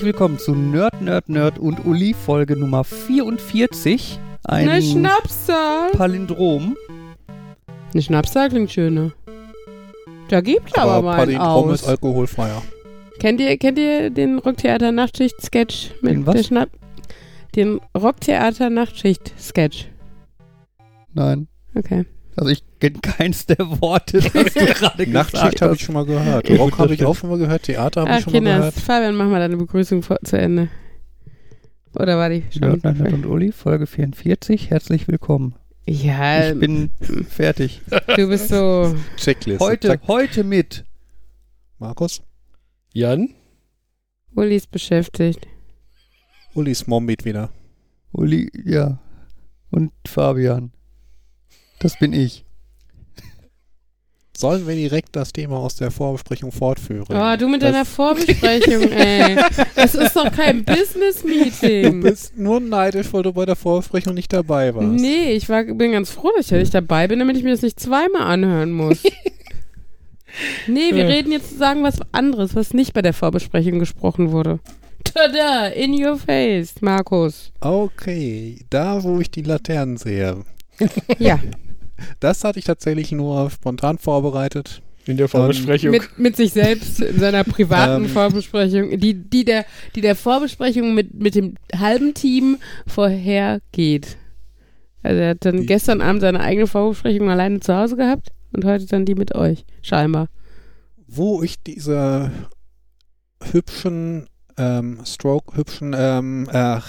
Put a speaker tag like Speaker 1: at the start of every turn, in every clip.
Speaker 1: Herzlich willkommen zu Nerd, Nerd, Nerd und Uli Folge Nummer 44. Ein
Speaker 2: Eine Schnapszahl.
Speaker 1: Palindrom.
Speaker 2: Eine Schnapszahl klingt schöner. Da gibt aber,
Speaker 3: Aber
Speaker 2: mal einen
Speaker 3: Palindrom ist
Speaker 2: aus.
Speaker 3: alkoholfreier.
Speaker 2: Kennt ihr, kennt ihr den Rocktheater Nachtschicht Sketch mit
Speaker 1: Den was?
Speaker 2: der Schnapp? Den Rocktheater Nachtschicht Sketch.
Speaker 1: Nein.
Speaker 2: Okay.
Speaker 1: Also ich kenne keins der Worte, das du gerade
Speaker 3: Nachtschicht
Speaker 1: gesagt
Speaker 3: habe ich schon mal gehört. Rock habe ich auch schon mal gehört. Theater habe ich
Speaker 2: Ach,
Speaker 3: schon mal
Speaker 2: Kinder,
Speaker 3: gehört.
Speaker 2: Fabian, mach mal deine Begrüßung vor, zu Ende. Oder war die schon?
Speaker 1: Nerd und Uli, Folge 44. Herzlich willkommen.
Speaker 2: Ja,
Speaker 1: Ich bin fertig.
Speaker 2: du bist so.
Speaker 3: Checkliste.
Speaker 1: Heute,
Speaker 3: Zack.
Speaker 1: heute mit
Speaker 3: Markus,
Speaker 4: Jan?
Speaker 2: Uli ist beschäftigt.
Speaker 3: Ulis Mom mit wieder.
Speaker 1: Uli, ja, und Fabian. Das bin ich.
Speaker 3: Sollen wir direkt das Thema aus der Vorbesprechung fortführen?
Speaker 2: Oh, du mit
Speaker 3: Das-
Speaker 2: deiner Vorbesprechung, ey. Das ist doch kein
Speaker 3: Du
Speaker 2: Business-Meeting.
Speaker 3: bist nur neidisch, weil du bei der Vorbesprechung nicht dabei warst.
Speaker 2: Nee, ich war, bin ganz froh, dass ich ja nicht dabei bin, damit ich mir das nicht zweimal anhören muss. nee, wir
Speaker 4: Ja.
Speaker 2: reden jetzt sagen was anderes, was nicht bei der Vorbesprechung gesprochen wurde. Tada, in your face, Markus.
Speaker 3: Okay, da wo ich die Laternen sehe.
Speaker 2: Ja,
Speaker 3: Das hatte ich tatsächlich nur spontan vorbereitet.
Speaker 4: In der Vorbesprechung.
Speaker 2: mit, mit sich selbst in seiner privaten
Speaker 3: Ähm.
Speaker 2: Vorbesprechung, die, die, der, die der Vorbesprechung mit, mit dem halben Team vorhergeht. Also er hat dann
Speaker 3: Die-
Speaker 2: gestern Abend seine eigene Vorbesprechung alleine zu Hause gehabt und heute dann die mit euch, scheinbar.
Speaker 3: wo ich diese hübschen ähm, Stroke, hübschen ähm, äh,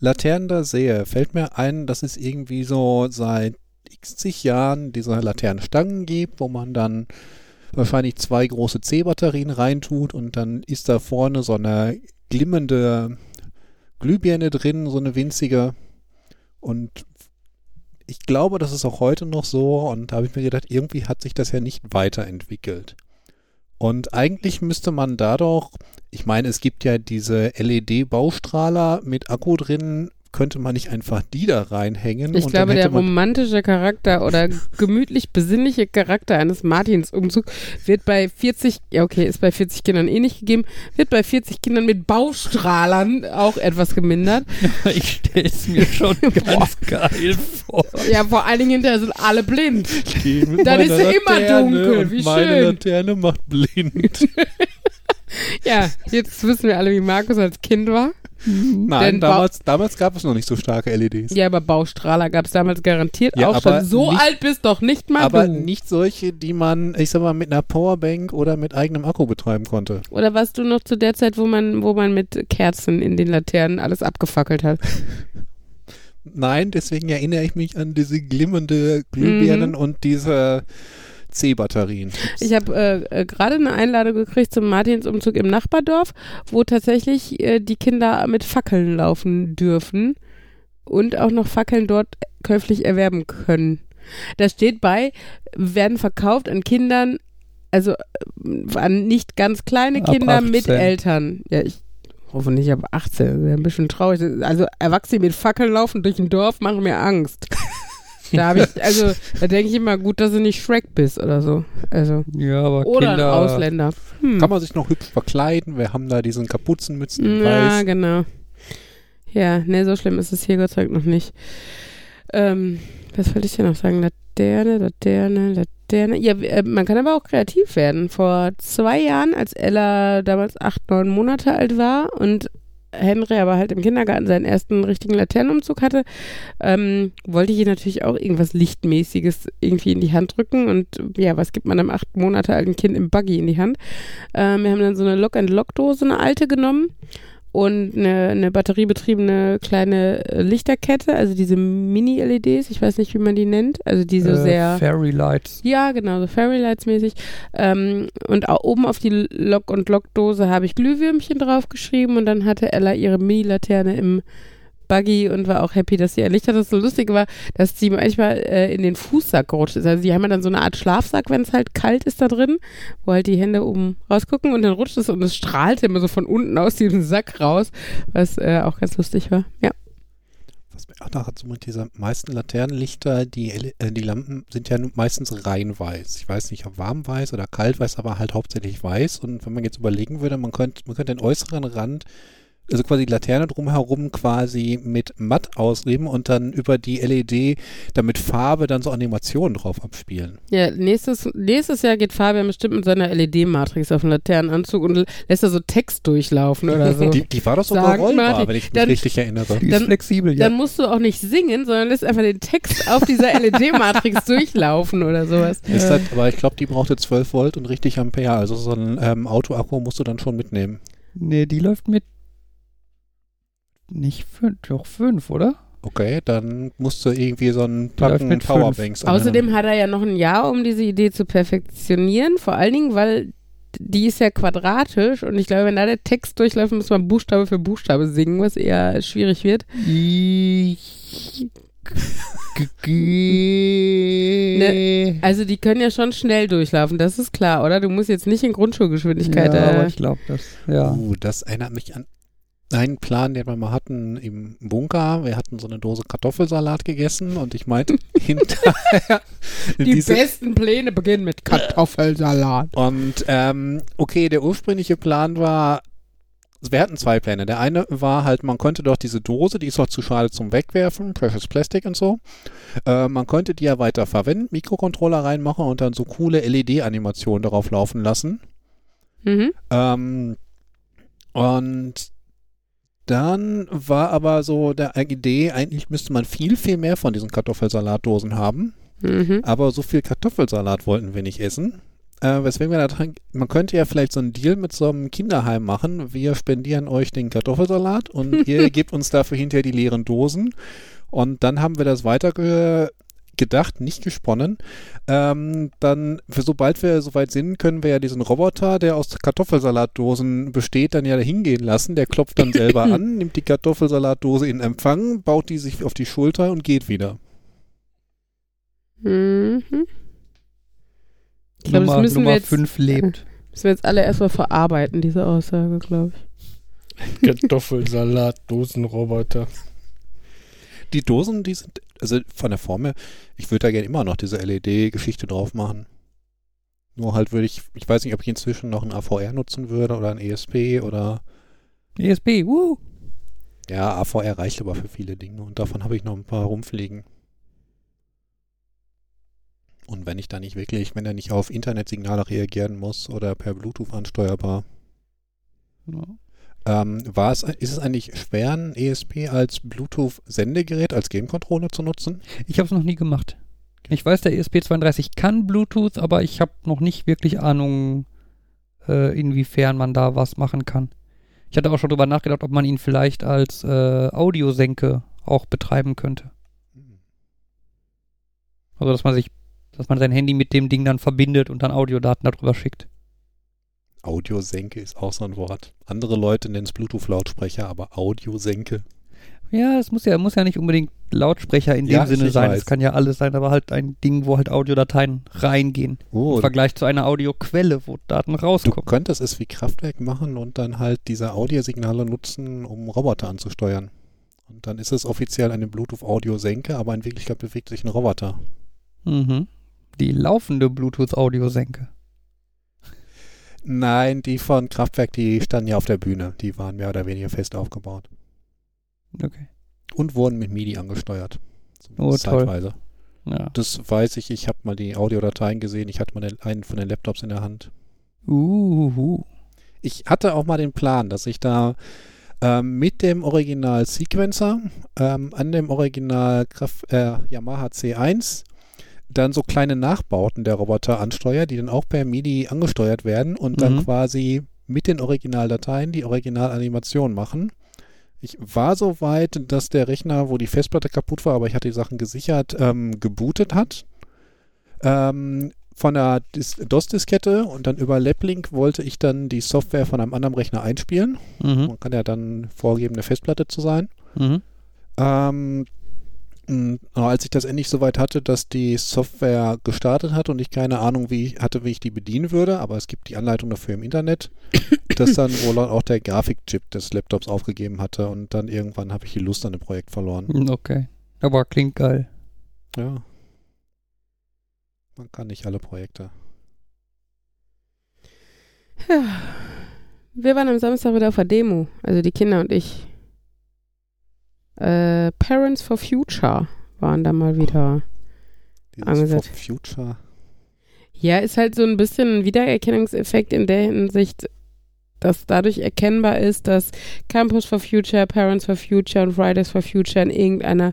Speaker 3: Laternen da sehe, fällt mir ein, dass es irgendwie so seit x zig Jahren diese Laternenstangen gibt, wo man dann wahrscheinlich zwei große C-Batterien reintut und dann ist da vorne so eine glimmende Glühbirne drin, so eine winzige. Und ich glaube, das ist auch heute noch so. Und da habe ich mir gedacht, irgendwie hat sich das ja nicht weiterentwickelt. Und eigentlich müsste man da doch, ich meine, es gibt ja diese LED-Baustrahler mit Akku drin, könnte man nicht einfach die da reinhängen?
Speaker 2: Ich
Speaker 3: und
Speaker 2: glaube, der romantische Charakter oder gemütlich besinnliche Charakter eines Martinsumzugs wird bei 40, ja okay, ist bei 40 Kindern eh nicht gegeben, wird bei 40 Kindern mit Baustrahlern auch etwas gemindert.
Speaker 1: Ich stelle es mir schon ganz geil vor.
Speaker 2: Ja, vor allen Dingen hinterher sind alle blind. Dann ist ja immer dunkel,
Speaker 3: und
Speaker 2: wie
Speaker 3: meine
Speaker 2: schön.
Speaker 3: Laterne macht blind.
Speaker 2: Ja, jetzt wissen wir alle, wie Markus als Kind war.
Speaker 3: Nein,
Speaker 2: Denn Bau-
Speaker 3: damals, damals gab es noch nicht so starke LEDs.
Speaker 2: Ja, aber Baustrahler gab es damals garantiert
Speaker 3: Ja,
Speaker 2: auch schon. So
Speaker 3: nicht-
Speaker 2: alt bist doch nicht mal
Speaker 3: Aber
Speaker 2: du.
Speaker 3: nicht solche, die man, ich sag mal, mit einer Powerbank oder mit eigenem Akku betreiben konnte.
Speaker 2: Oder warst du noch zu der Zeit, wo man, wo man mit Kerzen in den Laternen alles abgefackelt hat?
Speaker 3: Nein, deswegen erinnere ich mich an diese glimmende Glühbirnen
Speaker 2: Mhm.
Speaker 3: und diese C-Batterien.
Speaker 2: Ich habe äh, äh, gerade eine Einladung gekriegt zum Martinsumzug im Nachbardorf, wo tatsächlich äh, die Kinder mit Fackeln laufen dürfen und auch noch Fackeln dort käuflich erwerben können. Da steht bei, werden verkauft an Kindern, also äh, an nicht ganz kleine Kinder mit
Speaker 1: 18.
Speaker 2: Eltern. Ja, ich hoffe nicht ab 18, wäre ein bisschen traurig. Also Erwachsene mit Fackeln laufen durch ein Dorf machen mir Angst. Da habe ich, also, da denke ich immer, gut, dass du nicht Shrek bist oder so. Also.
Speaker 1: Ja, aber
Speaker 2: Oder
Speaker 1: Kinder.
Speaker 2: ein Ausländer. Hm.
Speaker 3: Kann man sich noch hübsch verkleiden? Wir haben da diesen Kapuzenmützen in
Speaker 2: Ja,
Speaker 3: weiß.
Speaker 2: genau. Ja, ne, so schlimm ist es hier Gott sei Dank noch nicht. Ähm, was wollte ich dir noch sagen? Laterne, Laterne, Laterne. Ja, äh, man kann aber auch kreativ werden. Vor zwei Jahren, als Ella damals acht, neun Monate alt war und Henry aber halt im Kindergarten seinen ersten richtigen Laternenumzug hatte, ähm, wollte ich ihr natürlich auch irgendwas Lichtmäßiges irgendwie in die Hand drücken. Und ja, was gibt man einem acht Monate alten Kind im Buggy in die Hand? Ähm, wir haben dann so eine Lock-and-Lock-Dose, eine alte genommen und eine, eine batteriebetriebene kleine äh, Lichterkette, also diese Mini-LEDs, ich weiß nicht, wie man die nennt, also die so
Speaker 1: äh,
Speaker 2: sehr...
Speaker 1: Fairy Lights.
Speaker 2: Ja, genau, so Fairy Lights mäßig. Ähm, und auch oben auf die Lock- und Lockdose habe ich Glühwürmchen draufgeschrieben und dann hatte Ella ihre Mini-Laterne im Buggy und war auch happy, dass sie ein Licht hat. Das so lustig war, dass sie manchmal äh, in den Fußsack gerutscht ist. Also die haben ja dann so eine Art Schlafsack, wenn es halt kalt ist da drin, wo halt die Hände oben rausgucken und dann rutscht es und es strahlte immer so von unten aus diesem Sack raus, was äh, auch ganz lustig war. Ja.
Speaker 3: Was mir auch noch hat, so mit dieser meisten Laternenlichter, die, äh, die Lampen sind ja meistens rein weiß. Ich weiß nicht, ob warm weiß oder kalt weiß, aber halt hauptsächlich weiß. Und wenn man jetzt überlegen würde, man könnte, man könnte den äußeren Rand, also quasi die Laterne drumherum quasi mit matt ausreben und dann über die LED dann mit Farbe dann so Animationen drauf abspielen.
Speaker 2: Ja, nächstes, nächstes Jahr geht Fabian bestimmt mit seiner LED-Matrix auf den Laternenanzug und lässt da so Text durchlaufen oder so.
Speaker 3: Die, die war doch sogar
Speaker 2: Sagen,
Speaker 3: rollbar,
Speaker 2: Martin,
Speaker 3: wenn ich mich
Speaker 2: dann-
Speaker 3: richtig erinnere.
Speaker 1: Die
Speaker 2: Dann-
Speaker 1: ist flexibel, ja.
Speaker 2: Dann musst du auch nicht singen, sondern lässt einfach den Text auf dieser LED-Matrix durchlaufen oder sowas.
Speaker 3: Ist das, aber ich glaube, die brauchte 12 Volt und richtig Ampere. Also so ein ähm, Autoakku musst du dann schon mitnehmen.
Speaker 1: Nee, die läuft mit nicht fünf, doch fünf, oder?
Speaker 3: Okay, dann musst du irgendwie so einen
Speaker 1: mit
Speaker 3: Powerbanks an-
Speaker 2: Außerdem hat er ja noch ein Jahr, um diese Idee zu perfektionieren. Vor allen Dingen, weil die ist ja quadratisch und ich glaube, wenn da der Text durchläuft, muss man Buchstabe für Buchstabe singen, was eher schwierig wird.
Speaker 1: Ne,
Speaker 2: Also die können ja schon schnell durchlaufen, das ist klar, oder? Du musst jetzt nicht in Grundschulgeschwindigkeit.
Speaker 1: ja, aber
Speaker 2: äh,
Speaker 1: ich glaube das. Ja.
Speaker 3: Uh, das erinnert mich an einen Plan, den wir mal hatten im Bunker. Wir hatten so eine Dose Kartoffelsalat gegessen und ich meinte hinterher
Speaker 2: die besten Pläne beginnen mit Kartoffelsalat.
Speaker 3: Und ähm, okay, der ursprüngliche Plan war, wir hatten zwei Pläne. Der eine war halt, man konnte doch diese Dose, die ist doch zu schade zum Wegwerfen, Precious Plastic und so. Äh, man könnte die ja weiter verwenden, Mikrocontroller reinmachen und dann so coole LED-Animationen darauf laufen lassen.
Speaker 2: Mhm.
Speaker 3: Ähm, und dann war aber so der Idee, eigentlich müsste man viel, viel mehr von diesen Kartoffelsalatdosen haben.
Speaker 2: Mhm.
Speaker 3: Aber so viel Kartoffelsalat wollten wir nicht essen. Äh, weswegen wir da dran, man könnte ja vielleicht so einen Deal mit so einem Kinderheim machen. Wir spendieren euch den Kartoffelsalat und ihr gebt uns dafür hinterher die leeren Dosen. Und dann haben wir das weiter gedacht, nicht gesponnen. Ähm, dann, für sobald wir soweit sind, können wir ja diesen Roboter, der aus Kartoffelsalatdosen besteht, dann ja hingehen lassen. Der klopft dann selber an, nimmt die Kartoffelsalatdose in Empfang, baut die sich auf die Schulter und geht wieder.
Speaker 2: Mhm. Ich glaube, das
Speaker 1: Nummer,
Speaker 2: müssen wir,
Speaker 1: Nummer
Speaker 2: jetzt,
Speaker 1: fünf lebt.
Speaker 2: müssen wir jetzt alle erstmal verarbeiten, diese Aussage, glaube ich.
Speaker 4: Kartoffelsalat, Dosenroboter.
Speaker 3: Die Dosen, die sind, also von der Form her, ich würde da gerne immer noch diese LED-Geschichte drauf machen. Nur halt würde ich, ich weiß nicht, ob ich inzwischen noch ein AVR nutzen würde oder ein ESP oder,
Speaker 1: ESP, wuh.
Speaker 3: ja, AVR reicht aber für viele Dinge und davon habe ich noch ein paar rumfliegen. Und wenn ich da nicht wirklich, wenn er nicht auf Internetsignale reagieren muss oder per Bluetooth ansteuerbar,
Speaker 1: Ja.
Speaker 3: Ähm, war es, ist es eigentlich schwer, ein ESP als Bluetooth-Sendegerät, als Game-Controller zu nutzen?
Speaker 1: Ich habe es noch nie gemacht. Ich weiß, der ESP32 kann Bluetooth, aber ich habe noch nicht wirklich Ahnung, äh, inwiefern man da was machen kann. Ich hatte auch schon drüber nachgedacht, ob man ihn vielleicht als äh, Audiosenke auch betreiben könnte. Also, dass man sich, dass man sein Handy mit dem Ding dann verbindet und dann Audiodaten darüber schickt.
Speaker 3: Audiosenke ist auch so ein Wort. Andere Leute nennen es Bluetooth-Lautsprecher, aber Audiosenke.
Speaker 1: Ja, es muss ja, muss ja nicht unbedingt Lautsprecher in dem
Speaker 3: Ja,
Speaker 1: Sinne sein. Es kann ja alles sein, aber halt ein Ding, wo halt Audiodateien reingehen.
Speaker 3: Oh,
Speaker 1: Im Vergleich zu einer Audioquelle, wo Daten
Speaker 3: du
Speaker 1: rauskommen.
Speaker 3: könntest es wie Kraftwerk machen und dann halt diese Audiosignale nutzen, um Roboter anzusteuern. Und dann ist es offiziell eine Bluetooth-Audiosenke, aber in Wirklichkeit bewegt sich ein Roboter.
Speaker 1: Mhm. Die laufende Bluetooth-Audiosenke.
Speaker 3: Nein, die von Kraftwerk, die standen ja auf der Bühne. Die waren mehr oder weniger fest aufgebaut.
Speaker 1: Okay.
Speaker 3: Und wurden mit MIDI angesteuert.
Speaker 1: Oh, toll.
Speaker 3: Zeitweise.
Speaker 1: Ja.
Speaker 3: Das weiß ich. Ich habe mal die Audiodateien gesehen. Ich hatte mal einen von den Laptops in der Hand.
Speaker 1: Uhu.
Speaker 3: Ich hatte auch mal den Plan, dass ich da ähm, mit dem Original Sequencer ähm, an dem Original Graf äh, Yamaha C1 dann so kleine Nachbauten der Roboter ansteuere, die dann auch per MIDI angesteuert werden und dann
Speaker 1: Mhm.
Speaker 3: quasi mit den Originaldateien die Originalanimation machen. Ich war so weit, dass der Rechner, wo die Festplatte kaputt war, aber ich hatte die Sachen gesichert, ähm, gebootet hat. Ähm, von der Dis- DOS-Diskette und dann über Laplink wollte ich dann die Software von einem anderen Rechner einspielen.
Speaker 1: Mhm.
Speaker 3: Man kann ja dann vorgeben, eine Festplatte zu sein.
Speaker 1: Mhm.
Speaker 3: Ähm, als ich das endlich soweit hatte, dass die Software gestartet hat und ich keine Ahnung wie hatte, wie ich die bedienen würde, aber es gibt die Anleitung dafür im Internet, dass dann wohl auch der Grafikchip des Laptops aufgegeben hatte und dann irgendwann habe ich die Lust an dem Projekt verloren.
Speaker 1: Hm, Okay. Aber klingt geil.
Speaker 3: Ja. Man kann nicht alle Projekte.
Speaker 2: Ja. Wir waren am Samstag wieder auf der Demo, also die Kinder und ich. Äh, Parents for Future waren da mal wieder.
Speaker 3: Dieses
Speaker 2: Angesetzt.
Speaker 3: For Future.
Speaker 2: Ja, ist halt so ein bisschen ein Wiedererkennungseffekt in der Hinsicht, dass dadurch erkennbar ist, dass Campus for Future, Parents for Future und Fridays for Future in irgendeiner,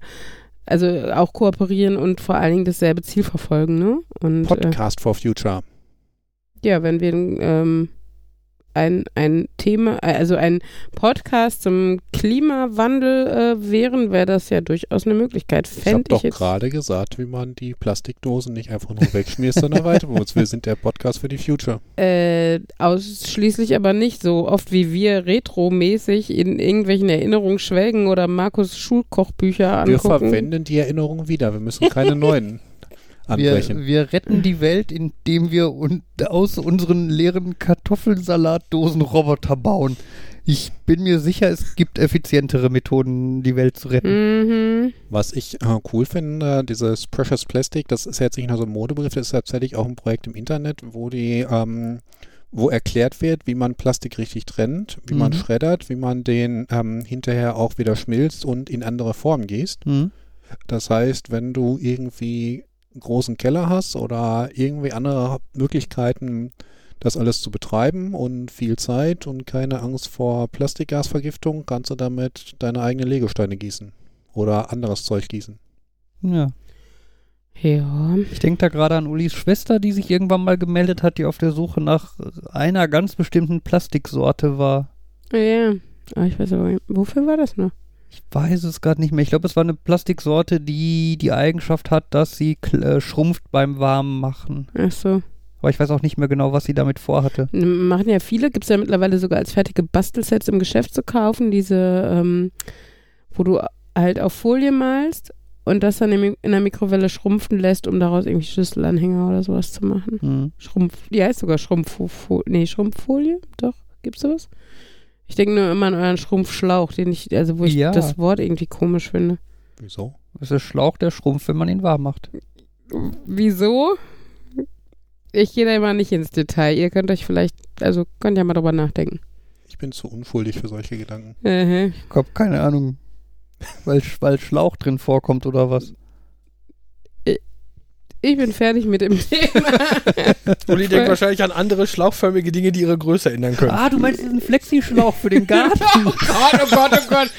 Speaker 2: also auch kooperieren und vor allen Dingen dasselbe Ziel verfolgen, ne? Und äh,
Speaker 3: Podcast for Future.
Speaker 2: ja, wenn wir ähm, ein, ein Thema, äh, also ein Podcast zum Klimawandel äh, wären, wäre das ja durchaus eine Möglichkeit.
Speaker 3: Ich habe doch gerade gesagt, wie man die Plastikdosen nicht einfach nur wegschmierst, sondern weiter benutzt. Wir sind der Podcast für die Future.
Speaker 2: Äh, ausschließlich aber nicht so oft wie wir retromäßig in irgendwelchen Erinnerungen schwelgen oder Markus Schulkochbücher
Speaker 3: Wir
Speaker 2: angucken.
Speaker 3: verwenden die Erinnerungen wieder. Wir müssen keine neuen anbrechen.
Speaker 1: Wir, wir retten die Welt, indem wir un aus unseren leeren Kartoffelsalatdosen Roboter bauen. Ich bin mir sicher, es gibt effizientere Methoden, die Welt zu retten.
Speaker 2: Mhm.
Speaker 3: Was ich äh, cool finde, dieses Precious Plastic, das ist jetzt nicht nur so ein Modebegriff, das ist tatsächlich auch ein Projekt im Internet, wo die, ähm, wo erklärt wird, wie man Plastik richtig trennt, wie man
Speaker 1: Mhm.
Speaker 3: schreddert, wie man den ähm, hinterher auch wieder schmilzt und in andere Formen gießt.
Speaker 1: Hm?
Speaker 3: Das heißt, wenn du irgendwie einen großen Keller hast oder irgendwie andere Möglichkeiten, das alles zu betreiben und viel Zeit und keine Angst vor Plastikgasvergiftung, kannst du damit deine eigenen Legosteine gießen oder anderes Zeug gießen.
Speaker 1: Ja.
Speaker 2: Ja.
Speaker 1: Ich denke da gerade an Ulis Schwester, die sich irgendwann mal gemeldet hat, die auf der Suche nach einer ganz bestimmten Plastiksorte war.
Speaker 2: Ja. Aber ich weiß aber wofür war das noch?
Speaker 1: Ich weiß es gerade nicht mehr. Ich glaube, es war eine Plastiksorte, die die Eigenschaft hat, dass sie äh, schrumpft beim Warmmachen.
Speaker 2: Ach so.
Speaker 1: Aber ich weiß auch nicht mehr genau, was sie damit vorhatte.
Speaker 2: Machen ja viele, gibt es ja mittlerweile sogar als fertige Bastelsets im Geschäft zu kaufen, diese, ähm, wo du halt auf Folie malst und das dann in der Mikrowelle schrumpfen lässt, um daraus irgendwie Schlüsselanhänger oder sowas zu machen.
Speaker 1: Hm.
Speaker 2: Schrumpf, die heißt sogar Schrumpffolie, nee, Schrumpffolie, doch, gibt's sowas? Ich denke nur immer an euren Schrumpfschlauch, den ich, also wo ich
Speaker 1: Ja.
Speaker 2: das Wort irgendwie komisch finde.
Speaker 3: Wieso?
Speaker 1: Das ist Schlauch, der schrumpft, wenn man ihn warm macht.
Speaker 2: Wieso? Ich gehe da immer nicht ins Detail. Ihr könnt euch vielleicht, also könnt ja mal drüber nachdenken.
Speaker 3: Ich bin zu unschuldig für solche Gedanken.
Speaker 2: Äh,
Speaker 1: Ich hab keine Ahnung. Weil, weil Schlauch drin vorkommt oder was?
Speaker 2: Ich bin fertig mit dem Thema.
Speaker 4: Uli denkt wahrscheinlich an andere schlauchförmige Dinge, die ihre Größe ändern können.
Speaker 1: Ah, du meinst diesen Flexi-Schlauch für den Garten?
Speaker 2: oh Gott, oh Gott, oh Gott.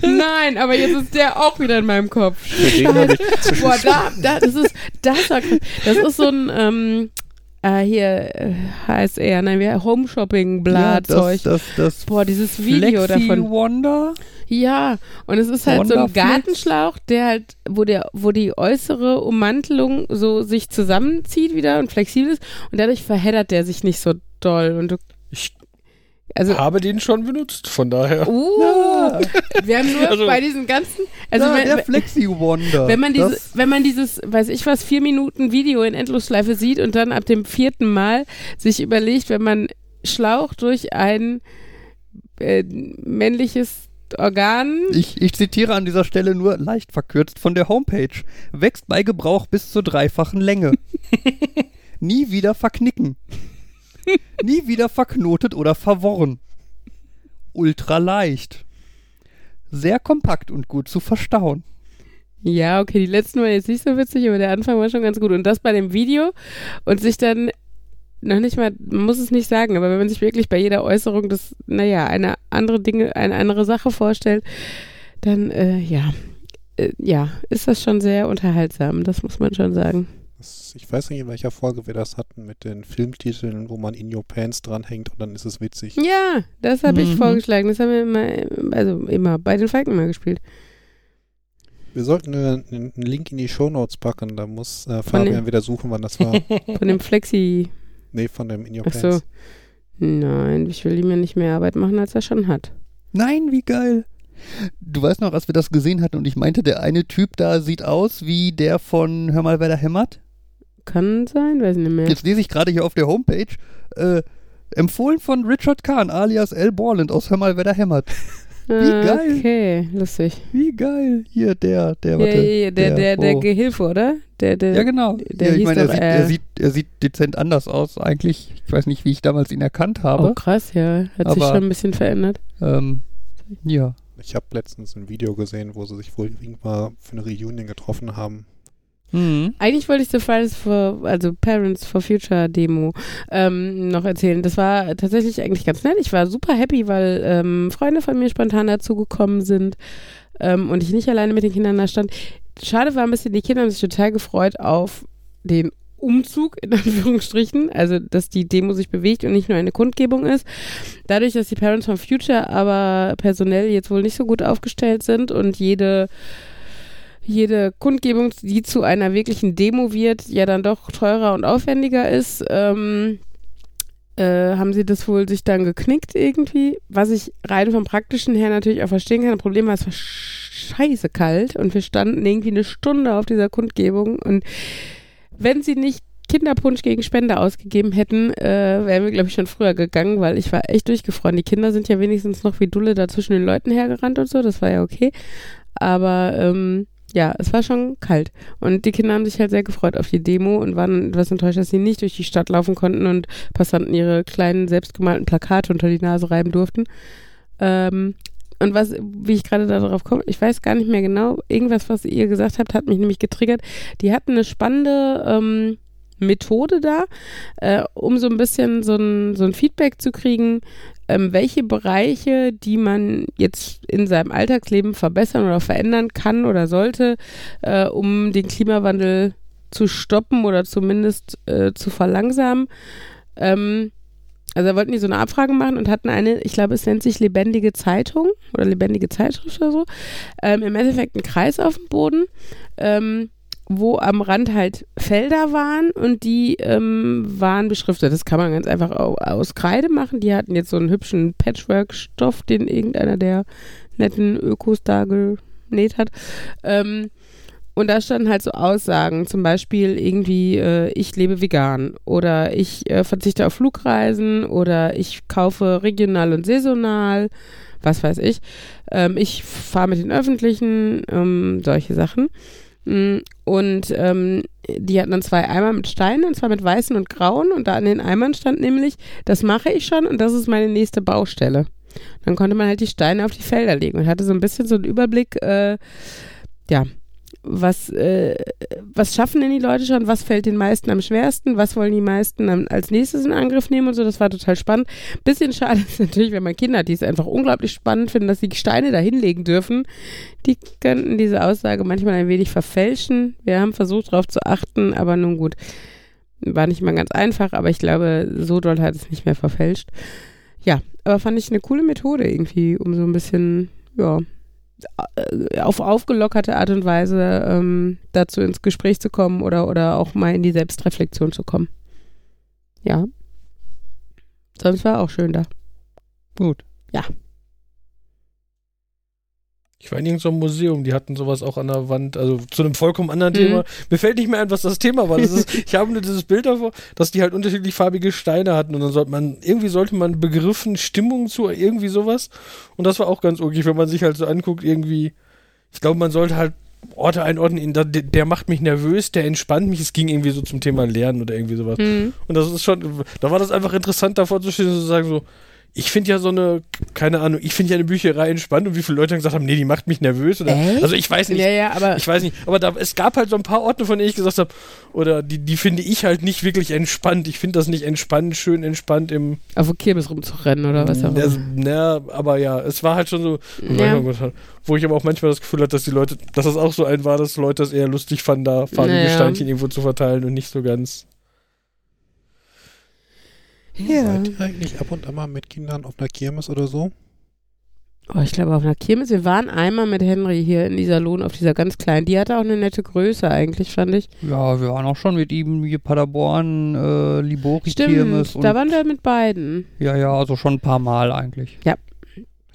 Speaker 2: Nein, aber jetzt ist der auch wieder in meinem Kopf. Boah, da, da, das ist, das, das ist so ein, ähm, äh, hier, äh, HSR, nein, wir Home Shopping Bla Zeug.
Speaker 1: das, das, das
Speaker 2: Boah, dieses Video
Speaker 1: Flexi
Speaker 2: davon.
Speaker 1: Wonder?
Speaker 2: Ja, und es ist halt so ein. Gartenschlauch, der halt, wo der, wo die äußere Ummantelung so sich zusammenzieht wieder und flexibel ist und dadurch verheddert der sich nicht so doll. Und du,
Speaker 4: Ich
Speaker 2: also,
Speaker 4: habe den schon benutzt, von daher.
Speaker 2: uh,
Speaker 1: Ja,
Speaker 2: wir haben nur
Speaker 4: Also-
Speaker 2: bei diesen ganzen, also
Speaker 1: ja,
Speaker 2: wenn,
Speaker 1: der Flexi Wonder.
Speaker 2: wenn man diese, wenn man dieses, weiß ich was, vier Minuten Video in Endlosschleife sieht und dann ab dem vierten Mal sich überlegt, wenn man Schlauch durch ein äh, männliches Organ
Speaker 1: Ich, ich zitiere an dieser Stelle nur leicht verkürzt von der Homepage. Wächst bei Gebrauch bis zur dreifachen Länge. Nie wieder verknicken. Nie wieder verknotet oder verworren. Ultra leicht. Sehr kompakt und gut zu verstauen.
Speaker 2: Ja, okay, die letzten waren jetzt nicht so witzig, aber der Anfang war schon ganz gut. Und das bei dem Video und sich dann noch nicht mal, man muss es nicht sagen, aber wenn man sich wirklich bei jeder Äußerung das, naja, eine andere Dinge, eine andere Sache vorstellt, dann, äh, ja, äh, ja, ist das schon sehr unterhaltsam, das muss man schon sagen.
Speaker 3: Ich weiß nicht, in welcher Folge wir das hatten mit den Filmtiteln, wo man In Your Pants dranhängt und dann ist es witzig.
Speaker 2: Ja, das habe ich
Speaker 1: Mhm.
Speaker 2: vorgeschlagen. Das haben wir immer, also immer bei den Falken mal gespielt.
Speaker 3: Wir sollten einen, einen Link in die Shownotes packen, da muss äh, Fabian wieder suchen, wann das war.
Speaker 2: Von dem Flexi.
Speaker 3: Nee, von dem In Your
Speaker 2: Ach so.
Speaker 3: Pants.
Speaker 2: Nein, ich will ihm ja nicht mehr Arbeit machen, als er schon hat.
Speaker 1: Nein, wie geil. Du weißt noch, als wir das gesehen hatten und ich meinte, der eine Typ da sieht aus wie der von Hör mal, wer da hämmert.
Speaker 2: Kann sein, weiß nicht mehr.
Speaker 1: Jetzt lese ich gerade hier auf der Homepage, äh, empfohlen von Richard Kahn alias L. Borland aus Hör mal, wer da hämmert. Wie
Speaker 2: Ah,
Speaker 1: geil.
Speaker 2: Okay, lustig.
Speaker 1: Wie geil. Hier, der, der, warte.
Speaker 2: ja, ja, der, der, der
Speaker 1: wo-
Speaker 2: Gehilfe, oder? Der, der,
Speaker 1: Ja, genau.
Speaker 2: der
Speaker 1: ja, ich meine, er
Speaker 2: doch,
Speaker 1: sieht,
Speaker 2: äh,
Speaker 1: er, sieht, er sieht dezent anders aus eigentlich. Ich weiß nicht, wie ich damals ihn erkannt
Speaker 2: Oh,
Speaker 1: habe.
Speaker 2: krass, ja. Hat sich
Speaker 1: Aber-
Speaker 2: schon ein bisschen verändert.
Speaker 1: Ähm, ja.
Speaker 3: Ich habe letztens ein Video gesehen, wo sie sich wohl irgendwann für eine Reunion getroffen haben.
Speaker 1: Mhm.
Speaker 2: Eigentlich wollte ich The Fridays for, also Parents for Future Demo ähm, noch erzählen. Das war tatsächlich eigentlich ganz nett. Ich war super happy, weil ähm, Freunde von mir spontan dazugekommen sind ähm, und ich nicht alleine mit den Kindern da stand. Schade war ein bisschen, die Kinder haben sich total gefreut auf den Umzug, in Anführungsstrichen, also dass die Demo sich bewegt und nicht nur eine Kundgebung ist. Dadurch, dass die Parents for Future aber personell jetzt wohl nicht so gut aufgestellt sind und jede jede Kundgebung, die zu einer wirklichen Demo wird, ja dann doch teurer und aufwendiger ist, ähm, äh, haben sie das wohl sich dann geknickt irgendwie. Was ich rein vom Praktischen her natürlich auch verstehen kann. Das Problem war, es war scheiße kalt und wir standen irgendwie eine Stunde auf dieser Kundgebung und wenn sie nicht Kinderpunsch gegen Spende ausgegeben hätten, äh, wären wir, glaube ich, schon früher gegangen, weil ich war echt durchgefroren. Die Kinder sind ja wenigstens noch wie Dulle da zwischen den Leuten hergerannt und so, das war ja okay. Aber ähm, ja, es war schon kalt. Und die Kinder haben sich halt sehr gefreut auf die Demo und waren etwas enttäuscht, dass sie nicht durch die Stadt laufen konnten und Passanten ihre kleinen selbstgemalten Plakate unter die Nase reiben durften. Ähm, und was, wie ich gerade darauf komme, ich weiß gar nicht mehr genau, irgendwas, was ihr gesagt habt, hat mich nämlich getriggert. Die hatten eine spannende ähm, Methode da, äh, um so ein bisschen so ein, so ein Feedback zu kriegen, ähm, welche Bereiche, die man jetzt in seinem Alltagsleben verbessern oder verändern kann oder sollte, äh, um den Klimawandel zu stoppen oder zumindest äh, zu verlangsamen. Ähm, also da wollten die so eine Abfrage machen und hatten eine, ich glaube, es nennt sich lebendige Zeitung oder lebendige Zeitschrift oder so, ähm, im Endeffekt einen Kreis auf dem Boden, ähm, wo am Rand halt Felder waren und die ähm, waren beschriftet. Das kann man ganz einfach au aus Kreide machen. Die hatten jetzt so einen hübschen Patchwork-Stoff, den irgendeiner der netten Ökos da genäht hat. Ähm, und da standen halt so Aussagen, zum Beispiel irgendwie, äh, ich lebe vegan oder ich äh, verzichte auf Flugreisen oder ich kaufe regional und saisonal, was weiß ich. Ähm, ich fahre mit den Öffentlichen, ähm, solche Sachen. Mm, Und ähm, die hatten dann zwei Eimer mit Steinen, und zwar mit weißen und grauen. Und da an den Eimern stand nämlich, das mache ich schon und das ist meine nächste Baustelle. Dann konnte man halt die Steine auf die Felder legen und hatte so ein bisschen so einen Überblick, äh, ja, was, äh, was schaffen denn die Leute schon, was fällt den meisten am schwersten, was wollen die meisten am, als nächstes in Angriff nehmen und so, das war total spannend. Bisschen schade ist natürlich, wenn man Kinder die es einfach unglaublich spannend finden, dass sie Steine da hinlegen dürfen. Die könnten diese Aussage manchmal ein wenig verfälschen. Wir haben versucht, darauf zu achten, aber nun gut. War nicht mal ganz einfach, aber ich glaube, so doll hat es nicht mehr verfälscht. Ja, aber fand ich eine coole Methode irgendwie, um so ein bisschen, ja, auf aufgelockerte Art und Weise ähm, dazu ins Gespräch zu kommen oder, oder auch mal in die Selbstreflexion zu kommen. Ja. Sonst war auch schön da.
Speaker 1: Gut.
Speaker 4: Ich war in irgendeinem Museum, die hatten sowas auch an der Wand, also zu einem vollkommen anderen
Speaker 2: Mhm.
Speaker 4: Thema. Mir fällt nicht mehr ein, was das Thema war. Das ist, ich habe nur dieses Bild davor, dass die halt unterschiedlich farbige Steine hatten und dann sollte man, irgendwie sollte man Begriffen, Stimmung zu, irgendwie sowas. Und das war auch ganz okay, wenn man sich halt so anguckt, irgendwie, ich glaube, man sollte halt Orte einordnen, in der, der macht mich nervös, der entspannt mich. Es ging irgendwie so zum Thema Lernen oder irgendwie sowas.
Speaker 2: Mhm.
Speaker 4: Und das ist schon, da war das einfach interessant davor zu stehen und zu sagen so, ich finde ja so eine, keine Ahnung, ich finde ja eine Bücherei entspannt und wie viele Leute dann gesagt haben, nee, die macht mich nervös oder, also ich weiß nicht,
Speaker 2: Ja, ja, aber
Speaker 4: ich weiß nicht, aber da, es gab halt so ein paar Orte, von denen ich gesagt habe, oder die, die finde ich halt nicht wirklich entspannt. Ich finde das nicht entspannt, schön entspannt im,
Speaker 2: auf der Kirmes rumzurennen oder was auch immer.
Speaker 4: na, aber ja, es war halt schon so,
Speaker 2: Ja.
Speaker 4: wo ich aber auch manchmal das Gefühl hatte, dass die Leute, dass das auch so ein war, dass Leute das eher lustig fanden, da farbige
Speaker 2: Naja.
Speaker 4: Steinchen irgendwo zu verteilen und nicht so ganz.
Speaker 2: Ja.
Speaker 3: Seid ihr eigentlich ab und an mal mit Kindern auf einer Kirmes oder so?
Speaker 2: Oh, ich glaube auf einer Kirmes. Wir waren einmal mit Henry hier in dieser Lohn auf dieser ganz kleinen. Die hatte auch eine nette Größe eigentlich, fand ich.
Speaker 1: Ja, wir waren auch schon mit ihm hier Paderborn, äh, Libori Kirmes
Speaker 2: Stimmt,
Speaker 1: und
Speaker 2: da waren wir mit beiden.
Speaker 1: ja, ja, also schon ein paar Mal eigentlich.
Speaker 3: Ich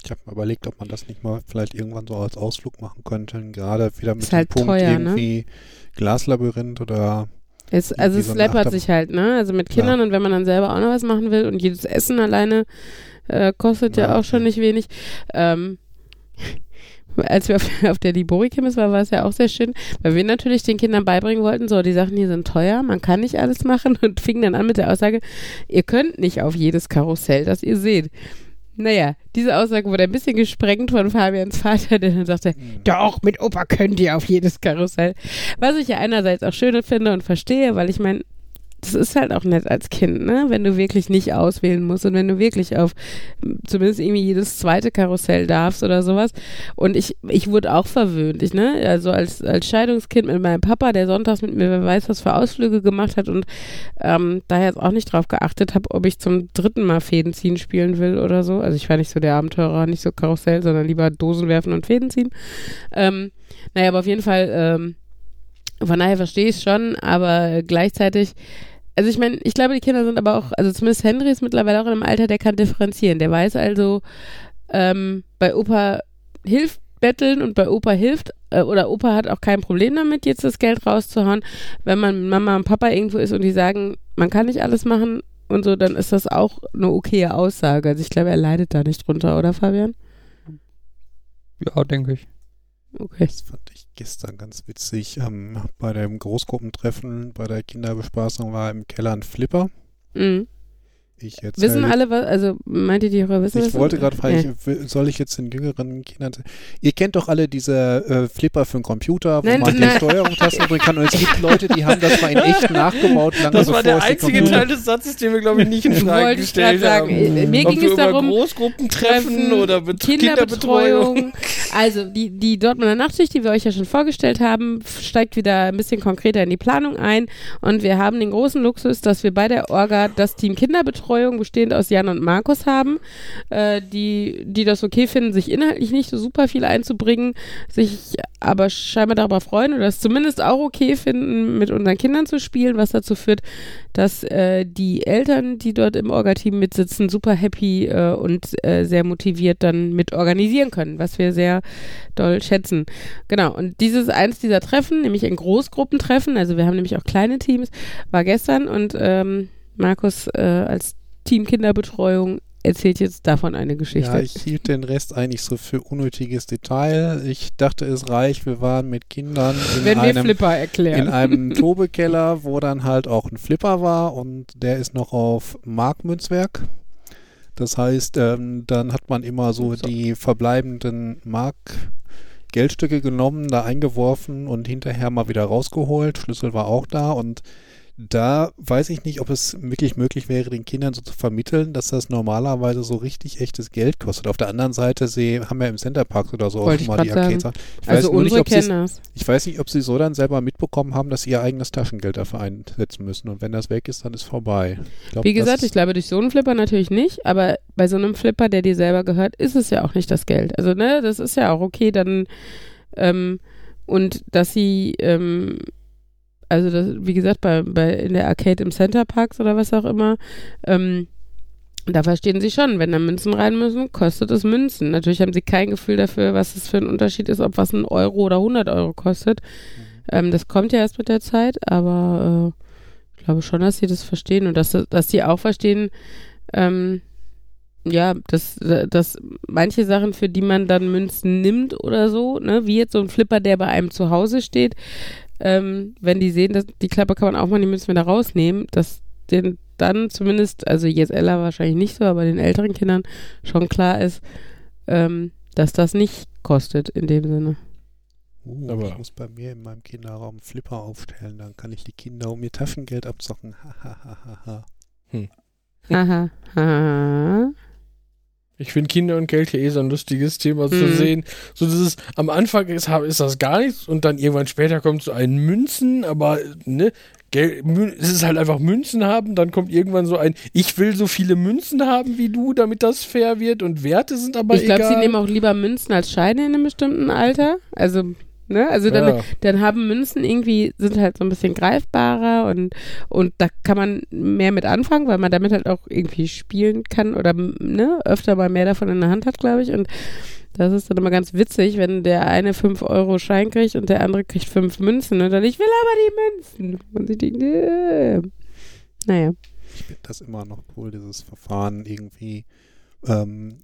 Speaker 3: Ich habe mir überlegt, ob man das nicht mal vielleicht irgendwann so als Ausflug machen könnte. Gerade wieder mit
Speaker 2: Ist
Speaker 3: dem
Speaker 2: halt
Speaker 3: Punkt
Speaker 2: teuer, ne?
Speaker 3: irgendwie Glaslabyrinth oder
Speaker 2: Es, also es
Speaker 3: so
Speaker 2: läppert sich halt, ne? Also mit. Kindern und wenn man dann selber auch noch was machen will und jedes Essen alleine äh, kostet ja,
Speaker 3: Ja,
Speaker 2: auch schon nicht wenig. Ähm, als wir auf, auf der Libori-Kirmes waren, war es ja auch sehr schön, weil wir natürlich den Kindern beibringen wollten, so, die Sachen hier sind teuer, man kann nicht alles machen und fingen dann an mit der Aussage, ihr könnt nicht auf jedes Karussell, das ihr seht. Naja, diese Aussage wurde ein bisschen gesprengt von Fabians Vater, der dann sagte, doch, mit Opa könnt ihr auf jedes Karussell. Was ich ja einerseits auch schön finde und verstehe, weil ich meine, das ist halt auch nett als Kind, ne? Wenn du wirklich nicht auswählen musst und wenn du wirklich auf zumindest irgendwie jedes zweite Karussell darfst oder sowas. Und ich, ich wurde auch verwöhnt, ich, ne? Also als, als Scheidungskind mit meinem Papa, der sonntags mit mir wer weiß was für Ausflüge gemacht hat und ähm, daher jetzt auch nicht drauf geachtet habe, ob ich zum dritten Mal Fäden ziehen spielen will oder so. Also ich war nicht so der Abenteurer, nicht so Karussell, sondern lieber Dosen werfen und Fäden ziehen. Ähm, naja, aber auf jeden Fall, ähm, von daher verstehe ich es schon, aber gleichzeitig, also ich meine, ich glaube, die Kinder sind aber auch, also zumindest Henry ist mittlerweile auch in einem Alter, der kann differenzieren. Der weiß also, ähm, bei Opa hilft betteln und bei Opa hilft, äh, oder Opa hat auch kein Problem damit, jetzt das Geld rauszuhauen. Wenn man mit Mama und Papa irgendwo ist und die sagen, man kann nicht alles machen und so, dann ist das auch eine okaye Aussage. Also ich glaube, er leidet da nicht drunter, oder Fabian?
Speaker 1: Ja, denke ich.
Speaker 2: Okay.
Speaker 3: Das fand ich gestern ganz witzig. Ähm, bei dem Großgruppentreffen, bei der Kinderbespaßung war im Keller ein Flipper.
Speaker 2: Mhm.
Speaker 3: Ich jetzt
Speaker 2: Wissen alle was, also meint ihr die Hörer wissen
Speaker 3: Ich
Speaker 2: was?
Speaker 3: wollte gerade fragen,
Speaker 2: Ja.
Speaker 3: ich, soll ich jetzt den jüngeren Kindern. Ihr kennt doch alle diese äh, Flipper für den Computer, wo
Speaker 2: Nein,
Speaker 3: man die. Steuerungstasten drücken kann. Und es gibt Leute, die haben das mal in echt nachgebaut, lange
Speaker 4: Das war der einzige
Speaker 3: Computer-
Speaker 4: Teil des Satzes, den wir, glaube ich, nicht in Frage
Speaker 2: Wollte
Speaker 4: gestellt
Speaker 2: sagen.
Speaker 4: haben.
Speaker 2: Äh, Mir
Speaker 4: Ob
Speaker 2: ging es darum,
Speaker 4: Großgruppentreffen
Speaker 2: Treffen,
Speaker 4: oder Bet Kinderbetreuung.
Speaker 2: Kinderbetreuung. Also die, die Dortmunder Nachtschicht, die wir euch ja schon vorgestellt haben, steigt wieder ein bisschen konkreter in die Planung ein. Und wir haben den großen Luxus, dass wir bei der Orga das Team Kinderbetreuung, bestehend aus Jan und Markus, haben, äh, die, die das okay finden, sich inhaltlich nicht so super viel einzubringen, sich aber scheinbar darüber freuen oder es zumindest auch okay finden, mit unseren Kindern zu spielen, was dazu führt, dass äh, die Eltern, die dort im Orga-Team mitsitzen, super happy äh, und äh, sehr motiviert dann mit organisieren können, was wir sehr doll schätzen. Genau, und dieses eins dieser Treffen, nämlich ein Großgruppentreffen, also wir haben nämlich auch kleine Teams, war gestern und ähm, Markus äh, als Team Kinderbetreuung erzählt jetzt davon eine Geschichte.
Speaker 3: Ja, ich hielt den Rest eigentlich so für unnötiges Detail. Ich dachte, es reicht. Wir waren mit Kindern in
Speaker 2: Wenn wir
Speaker 3: einem
Speaker 2: Flipper
Speaker 3: in
Speaker 2: erklären.
Speaker 3: einem Tobekeller, wo dann halt auch ein Flipper war und der ist noch auf Markmünzwerk. Das heißt, ähm, dann hat man immer so
Speaker 1: So.
Speaker 3: die verbleibenden Mark Geldstücke genommen, da eingeworfen und hinterher mal wieder rausgeholt. Schlüssel war auch da und da weiß ich nicht, ob es wirklich möglich wäre, den Kindern so zu vermitteln, dass das normalerweise so richtig echtes Geld kostet. Auf der anderen Seite, sie haben ja im Centerpark oder so auch
Speaker 2: Wollte ich
Speaker 3: mal die Arcades. Ich
Speaker 2: also
Speaker 3: weiß nicht, ob sie ich weiß nicht, ob sie so dann selber mitbekommen haben, dass sie ihr eigenes Taschengeld dafür einsetzen müssen. Und wenn das weg ist, dann ist vorbei. Glaub,
Speaker 2: Wie gesagt, ich glaube, durch so einen Flipper natürlich nicht, aber bei so einem Flipper, der dir selber gehört, ist es ja auch nicht das Geld. Also, ne, das ist ja auch okay, dann, ähm, und dass sie, ähm, also das, wie gesagt, bei, bei in der Arcade im Center Parks oder was auch immer, ähm, da verstehen sie schon, wenn da Münzen rein müssen, kostet es Münzen. Natürlich haben sie kein Gefühl dafür, was es für ein Unterschied ist, ob was ein Euro oder 100 Euro kostet. Ähm, das kommt ja erst mit der Zeit, aber äh, ich glaube schon, dass sie das verstehen und dass, dass sie auch verstehen, ähm, ja, dass, dass manche Sachen, für die man dann Münzen nimmt oder so, ne, wie jetzt so ein Flipper, der bei einem zu Hause steht, ähm, wenn die sehen, dass die Klappe kann man auch mal die Münzen wieder rausnehmen, dass den dann zumindest, also jetzt Ella wahrscheinlich nicht so, aber den älteren Kindern schon klar ist, ähm, dass das nicht kostet in dem Sinne.
Speaker 3: Uh,
Speaker 4: Aber-
Speaker 3: ich muss bei mir in meinem Kinderraum Flipper aufstellen, dann kann ich die Kinder um ihr Taschengeld abzocken. Hahaha.
Speaker 2: Haha. ha.
Speaker 4: Ich finde Kinder und Geld ja eh so ein lustiges Thema zu
Speaker 2: Mhm.
Speaker 4: sehen. So dieses, am Anfang ist, ist das gar nichts und dann irgendwann später kommt so ein Münzen, aber ne, Geld, Mün, es ist halt einfach Münzen haben, dann kommt irgendwann so ein, ich will so viele Münzen haben wie du, damit das fair wird und Werte sind aber
Speaker 2: Ich glaube,
Speaker 4: egal.
Speaker 2: sie nehmen auch lieber Münzen als Scheine in einem bestimmten Alter. Also Ne? Also dann,
Speaker 4: Ja.
Speaker 2: dann haben Münzen irgendwie, sind halt so ein bisschen greifbarer und, und da kann man mehr mit anfangen, weil man damit halt auch irgendwie spielen kann oder ne, öfter mal mehr davon in der Hand hat, glaube ich. Und das ist dann immer ganz witzig, wenn der eine 5 Euro Schein kriegt und der andere kriegt 5 Münzen und dann, ich will aber die Münzen. Und ich denke, äh, naja.
Speaker 3: Ich finde das immer noch cool, dieses Verfahren irgendwie, ähm,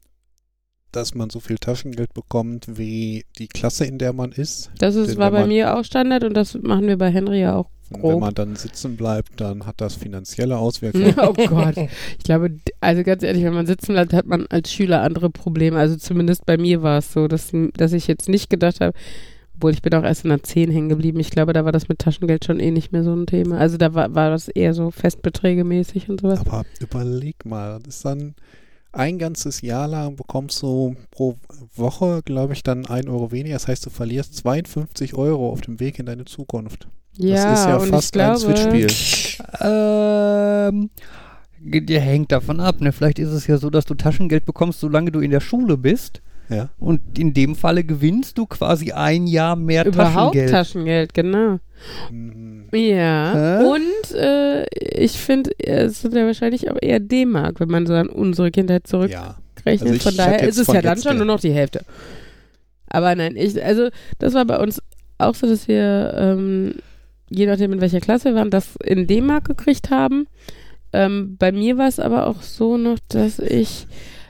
Speaker 3: dass man so viel Taschengeld bekommt, wie die Klasse, in der man ist.
Speaker 2: Das ist,
Speaker 3: Denn
Speaker 2: war bei
Speaker 3: man-
Speaker 2: mir auch Standard und das machen wir bei Henry ja auch.
Speaker 3: Und
Speaker 2: Grob.
Speaker 3: wenn man dann sitzen bleibt, dann hat das finanzielle Auswirkungen.
Speaker 2: oh Gott. Ich glaube, also ganz ehrlich, wenn man sitzen bleibt, hat man als Schüler andere Probleme. Also zumindest bei mir war es so, dass, dass ich jetzt nicht gedacht habe, obwohl ich bin auch erst in der 10 hängen geblieben. Ich glaube, da war das mit Taschengeld schon eh nicht mehr so ein Thema. Also da war, war das eher so Festbeträge-mäßig und sowas.
Speaker 3: Aber überleg mal, das ist dann ein ganzes Jahr lang bekommst du pro Woche, glaube ich, dann ein Euro weniger. Das heißt, du verlierst 52 Euro auf dem Weg in deine Zukunft.
Speaker 2: Ja,
Speaker 3: das ist ja
Speaker 2: und
Speaker 3: fast
Speaker 2: ich glaube,
Speaker 3: ein Switch-Spiel.
Speaker 1: Ähm, der hängt davon ab. Ne? Vielleicht ist es ja so, dass du Taschengeld bekommst, solange du in der Schule bist.
Speaker 3: Ja.
Speaker 1: Und in dem Falle gewinnst du quasi ein Jahr mehr
Speaker 2: Überhaupt
Speaker 1: Taschengeld.
Speaker 2: Taschengeld, genau.
Speaker 3: Mhm.
Speaker 2: Ja.
Speaker 1: Hä?
Speaker 2: Und äh, ich finde, es sind ja wahrscheinlich auch eher D-Mark, wenn man so an unsere Kindheit zurückrechnet.
Speaker 3: Ja. Also
Speaker 2: von daher ist es ja dann schon nur noch die Hälfte. Aber nein, ich, also das war bei uns auch so, dass wir, ähm, je nachdem in welcher Klasse wir waren, das in D-Mark gekriegt haben. Ähm, bei mir war es aber auch so noch, dass ich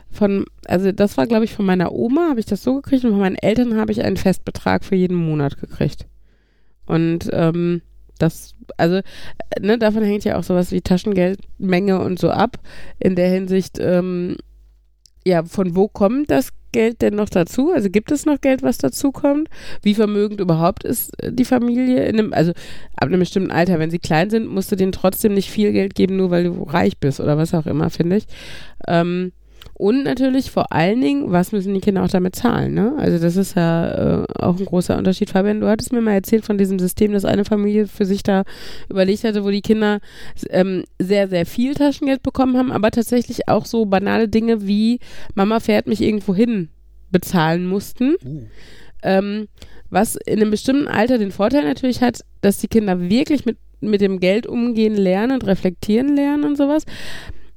Speaker 2: von, also das war glaube ich von meiner Oma, habe ich das so gekriegt und von meinen Eltern habe ich einen Festbetrag für jeden Monat gekriegt. Und ähm, das, also, äh, ne, davon hängt ja auch sowas wie Taschengeldmenge und so ab. In der Hinsicht, ähm, ja, von wo kommt das Geld denn noch dazu? Also gibt es noch Geld, was dazu kommt? Wie vermögend überhaupt ist äh, die Familie? In einem, also ab einem bestimmten Alter, wenn sie klein sind, musst du denen trotzdem nicht viel Geld geben, nur weil du reich bist oder was auch immer, finde ich. Ähm, und natürlich vor allen Dingen, was müssen die Kinder auch damit zahlen? Ne? Also das ist ja äh, auch ein großer Unterschied. Fabian, du hattest mir mal erzählt von diesem System, das eine Familie für sich da überlegt hatte, wo die Kinder ähm, sehr, sehr viel Taschengeld bekommen haben, aber tatsächlich auch so banale Dinge wie Mama fährt mich irgendwo hin bezahlen mussten.
Speaker 3: Uh.
Speaker 2: Ähm, was in einem bestimmten Alter den Vorteil natürlich hat, dass die Kinder wirklich mit, mit dem Geld umgehen lernen und reflektieren lernen und sowas.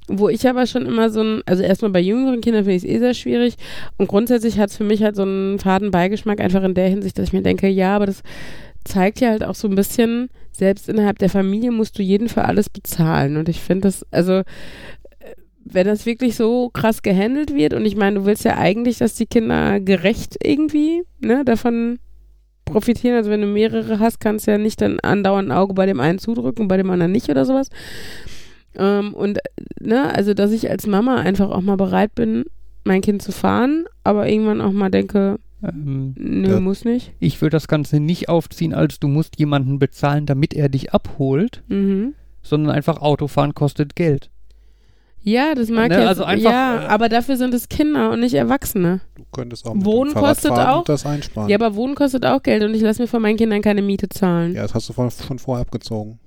Speaker 2: Wo ich aber schon immer so ein, also erstmal bei jüngeren Kindern finde ich es eh sehr schwierig und grundsätzlich hat es für mich halt so einen faden Beigeschmack einfach in der Hinsicht, dass ich mir denke, ja, aber das zeigt ja halt auch so ein bisschen, selbst innerhalb der Familie musst du jeden für alles bezahlen und ich finde das, also äh, wenn das wirklich so krass gehandelt wird und ich meine, du willst ja eigentlich, dass die Kinder gerecht irgendwie, ne, davon profitieren. Also wenn du mehrere hast, kannst du ja nicht dann andauernd ein Auge bei dem einen zudrücken, bei dem anderen nicht oder sowas. Ähm, und ne, also dass ich als Mama einfach auch mal bereit bin, mein Kind zu fahren, aber irgendwann auch mal denke,
Speaker 1: Ähm,
Speaker 2: nö,
Speaker 3: Ja.
Speaker 2: muss nicht.
Speaker 1: ich würde das Ganze nicht aufziehen, als du musst jemanden bezahlen, damit er dich abholt,
Speaker 2: Mhm.
Speaker 1: sondern einfach Autofahren kostet Geld.
Speaker 2: Ja, das mag
Speaker 1: Ne,
Speaker 2: jetzt,
Speaker 1: also einfach,
Speaker 2: ja,
Speaker 1: äh,
Speaker 2: aber dafür sind es Kinder und nicht Erwachsene.
Speaker 3: Du könntest auch mit
Speaker 2: Wohnen
Speaker 3: dem
Speaker 2: kostet auch-
Speaker 3: und das einsparen.
Speaker 2: Ja, aber Wohnen kostet auch Geld und ich lasse mir von meinen Kindern keine Miete zahlen.
Speaker 3: Ja, das hast du von, schon vorher abgezogen.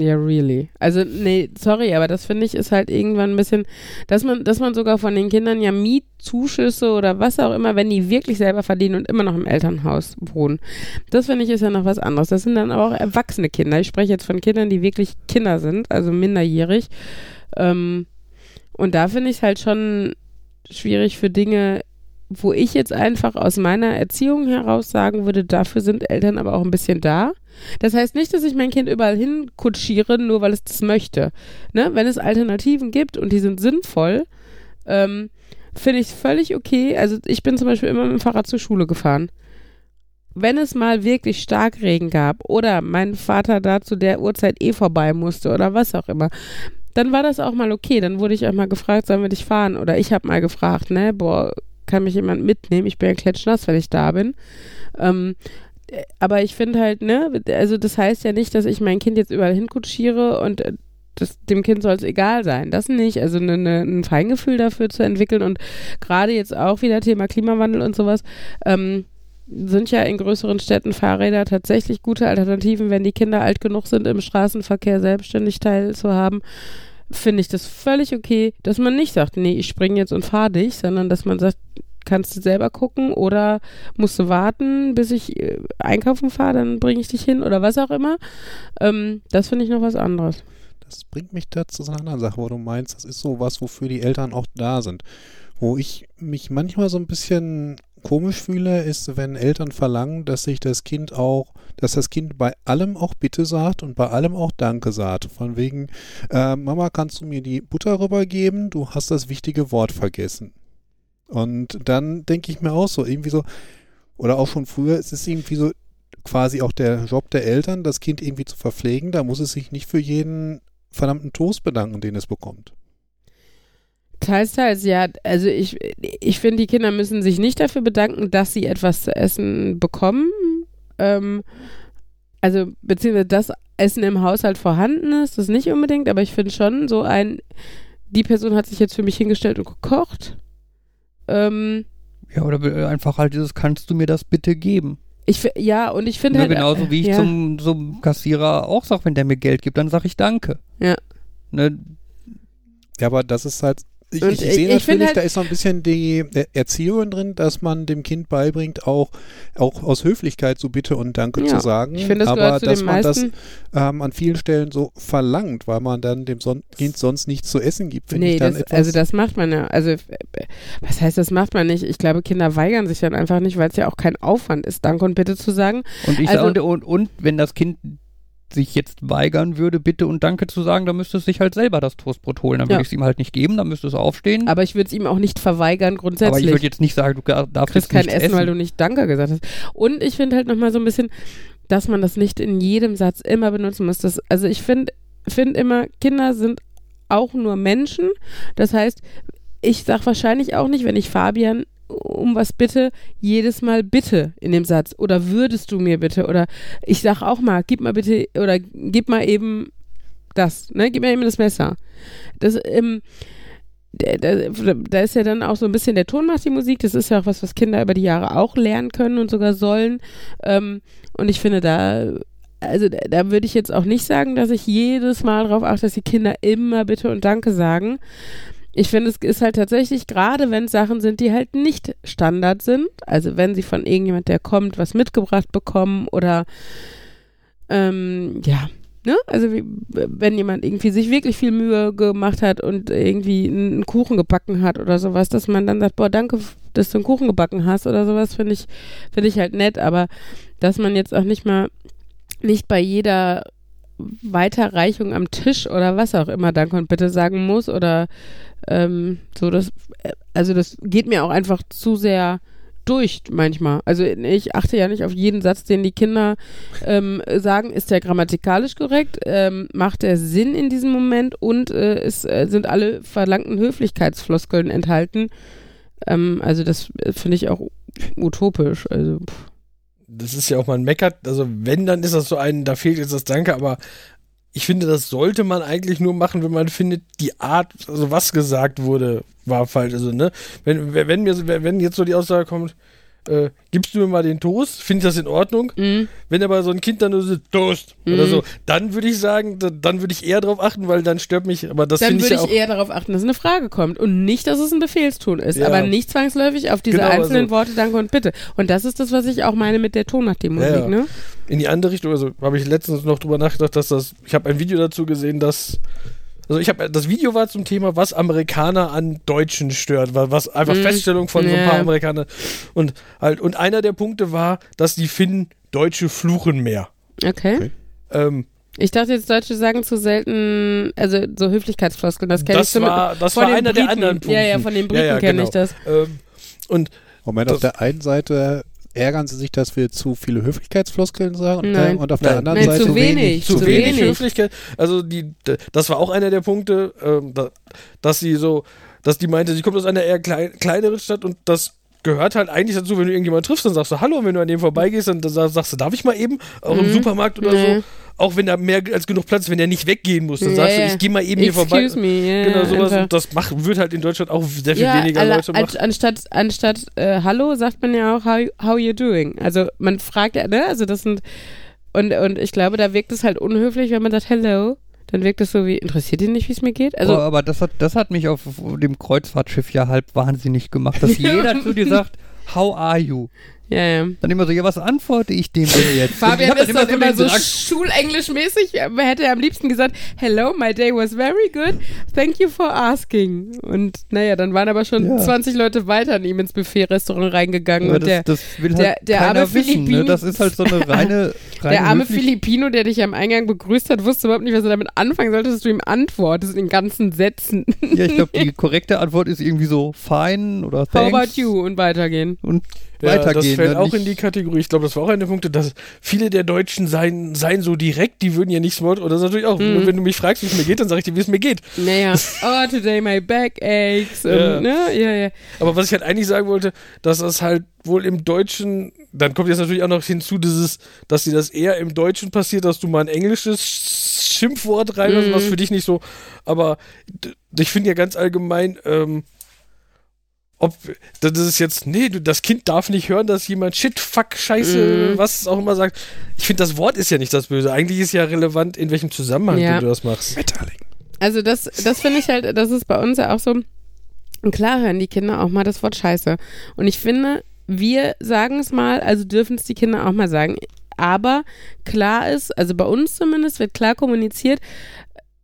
Speaker 2: Ja, really. Also, nee, sorry, aber das finde ich ist halt irgendwann ein bisschen, dass man, dass man sogar von den Kindern ja Mietzuschüsse oder was auch immer, wenn die wirklich selber verdienen und immer noch im Elternhaus wohnen. Das finde ich ist ja noch was anderes. Das sind dann aber auch erwachsene Kinder. Ich spreche jetzt von Kindern, die wirklich Kinder sind, also minderjährig. Ähm, und da finde ich es halt schon schwierig für Dinge, wo ich jetzt einfach aus meiner Erziehung heraus sagen würde, dafür sind Eltern aber auch ein bisschen da. Das heißt nicht, dass ich mein Kind überall hin kutschiere, nur weil es das möchte. Ne? Wenn es Alternativen gibt und die sind sinnvoll, ähm, finde ich völlig okay. Also ich bin zum Beispiel immer mit dem Fahrrad zur Schule gefahren. Wenn es mal wirklich Starkregen gab oder mein Vater da zu der Uhrzeit eh vorbei musste oder was auch immer, dann war das auch mal okay. Dann wurde ich auch mal gefragt, sollen wir dich fahren? Oder ich habe mal gefragt, ne, boah, kann mich jemand mitnehmen? Ich bin ja klatschnass, wenn ich da bin. Ähm, äh, aber ich finde halt, ne, also das heißt ja nicht, dass ich mein Kind jetzt überall hinkutschiere und äh, das, dem Kind soll es egal sein. Das nicht. Also ne, ne, ein Feingefühl dafür zu entwickeln und gerade jetzt auch wieder Thema Klimawandel und sowas, ähm, sind ja in größeren Städten Fahrräder tatsächlich gute Alternativen, wenn die Kinder alt genug sind, im Straßenverkehr selbstständig teilzuhaben. Finde ich das völlig okay, dass man nicht sagt, nee, ich springe jetzt und fahre dich, sondern dass man sagt, kannst du selber gucken oder musst du warten, bis ich äh, einkaufen fahre, dann bringe ich dich hin oder was auch immer. Ähm, das finde ich noch was anderes.
Speaker 3: Das bringt mich da zu einer anderen Sache, wo du meinst, das ist so was, wofür die Eltern auch da sind. Wo ich mich manchmal so ein bisschen komisch fühle, ist, wenn Eltern verlangen, dass sich das Kind auch, dass das Kind bei allem auch Bitte sagt und bei allem auch Danke sagt. Von wegen, äh, Mama, kannst du mir die Butter rübergeben? Du hast das wichtige Wort vergessen. Und dann denke ich mir auch so, irgendwie so, oder auch schon früher, es ist irgendwie so quasi auch der Job der Eltern, das Kind irgendwie zu verpflegen. Da muss es sich nicht für jeden verdammten Toast bedanken, den es bekommt.
Speaker 2: Teils, teils, ja. Also ich, ich finde, die Kinder müssen sich nicht dafür bedanken, dass sie etwas zu essen bekommen. Ähm, also, beziehungsweise das Essen im Haushalt vorhanden ist, das nicht unbedingt, aber ich finde schon so ein, die Person hat sich jetzt für mich hingestellt und gekocht. Ähm,
Speaker 1: Ja, oder einfach halt dieses, kannst du mir das bitte geben?
Speaker 2: ich, ja, und ich finde
Speaker 1: Ja,
Speaker 2: halt.
Speaker 1: genauso wie ich
Speaker 2: ja.
Speaker 1: zum, zum Kassierer auch sage, wenn der mir Geld gibt, dann sage ich Danke.
Speaker 2: Ja.
Speaker 1: Ne,
Speaker 3: Ja, aber das ist halt. Ich, ich,
Speaker 2: ich-
Speaker 3: sehe
Speaker 2: ich
Speaker 3: natürlich,
Speaker 2: halt-
Speaker 3: da ist so ein bisschen die Erziehung drin, dass man dem Kind beibringt, auch, auch aus Höflichkeit so Bitte und Danke
Speaker 2: Ja,
Speaker 3: zu sagen.
Speaker 2: Ich finde, das
Speaker 3: aber
Speaker 2: zu
Speaker 3: dass
Speaker 2: den
Speaker 3: man
Speaker 2: meisten.
Speaker 3: das ähm, an vielen Stellen so verlangt, weil man dann dem Son Kind sonst nichts zu essen gibt, finde
Speaker 2: Nee,
Speaker 3: ich dann
Speaker 2: das,
Speaker 3: etwas.
Speaker 2: also das macht man ja. Also, äh, was heißt, das macht man nicht? Ich glaube, Kinder weigern sich dann einfach nicht, weil es ja auch kein Aufwand ist, Danke und Bitte zu sagen.
Speaker 1: und, ich
Speaker 2: Also-
Speaker 1: sag, und, und, und wenn das Kind sich jetzt weigern würde, Bitte und Danke zu sagen, dann müsste es sich halt selber das Toastbrot holen. Dann
Speaker 2: Ja.
Speaker 1: würde ich es ihm halt nicht geben, dann müsste es aufstehen.
Speaker 2: Aber ich würde es ihm auch nicht verweigern,
Speaker 1: Aber
Speaker 2: grundsätzlich.
Speaker 1: ich würde jetzt nicht sagen, du darfst
Speaker 2: Du kriegst
Speaker 1: jetzt
Speaker 2: kein
Speaker 1: nichts
Speaker 2: Essen, weil du nicht Danke gesagt hast. Und ich finde halt nochmal so ein bisschen, dass man das nicht in jedem Satz immer benutzen muss. Das, also ich finde find immer, Kinder sind auch nur Menschen. Das heißt, ich sage wahrscheinlich auch nicht, wenn ich Fabian um was bitte, jedes Mal bitte in dem Satz. Oder würdest du mir bitte? Oder ich sage auch mal, gib mal bitte, oder gib mal eben das, ne? Gib mir eben das Messer. Das, ähm, da ist ja dann auch so ein bisschen der Ton macht die Musik. Das ist ja auch was, was Kinder über die Jahre auch lernen können und sogar sollen. Ähm, und ich finde, da, also da, da würde ich jetzt auch nicht sagen, dass ich jedes Mal darauf achte, dass die Kinder immer Bitte und Danke sagen. Ich finde, es ist halt tatsächlich, gerade wenn es Sachen sind, die halt nicht Standard sind, also wenn sie von irgendjemand, der kommt, was mitgebracht bekommen oder ähm, ja, ne? Also wie, wenn jemand irgendwie sich wirklich viel Mühe gemacht hat und irgendwie einen Kuchen gebacken hat oder sowas, dass man dann sagt, boah, danke, dass du einen Kuchen gebacken hast oder sowas, finde ich, finde ich halt nett, aber dass man jetzt auch nicht mal nicht bei jeder Weiterreichung am Tisch oder was auch immer Danke und Bitte sagen muss oder ähm, so das äh, also das geht mir auch einfach zu sehr durch manchmal. Also ich achte ja nicht auf jeden Satz, den die Kinder ähm, sagen, ist der grammatikalisch korrekt, ähm, macht der Sinn in diesem Moment und äh, ist, äh, sind alle verlangten Höflichkeitsfloskeln enthalten. Ähm, also das äh, finde ich auch utopisch. Also pff.
Speaker 4: Das ist ja auch mal ein Meckert, also wenn, dann ist das so ein, da fehlt jetzt das Danke, aber ich finde, das sollte man eigentlich nur machen, wenn man findet, die Art, also was gesagt wurde, war falsch. Also, ne, wenn, wenn, mir, wenn jetzt so die Aussage kommt, äh, gibst du mir mal den Toast, finde ich das in Ordnung.
Speaker 2: mm,
Speaker 4: Wenn aber so ein Kind dann nur so Toast oder
Speaker 2: Mhm.
Speaker 4: so, dann würde ich sagen, da, dann würde ich eher drauf achten, weil dann stört mich, aber das
Speaker 2: dann
Speaker 4: finde ich
Speaker 2: würde
Speaker 4: ja
Speaker 2: ich
Speaker 4: auch.
Speaker 2: eher darauf achten, dass eine Frage kommt und nicht, dass es ein Befehlston ist,
Speaker 4: Ja.
Speaker 2: aber nicht zwangsläufig auf diese
Speaker 4: Genau,
Speaker 2: einzelnen
Speaker 4: also-
Speaker 2: Worte Danke und Bitte. Und das ist das, was ich auch meine mit der Ton nach dem Musik,
Speaker 4: Ja, ja.
Speaker 2: ne?
Speaker 4: in die andere Richtung, also habe ich letztens noch drüber nachgedacht, dass das, ich habe ein Video dazu gesehen, dass, also ich habe, das Video war zum Thema, was Amerikaner an Deutschen stört, wa- was einfach
Speaker 2: Mhm.
Speaker 4: Feststellung von so ein
Speaker 2: Ja.
Speaker 4: paar Amerikanern und halt, und einer der Punkte war, dass die Finnen Deutsche fluchen mehr.
Speaker 2: Okay.
Speaker 3: Okay.
Speaker 4: Ähm,
Speaker 2: Ich dachte jetzt, Deutsche sagen zu selten, also so Höflichkeitsfloskeln, das kenne ich
Speaker 4: das
Speaker 2: zum
Speaker 4: war, das
Speaker 2: von
Speaker 4: war
Speaker 2: den
Speaker 4: einer
Speaker 2: Briten.
Speaker 4: der anderen Punkte.
Speaker 2: Ja, ja, von den Briten
Speaker 4: Ja, ja,
Speaker 2: kenne
Speaker 4: genau.
Speaker 2: ich das.
Speaker 4: Ähm, und
Speaker 3: Moment,
Speaker 4: Das-
Speaker 3: auf der einen Seite ärgern sie sich, dass wir zu viele Höflichkeitsfloskeln sagen und,
Speaker 2: Nein.
Speaker 3: äh, und auf der
Speaker 4: Nein.
Speaker 3: anderen
Speaker 2: Nein,
Speaker 3: Seite
Speaker 2: zu wenig.
Speaker 4: zu
Speaker 2: Zu
Speaker 4: wenig,
Speaker 2: wenig.
Speaker 4: Höflichkeit. Also die, d- das war auch einer der Punkte, ähm, da, dass sie so, dass die meinte, sie kommt aus einer eher klein, kleineren Stadt und das gehört halt eigentlich dazu, wenn du irgendjemanden triffst, dann sagst du Hallo und wenn du an dem vorbeigehst, dann sa- sagst du, darf ich mal eben, auch im
Speaker 2: Mhm.
Speaker 4: Supermarkt oder
Speaker 2: Nee.
Speaker 4: so, auch wenn da mehr als genug Platz ist, wenn der nicht weggehen muss, dann
Speaker 2: Ja,
Speaker 4: sagst du, ich gehe mal eben hier vorbei.
Speaker 2: Excuse me. Ja,
Speaker 4: Genau sowas
Speaker 2: einfach.
Speaker 4: und das macht, wird halt in Deutschland auch sehr viel
Speaker 2: ja,
Speaker 4: weniger
Speaker 2: alle-
Speaker 4: Leute machen.
Speaker 2: anstatt anstatt äh, Hallo sagt man ja auch how, how you doing. Also man fragt ja, ne? Also das sind und und ich glaube, da wirkt es halt unhöflich, wenn man sagt Hello. dann wirkt es so wie, interessiert ihn nicht, wie es mir geht?
Speaker 1: Also,
Speaker 2: Also,
Speaker 1: aber das hat, das hat mich auf dem Kreuzfahrtschiff ja halb wahnsinnig gemacht, dass jeder zu dir sagt, how are you?
Speaker 2: Ja, ja.
Speaker 1: Dann immer so, ja, was antworte ich dem denn jetzt?
Speaker 2: Fabian ist dann immer so
Speaker 1: gesagt,
Speaker 2: schulenglischmäßig. Er hätte am liebsten gesagt, hello, my day was very good. Thank you for asking. Und naja, dann waren aber schon
Speaker 1: Ja.
Speaker 2: 20 Leute weiter an ihm ins Buffet-Restaurant reingegangen. und der,
Speaker 1: das, das will
Speaker 2: der-
Speaker 1: halt
Speaker 2: der
Speaker 1: keiner
Speaker 2: arme
Speaker 1: wissen, ne? Das ist halt so eine reine, reine
Speaker 2: der arme Filipino, der dich am Eingang begrüßt hat, wusste überhaupt nicht, was er damit anfangen sollte, dass du ihm antwortest in ganzen Sätzen.
Speaker 1: Ja, ich glaube, die korrekte Antwort ist irgendwie so fine oder
Speaker 2: How
Speaker 1: thanks.
Speaker 2: about you? Und weitergehen.
Speaker 1: Und
Speaker 4: Ja, das
Speaker 1: weitergehen.
Speaker 4: fällt
Speaker 1: ne?
Speaker 4: auch in die Kategorie. Ich glaube, das war auch einer der Punkte, dass viele der Deutschen seien, seien so direkt, die würden ja nicht small. Oder das ist natürlich auch,
Speaker 2: Mhm.
Speaker 4: wenn du mich fragst, wie es mir geht, dann sage ich dir, wie es mir geht.
Speaker 2: Naja, oh, today my back aches.
Speaker 4: Ja.
Speaker 2: Und, ne? Ja, ja.
Speaker 4: Aber was ich halt eigentlich sagen wollte, dass das halt wohl im Deutschen, dann kommt jetzt natürlich auch noch hinzu, dieses, dass dir das eher im Deutschen passiert, dass du mal ein englisches Schimpfwort reinlässt,
Speaker 2: Mhm.
Speaker 4: was für dich nicht so, aber ich finde ja ganz allgemein, ähm, ob, das ist jetzt, nee, du, das Kind darf nicht hören, dass jemand Shit, Fuck, Scheiße,
Speaker 2: Mhm.
Speaker 4: was es auch immer sagt. Ich finde, das Wort ist ja nicht das Böse. Eigentlich ist ja relevant, in welchem Zusammenhang
Speaker 2: Ja.
Speaker 4: du das machst.
Speaker 3: Metallic.
Speaker 2: Also das, das finde ich halt, das ist bei uns ja auch so, klar hören die Kinder auch mal das Wort Scheiße. Und ich finde, wir sagen es mal, also dürfen es die Kinder auch mal sagen. Aber klar ist, also bei uns zumindest wird klar kommuniziert,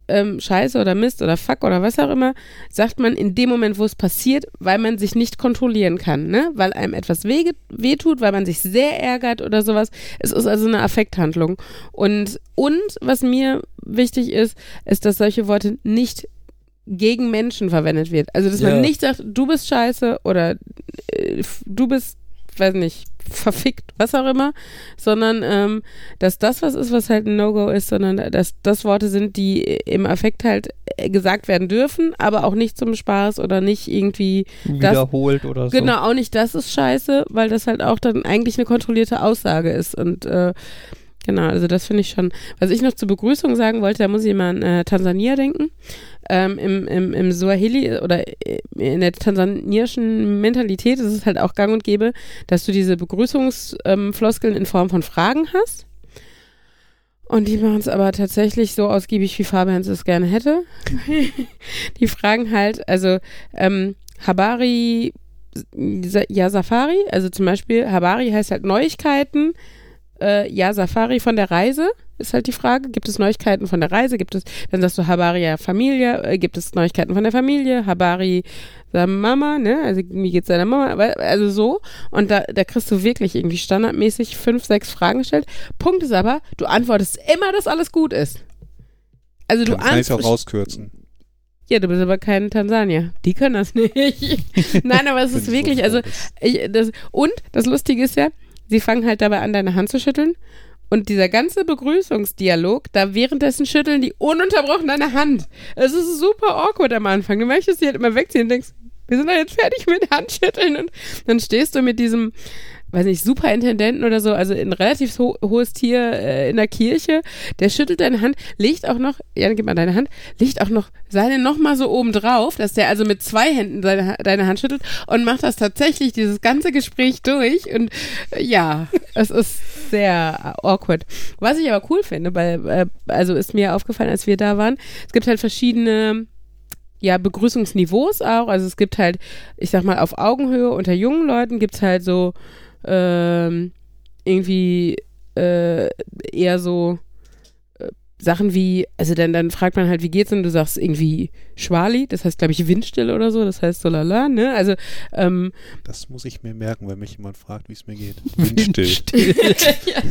Speaker 2: ähm, Scheiße oder Mist oder Fuck oder was auch immer, sagt man in dem Moment, wo es passiert, weil man sich nicht kontrollieren kann, ne? Weil einem etwas weh, wehtut, weil man sich sehr ärgert oder sowas. Es ist also eine Affekthandlung. Und, und was mir wichtig ist, ist, dass solche Worte nicht gegen Menschen verwendet wird. Also, dass
Speaker 4: Ja.
Speaker 2: man nicht sagt, du bist scheiße oder äh, du bist, weiß nicht, verfickt, was auch immer, sondern ähm, dass das was ist, was halt ein No-Go ist, sondern dass das Worte sind, die im Affekt halt äh, gesagt werden dürfen, aber auch nicht zum Spaß oder nicht irgendwie
Speaker 1: wiederholt oder so.
Speaker 2: Genau, auch nicht das ist scheiße, weil das halt auch dann eigentlich eine kontrollierte Aussage ist. Und äh, genau, also das finde ich schon. Was ich noch zur Begrüßung sagen wollte, da muss ich immer an äh, Tansania denken. Ähm, im, im, Im Swahili oder äh, in der tansaniischen Mentalität ist es halt auch gang und gäbe, dass du diese Begrüßungsfloskeln ähm, in Form von Fragen hast. Und die machen es aber tatsächlich so ausgiebig, wie Fabian es gerne hätte. die fragen halt, also ähm, Habari, ja Safari, also zum Beispiel Habari heißt halt Neuigkeiten, äh, ja Safari von der Reise ist halt die Frage. Gibt es Neuigkeiten von der Reise? Gibt es, dann sagst du Habari ja Familie, äh, gibt es Neuigkeiten von der Familie? Habari seiner Mama, ne? Also wie geht's deiner Mama? Also so. Und da, da kriegst du wirklich irgendwie standardmäßig fünf, sechs Fragen gestellt. Punkt ist aber, du antwortest immer, dass alles gut ist. Also du
Speaker 3: Dann kann ich es auch rauskürzen.
Speaker 2: Ja, du bist aber kein Tansanier. Die können das nicht. Nein, aber es ist wirklich, also ich, das, und das Lustige ist ja, sie fangen halt dabei an, deine Hand zu schütteln. Und dieser ganze Begrüßungsdialog, da währenddessen schütteln die ununterbrochen deine Hand. Es ist super awkward am Anfang. Du möchtest sie halt immer wegziehen und denkst, wir sind doch jetzt fertig mit Handschütteln. Und dann stehst du mit diesem, weiß nicht, Superintendenten oder so, also ein relativ ho hohes Tier äh, in der Kirche, der schüttelt deine Hand, legt auch noch, ja, gib mal deine Hand, legt auch noch seine nochmal so oben drauf, dass der also mit zwei Händen deine, deine Hand schüttelt und macht das tatsächlich dieses ganze Gespräch durch und äh, ja, es ist sehr awkward. Was ich aber cool finde, weil, äh, also ist mir aufgefallen, als wir da waren, es gibt halt verschiedene ja, Begrüßungsniveaus auch. Also es gibt halt, ich sag mal, auf Augenhöhe unter jungen Leuten gibt es halt so ähm, irgendwie äh, eher so äh, Sachen wie, also dann, dann fragt man halt, wie geht's und du sagst irgendwie Schwali, das heißt, glaube ich, Windstille oder so, das heißt so lala, ne? Also, ähm,
Speaker 3: Das muss ich mir merken, wenn mich jemand fragt, wie es mir geht.
Speaker 1: Windstill.
Speaker 2: ja,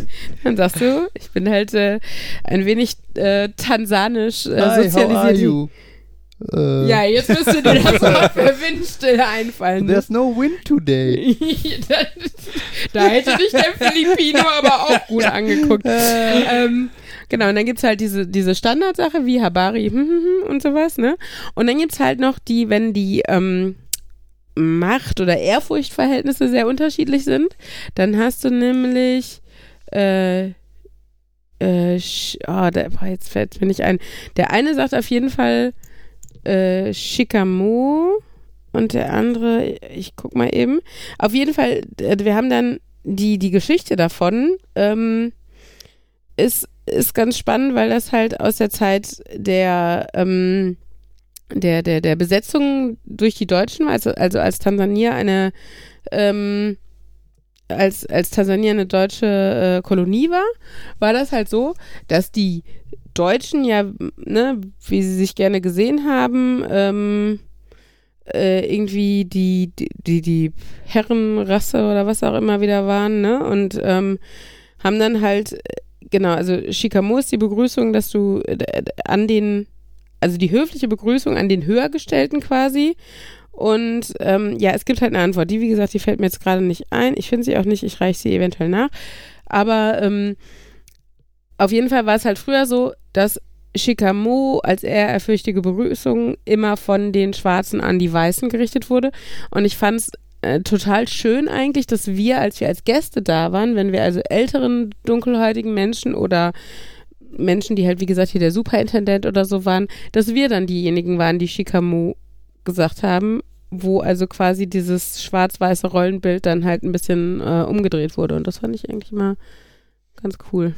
Speaker 2: dann sagst du, ich bin halt äh, ein wenig äh, tansanisch äh,
Speaker 1: Hi, how are
Speaker 2: sozialisiert.
Speaker 1: you? Äh,
Speaker 2: Ja, jetzt müsste dir das mal für Windstille einfallen. ne?
Speaker 1: There's no wind today.
Speaker 2: da, da hätte dich der Filipino aber auch gut angeguckt.
Speaker 1: Äh,
Speaker 2: ähm, genau, und dann gibt's halt diese, diese Standardsache wie Habari hm, hm, hm, und sowas, ne? Und dann gibt's halt noch die, wenn die ähm, Macht- oder Ehrfurchtverhältnisse sehr unterschiedlich sind, dann hast du nämlich äh, äh, oh, der, boah, jetzt fällt mir nicht ein. Der eine sagt auf jeden Fall äh, Shikamo und der andere, ich guck mal eben. Auf jeden Fall, äh, wir haben dann die, die Geschichte davon, ähm, ist ist ganz spannend, weil das halt aus der Zeit der, ähm, der, der, der Besetzung durch die Deutschen war, also, also als Tansania eine ähm, als, als Tansania eine deutsche äh, Kolonie war, war das halt so, dass die Deutschen ja, ne, wie sie sich gerne gesehen haben, ähm, äh, irgendwie die, die, die, die Herrenrasse oder was auch immer wieder waren, ne? Und ähm, haben dann halt, genau, also Shikamo ist die Begrüßung, dass du äh, an den, also die höfliche Begrüßung an den Höhergestellten quasi. Und ähm, ja, es gibt halt eine Antwort. Die, wie gesagt, die fällt mir jetzt gerade nicht ein. Ich finde sie auch nicht, ich reiche sie eventuell nach. Aber ähm, auf jeden Fall war es halt früher so, dass Shikamo als ehrerfürchtige Begrüßung immer von den Schwarzen an die Weißen gerichtet wurde. Und ich fand es äh, total schön eigentlich, dass wir, als wir als Gäste da waren, wenn wir also älteren dunkelhäutigen Menschen oder Menschen, die halt, wie gesagt, hier der Superintendent oder so waren, dass wir dann diejenigen waren, die Shikamo gesagt haben, wo also quasi dieses schwarz-weiße Rollenbild dann halt ein bisschen äh, umgedreht wurde. Und das fand ich eigentlich immer ganz cool.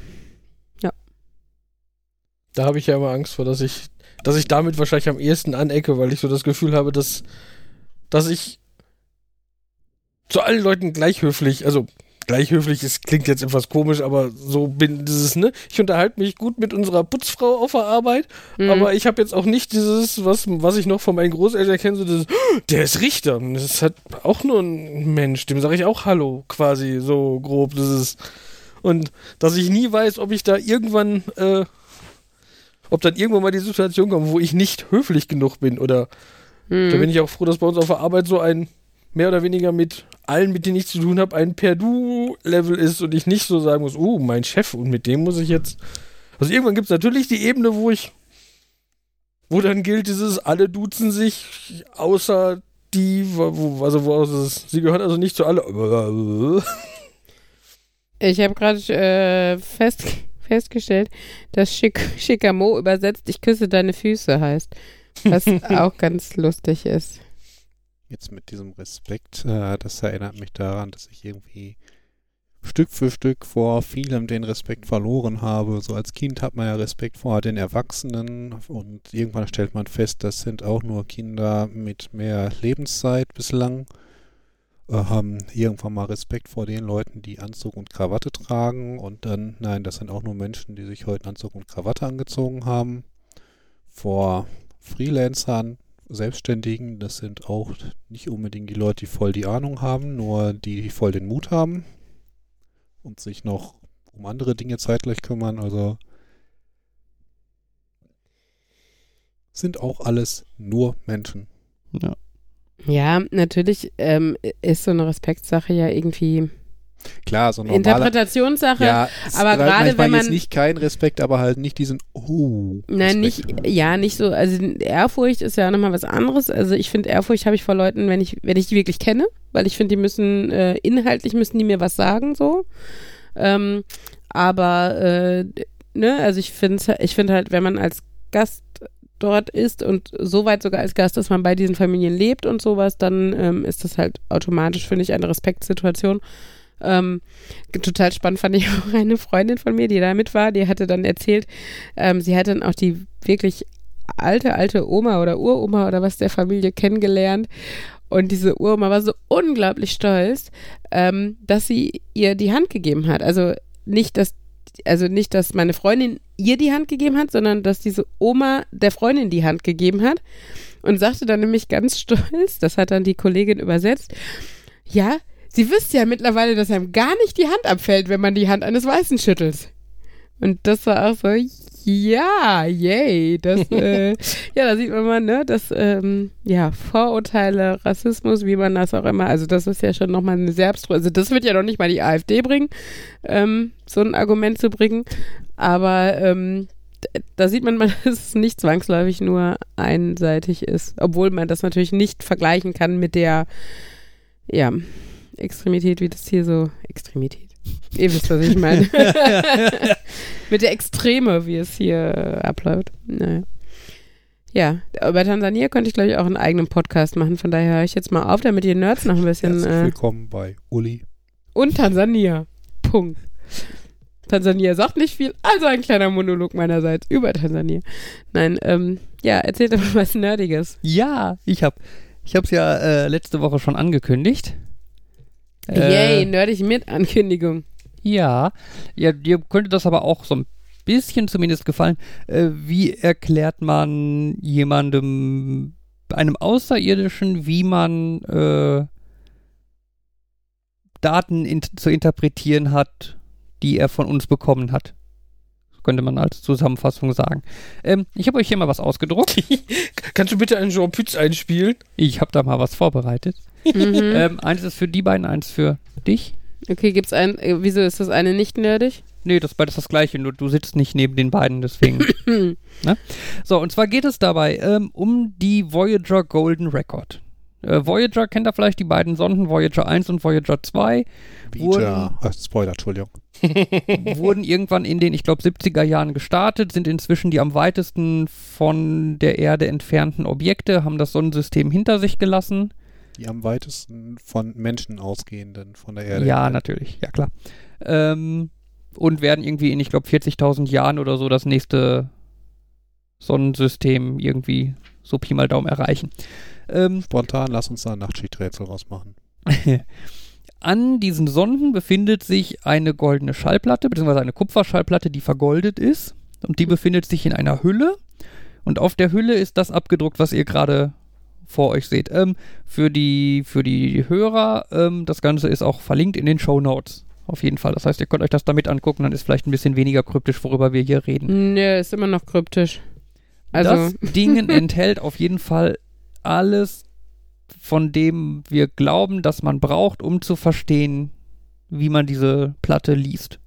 Speaker 4: Da habe ich ja immer Angst vor, dass ich, dass ich damit wahrscheinlich am ehesten anecke, weil ich so das Gefühl habe, dass, dass ich zu allen Leuten gleich höflich, also gleich höflich ist, klingt jetzt etwas komisch, aber so bin dieses, ne? Ich unterhalte mich gut mit unserer Putzfrau auf der Arbeit, mhm. aber ich habe jetzt auch nicht dieses, was, was ich noch von meinen Großeltern kenne, so dieses, der ist Richter. Das ist halt auch nur ein Mensch, dem sage ich auch Hallo, quasi, so grob. Das ist. Und dass ich nie weiß, ob ich da irgendwann äh, ob dann irgendwann mal die Situation kommt, wo ich nicht höflich genug bin oder hm. da bin ich auch froh, dass bei uns auf der Arbeit so ein mehr oder weniger mit allen, mit denen ich zu tun habe, ein Per-Du-Level ist und ich nicht so sagen muss, oh, mein Chef und mit dem muss ich jetzt. Also irgendwann gibt es natürlich die Ebene, wo ich, wo dann gilt dieses, alle duzen sich, außer die, wo, also wo es, sie gehören also nicht zu alle.
Speaker 2: Ich habe gerade äh, fest festgestellt, dass Schick Chicamo übersetzt, ich küsse deine Füße heißt. Was auch ganz lustig ist.
Speaker 3: Jetzt mit diesem Respekt, äh, das erinnert mich daran, dass ich irgendwie Stück für Stück vor vielem den Respekt verloren habe. So als Kind hat man ja Respekt vor den Erwachsenen und irgendwann stellt man fest, das sind auch nur Kinder mit mehr Lebenszeit bislang haben irgendwann mal Respekt vor den Leuten, die Anzug und Krawatte tragen und dann, nein, das sind auch nur Menschen, die sich heute Anzug und Krawatte angezogen haben. Vor Freelancern, Selbstständigen, das sind auch nicht unbedingt die Leute, die voll die Ahnung haben, nur die, die voll den Mut haben und sich noch um andere Dinge zeitgleich kümmern. Also sind auch alles nur Menschen.
Speaker 2: Ja. Ja, natürlich ähm, ist so eine Respektsache ja irgendwie
Speaker 3: Klar, so
Speaker 2: normale Interpretationssache, ja, aber gerade wenn man jetzt
Speaker 3: nicht kein Respekt, aber halt nicht diesen oh.
Speaker 2: Nein, nicht ja, nicht so, also Ehrfurcht ist ja nochmal was anderes. Also ich finde Ehrfurcht habe ich vor Leuten, wenn ich wenn ich die wirklich kenne, weil ich finde, die müssen äh, inhaltlich müssen die mir was sagen so. Ähm, aber äh, ne, also ich finde ich finde halt, wenn man als Gast dort ist und so weit sogar als Gast, dass man bei diesen Familien lebt und sowas, dann ähm, ist das halt automatisch, finde ich, eine Respektsituation. Ähm, total spannend fand ich auch eine Freundin von mir, die da mit war, die hatte dann erzählt, ähm, sie hat dann auch die wirklich alte, alte Oma oder Uroma oder was der Familie kennengelernt. Und diese Uroma war so unglaublich stolz, ähm, dass sie ihr die Hand gegeben hat. Also nicht, dass also nicht, dass meine Freundin ihr die Hand gegeben hat, sondern dass diese Oma der Freundin die Hand gegeben hat und sagte dann nämlich ganz stolz, das hat dann die Kollegin übersetzt, ja, sie wüsste ja mittlerweile, dass einem gar nicht die Hand abfällt, wenn man die Hand eines Weißen schüttelt. Und das war auch so, ja, yay. Das, äh, ja, da sieht man mal, ne, dass, ähm, ja, Vorurteile, Rassismus, wie man das auch immer, also das ist ja schon nochmal eine Selbstruhe. Also das wird ja noch nicht mal die AfD bringen, ähm, so ein Argument zu bringen. Aber ähm, da sieht man mal, dass es nicht zwangsläufig nur einseitig ist. Obwohl man das natürlich nicht vergleichen kann mit der, ja, Extremität, wie das hier so, Extremität. Ihr wisst, was ich meine. Mit der Extreme, wie es hier abläuft. Naja. Ja, bei Tansania könnte ich, glaube ich, auch einen eigenen Podcast machen. Von daher höre ich jetzt mal auf, damit ihr Nerds noch ein bisschen.
Speaker 3: Herzlich äh, willkommen bei Uli.
Speaker 2: Und Tansania. Punkt. Tansania sagt nicht viel, also ein kleiner Monolog meinerseits über Tansania. Nein, ähm, ja, erzähl doch mal was Nerdiges.
Speaker 1: Ja, ich hab, ich hab's ja äh, letzte Woche schon angekündigt.
Speaker 2: Yay,
Speaker 1: Äh,
Speaker 2: nerdig mit Ankündigung.
Speaker 1: ja, ja, dir könnte das aber auch so ein bisschen zumindest gefallen. Äh, wie erklärt man jemandem, einem Außerirdischen, wie man äh, Daten in, zu interpretieren hat, die er von uns bekommen hat? Könnte man als Zusammenfassung sagen. Ähm, ich habe euch hier mal was ausgedruckt.
Speaker 4: Kannst du bitte einen Jean Pütz einspielen?
Speaker 1: Ich habe da mal was vorbereitet.
Speaker 2: Mhm.
Speaker 1: Ähm, eins ist für die beiden, eins für dich.
Speaker 2: Okay, gibt's ein, äh, wieso ist das eine nicht nerdig?
Speaker 1: Nee, das ist beides das gleiche, nur du sitzt nicht neben den beiden, deswegen.
Speaker 2: Hm.
Speaker 1: so, und zwar geht es dabei ähm, um die Voyager Golden Record. Äh, Voyager kennt ihr vielleicht die beiden Sonden, Voyager 1 und Voyager 2,
Speaker 3: Vita. Ach, Spoiler, Entschuldigung.
Speaker 1: wurden irgendwann in den, ich glaube, 70er Jahren gestartet, sind inzwischen die am weitesten von der Erde entfernten Objekte, haben das Sonnensystem hinter sich gelassen.
Speaker 3: Die am weitesten von Menschen ausgehenden von der Erde.
Speaker 1: Ja, natürlich, ja klar. Ähm, und werden irgendwie in, ich glaube, 40.000 Jahren oder so das nächste Sonnensystem irgendwie so Pi mal Daumen erreichen. Ähm,
Speaker 3: Spontan, lass uns da ein Nachtschichträtsel rausmachen.
Speaker 1: an diesen Sonden befindet sich eine goldene Schallplatte, beziehungsweise eine Kupferschallplatte, die vergoldet ist. Und die befindet sich in einer Hülle. Und auf der Hülle ist das abgedruckt, was ihr gerade vor euch seht. Ähm, für, die, für die Hörer, ähm, das Ganze ist auch verlinkt in den Show Notes. Auf jeden Fall. Das heißt, ihr könnt euch das damit angucken, dann ist vielleicht ein bisschen weniger kryptisch, worüber wir hier reden.
Speaker 2: Nö, ist immer noch kryptisch. Also,
Speaker 1: das Ding enthält auf jeden Fall alles, von dem wir glauben, dass man braucht, um zu verstehen, wie man diese Platte liest.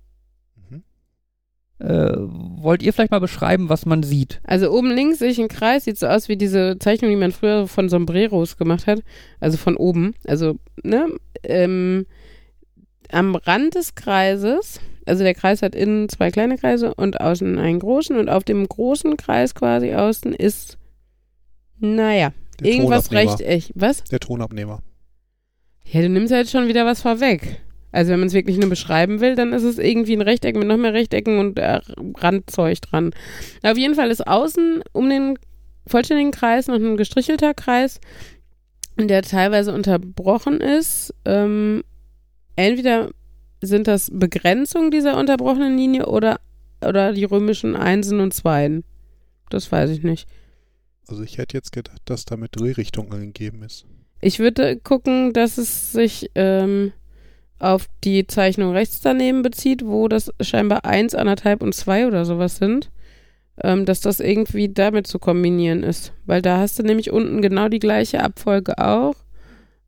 Speaker 1: Äh, wollt ihr vielleicht mal beschreiben, was man sieht?
Speaker 2: also oben links sehe ich einen Kreis, sieht so aus wie diese Zeichnung, die man früher von Sombreros gemacht hat. Also von oben. Also, ne? Ähm, am Rand des Kreises, also der Kreis hat innen zwei kleine Kreise und außen einen großen und auf dem großen Kreis quasi außen ist, naja,
Speaker 3: Der
Speaker 2: irgendwas rechteckig. Was?
Speaker 3: Der Tonabnehmer.
Speaker 2: Ja, du nimmst halt schon wieder was vorweg. Also wenn man es wirklich nur beschreiben will, dann ist es irgendwie ein Rechteck mit noch mehr Rechtecken und äh, Randzeug dran. Auf jeden Fall ist außen um den vollständigen Kreis noch ein gestrichelter Kreis, der teilweise unterbrochen ist. Ähm, entweder sind das Begrenzungen dieser unterbrochenen Linie oder, oder die römischen Einsen und Zweien. Das weiß ich nicht.
Speaker 3: Also ich hätte jetzt gedacht, dass da mit Drehrichtung angegeben ist.
Speaker 2: Ich würde gucken, dass es sich ähm, auf die Zeichnung rechts daneben bezieht, wo das scheinbar 1, 1,5 und 2 oder sowas sind. Ähm, dass das irgendwie damit zu kombinieren ist. Weil da hast du nämlich unten genau die gleiche Abfolge auch.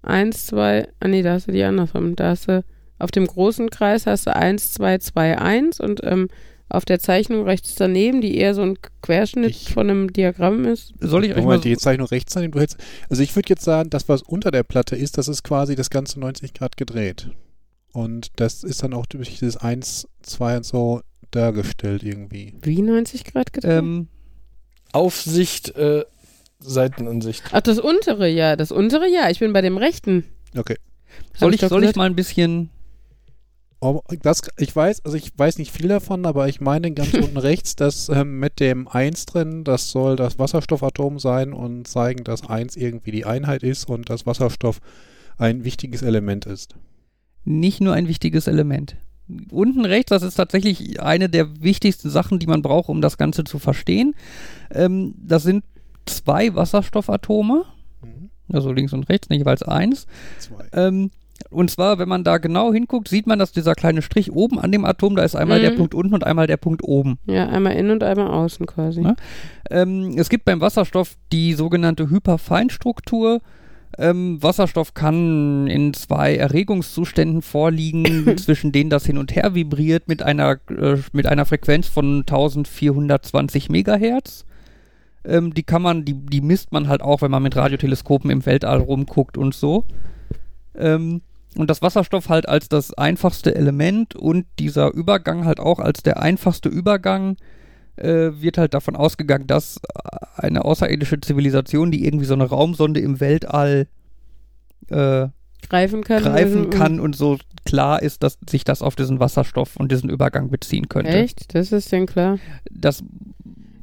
Speaker 2: 1, 2, ah nee, da hast du die andersrum. Da hast du auf dem großen Kreis hast du 1, 2, 2, 1 und ähm, auf der Zeichnung rechts daneben, die eher so ein Querschnitt
Speaker 3: Ich-
Speaker 2: von einem Diagramm ist.
Speaker 1: Soll ich euch mal so,
Speaker 3: die Zeichnung rechts an, du hältst. Also ich würde jetzt sagen, das, was unter der Platte ist, das ist quasi das ganze 90 Grad gedreht. Und das ist dann auch durch dieses 1, 2 und so dargestellt irgendwie.
Speaker 2: Wie 90 Grad gedreht?
Speaker 1: ähm,
Speaker 4: Aufsicht, äh, Seitenansicht.
Speaker 2: Ach, das untere, ja. Das untere, ja. Ich bin bei dem rechten.
Speaker 3: Okay.
Speaker 1: soll,
Speaker 2: Hab
Speaker 1: ich,
Speaker 2: doch
Speaker 1: soll ich mal ein bisschen
Speaker 3: Aber das, ich weiß, also ich weiß nicht viel davon, aber ich meine ganz unten rechts, dass ähm, mit dem 1 drin, das soll das Wasserstoffatom sein und zeigen, dass 1 irgendwie die Einheit ist und dass Wasserstoff ein wichtiges Element ist.
Speaker 1: Nicht nur ein wichtiges Element. Unten rechts, das ist tatsächlich eine der wichtigsten Sachen, die man braucht, um das Ganze zu verstehen. Ähm, das sind zwei Wasserstoffatome,
Speaker 3: Mhm.
Speaker 1: also links und rechts, nicht jeweils eins.
Speaker 3: Zwei.
Speaker 1: Ähm, und zwar, wenn man da genau hinguckt, sieht man, dass dieser kleine Strich oben an dem Atom, da ist einmal
Speaker 2: Mhm.
Speaker 1: der Punkt unten und einmal der Punkt oben.
Speaker 2: Ja, einmal innen und einmal außen quasi.
Speaker 1: Ja. Ähm, es gibt beim Wasserstoff die sogenannte Hyperfeinstruktur. Ähm, Wasserstoff kann in zwei Erregungszuständen vorliegen, zwischen denen das hin und her vibriert mit einer, äh, mit einer Frequenz von 1420 Megahertz. Ähm, die kann man, die, die misst man halt auch, wenn man mit Radioteleskopen im Weltall rumguckt und so. Ähm, und das Wasserstoff halt als das einfachste Element und dieser Übergang halt auch als der einfachste Übergang äh, wird halt davon ausgegangen, dass eine außerirdische Zivilisation, die irgendwie so eine Raumsonde im Weltall äh,
Speaker 2: greifen kann.
Speaker 1: greifen
Speaker 2: also,
Speaker 1: kann und so klar ist, dass sich das auf diesen Wasserstoff und diesen Übergang beziehen könnte.
Speaker 2: Echt? Das ist denn klar.
Speaker 1: Das,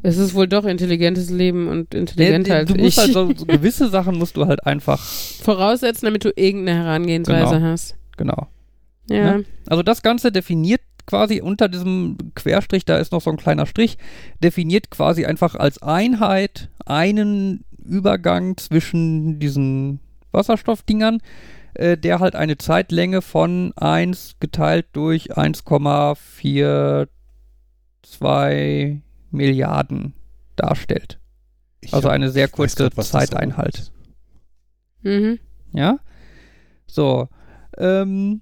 Speaker 2: Es ist wohl doch intelligentes Leben und intelligenter als
Speaker 1: du musst
Speaker 2: ich.
Speaker 1: halt so, so gewisse Sachen musst du halt einfach,
Speaker 2: Voraussetzen, damit du irgendeine Herangehensweise
Speaker 1: Genau.
Speaker 2: hast.
Speaker 1: genau.
Speaker 2: Ja.
Speaker 1: Ne? Also das Ganze definiert quasi unter diesem Querstrich, da ist noch so ein kleiner Strich, definiert quasi einfach als Einheit einen Übergang zwischen diesen Wasserstoffdingern, äh, der halt eine Zeitlänge von 1 geteilt durch 1,42 Milliarden darstellt.
Speaker 3: Ich
Speaker 1: Also eine sehr kurze
Speaker 3: grad,
Speaker 1: Zeiteinheit.
Speaker 2: Mhm.
Speaker 1: Ja? So. Ähm,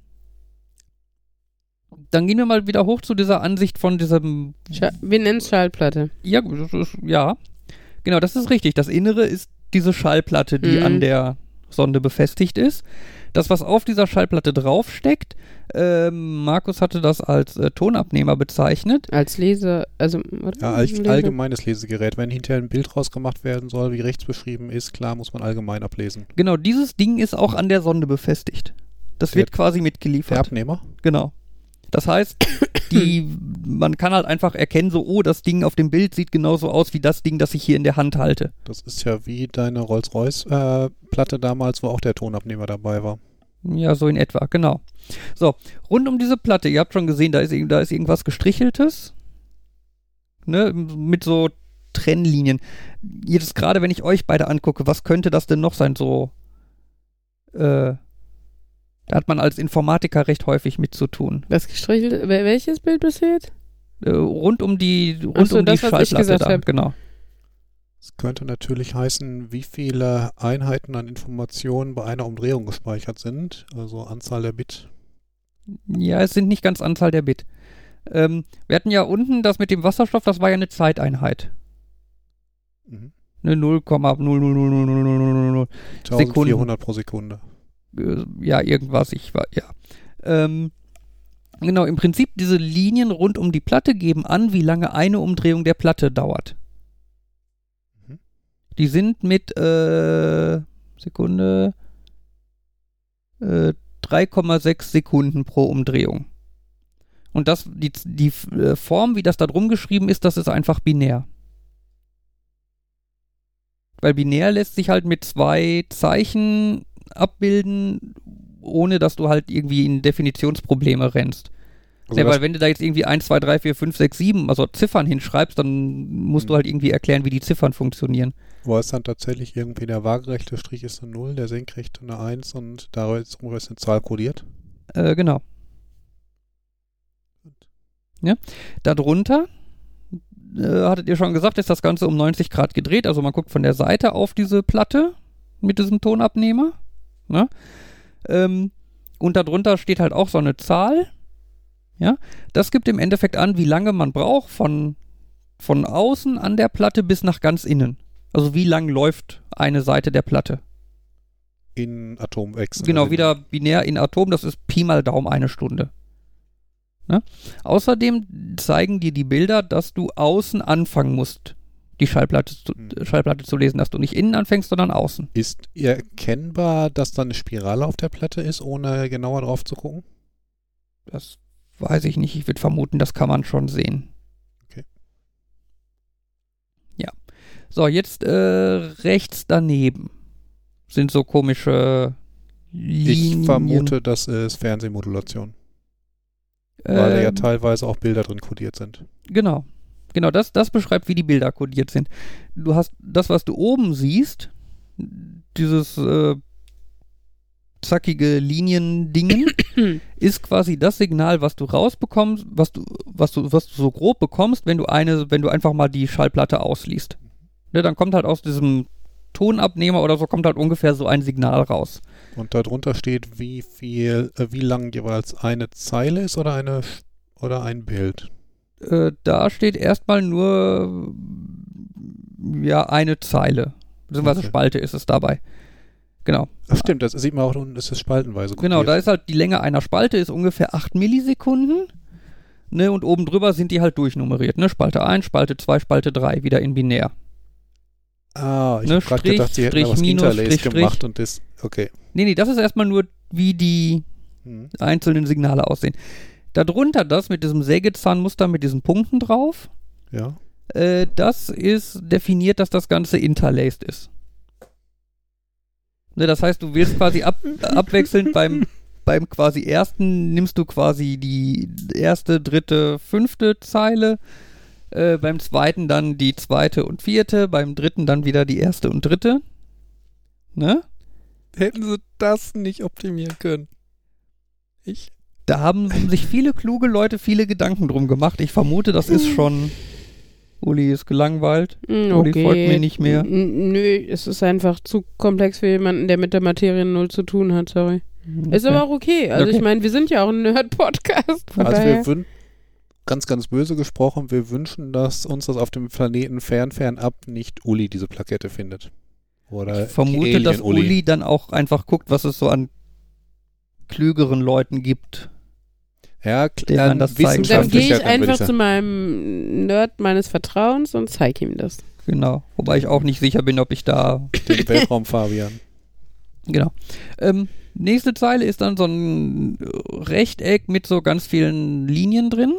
Speaker 1: dann gehen wir mal wieder hoch zu dieser Ansicht von diesem.
Speaker 2: Scha wir nennen es Schallplatte.
Speaker 1: Ja, das ist, ja. Genau, das ist richtig. Das Innere ist diese Schallplatte, die
Speaker 2: Mhm.
Speaker 1: an der Sonde befestigt ist. Das, was auf dieser Schallplatte draufsteckt, ähm, Markus hatte das als äh, Tonabnehmer bezeichnet.
Speaker 2: Als Leser, also?
Speaker 3: Ja, als
Speaker 2: Leser.
Speaker 3: allgemeines Lesegerät. Wenn hinterher ein Bild rausgemacht werden soll, wie rechts beschrieben ist, klar, muss man allgemein ablesen.
Speaker 1: Genau, dieses Ding ist auch an der Sonde befestigt. Das
Speaker 3: Der-
Speaker 1: wird quasi
Speaker 3: Der
Speaker 1: mitgeliefert.
Speaker 3: Abnehmer?
Speaker 1: Genau. Das heißt, die, man kann halt einfach erkennen, so, oh, das Ding auf dem Bild sieht genauso aus wie das Ding, das ich hier in der Hand halte.
Speaker 3: Das ist ja wie deine Rolls-Royce-Platte damals, wo auch der Tonabnehmer dabei war.
Speaker 1: Ja, so in etwa, genau. So, rund um diese Platte, ihr habt schon gesehen, da ist, da ist irgendwas gestricheltes. Ne, mit so Trennlinien. Jetzt gerade, wenn ich euch beide angucke, was könnte das denn noch sein? So, äh, da hat man als Informatiker recht häufig mit zu tun.
Speaker 2: Das gestrichelte, wel- welches Bild besteht?
Speaker 1: Äh, rund um die, rund
Speaker 2: Ach so,
Speaker 1: um die
Speaker 2: das, was ich
Speaker 1: Schallplatte
Speaker 2: gesagt
Speaker 1: da,
Speaker 2: hab.
Speaker 1: genau.
Speaker 3: Es könnte natürlich heißen, wie viele Einheiten an Informationen bei einer Umdrehung gespeichert sind. Also Anzahl der Bit.
Speaker 1: Ja, es sind nicht ganz Anzahl der Bit. Ähm, wir hatten ja unten das mit dem Wasserstoff, das war ja eine Zeiteinheit.
Speaker 3: Mhm.
Speaker 1: Eine 0,0000000.
Speaker 3: 1400 pro Sekunde.
Speaker 1: Äh, ja, irgendwas, ich war, ja. Ähm, genau, im Prinzip diese Linien rund um die Platte geben an, wie lange eine Umdrehung der Platte dauert.
Speaker 3: Mhm.
Speaker 1: Die sind mit, äh, Sekunde, äh, 3,6 Sekunden pro Umdrehung. Und das, die, die äh, Form, wie das da drum geschrieben ist, das ist einfach binär. Weil binär lässt sich halt mit zwei Zeichen abbilden, ohne dass du halt irgendwie in Definitionsprobleme rennst.
Speaker 3: Also
Speaker 1: ja,
Speaker 3: das,
Speaker 1: weil wenn du da jetzt irgendwie 1, 2, 3, 4, 5, 6, 7, also Ziffern hinschreibst, dann musst du
Speaker 3: Mhm.
Speaker 1: halt irgendwie erklären, wie die Ziffern funktionieren.
Speaker 3: wo es dann tatsächlich irgendwie der waagerechte Strich ist eine 0, der senkrechte eine 1 und da ist ist eine Zahl kodiert.
Speaker 1: Äh, genau. Ja. Darunter, äh, hattet ihr schon gesagt, ist das Ganze um 90 Grad gedreht. Also man guckt von der Seite auf diese Platte mit diesem Tonabnehmer. Ne? Ähm, und darunter steht halt auch so eine Zahl. Ja. Das gibt im Endeffekt an, wie lange man braucht von, von außen an der Platte bis nach ganz innen. Also wie lang läuft eine Seite der Platte.
Speaker 3: In Atomwechsel.
Speaker 1: Genau,
Speaker 3: Also
Speaker 1: wieder binär in Atom, das ist Pi mal Daumen eine Stunde. Ne? Außerdem zeigen dir die Bilder, dass du außen anfangen musst, die Schallplatte zu,
Speaker 3: Mhm.
Speaker 1: Schallplatte zu lesen, dass du nicht innen anfängst, sondern außen.
Speaker 3: Ist erkennbar, dass da eine Spirale auf der Platte ist, ohne genauer drauf zu gucken?
Speaker 1: Das weiß ich nicht, ich würde vermuten, das kann man schon sehen.
Speaker 3: Okay.
Speaker 1: Ja. So, jetzt äh, rechts daneben sind so komische Linien.
Speaker 3: Ich vermute, das ist Fernsehmodulation, weil da ja
Speaker 1: Ähm,
Speaker 3: teilweise auch Bilder drin kodiert sind.
Speaker 1: Genau. Genau, das, das beschreibt, wie die Bilder kodiert sind. Du hast das, was du oben siehst, dieses äh, zackige Linien-Dingen, ist quasi das Signal, was du rausbekommst, was du, was du, was du so grob bekommst, wenn du eine, wenn du einfach mal die Schallplatte ausliest. Ne, dann kommt halt aus diesem Tonabnehmer oder so kommt halt ungefähr so ein Signal raus.
Speaker 3: Und darunter steht, wie viel, äh, wie lang jeweils eine Zeile ist oder eine oder ein Bild.
Speaker 1: Äh, da steht erstmal nur ja eine Zeile. Beziehungsweise
Speaker 3: Okay.
Speaker 1: Spalte ist es dabei. Genau.
Speaker 3: Ach stimmt, das sieht man auch unten, ist es spaltenweise
Speaker 1: Genau,
Speaker 3: kodiert.
Speaker 1: da ist halt die Länge einer Spalte ist ungefähr 8 Millisekunden. Ne, und oben drüber sind die halt durchnummeriert. Ne? Spalte 1, Spalte 2, Spalte 3, wieder in binär.
Speaker 3: Ah, ich
Speaker 1: Ne,
Speaker 3: hab gerade
Speaker 1: Strich,
Speaker 3: gedacht, sie hätten
Speaker 1: Strich,
Speaker 3: was
Speaker 1: Minus,
Speaker 3: Interlace
Speaker 1: Strich,
Speaker 3: gemacht und das, okay.
Speaker 1: Nee, nee, das ist erstmal nur wie die
Speaker 3: Hm.
Speaker 1: einzelnen Signale aussehen. Darunter das mit diesem Sägezahnmuster mit diesen Punkten drauf,
Speaker 3: Ja.
Speaker 1: äh, das ist definiert, dass das Ganze interlaced ist. Ne, das heißt, du wählst quasi ab, abwechselnd beim, beim quasi ersten, nimmst du quasi die erste, dritte, fünfte Zeile, äh, beim zweiten dann die zweite und vierte, beim dritten dann wieder die erste und dritte. Ne?
Speaker 3: Hätten sie das nicht optimieren können. Ich?
Speaker 1: Da haben sich viele kluge Leute viele Gedanken drum gemacht. Ich vermute, das ist schon. Uli ist gelangweilt. Uli
Speaker 2: okay.
Speaker 1: folgt mir nicht mehr.
Speaker 2: Nö, es ist einfach zu komplex für jemanden, der mit der Materie null zu tun hat, sorry. Ist aber auch okay. Also
Speaker 1: Okay.
Speaker 2: ich meine, wir sind ja auch ein Nerd-Podcast.
Speaker 3: Also
Speaker 2: daher.
Speaker 3: wir wünschen, ganz, ganz böse gesprochen, wir wünschen, dass uns das auf dem Planeten fern, fern ab nicht Uli diese Plakette findet. Oder
Speaker 1: Ich vermute,
Speaker 3: Alien
Speaker 1: dass Uli dann auch einfach guckt, was es so an klügeren Leuten gibt.
Speaker 3: Ja, an
Speaker 1: man das zeigen.
Speaker 2: Dann gehe ich
Speaker 3: dann
Speaker 2: einfach zu meinem Nerd meines Vertrauens und zeige ihm das.
Speaker 1: Genau. Wobei ich auch nicht sicher bin, ob ich da.
Speaker 3: Den Weltraum Fabian.
Speaker 1: Genau. Ähm, nächste Zeile ist dann so ein Rechteck mit so ganz vielen Linien drin.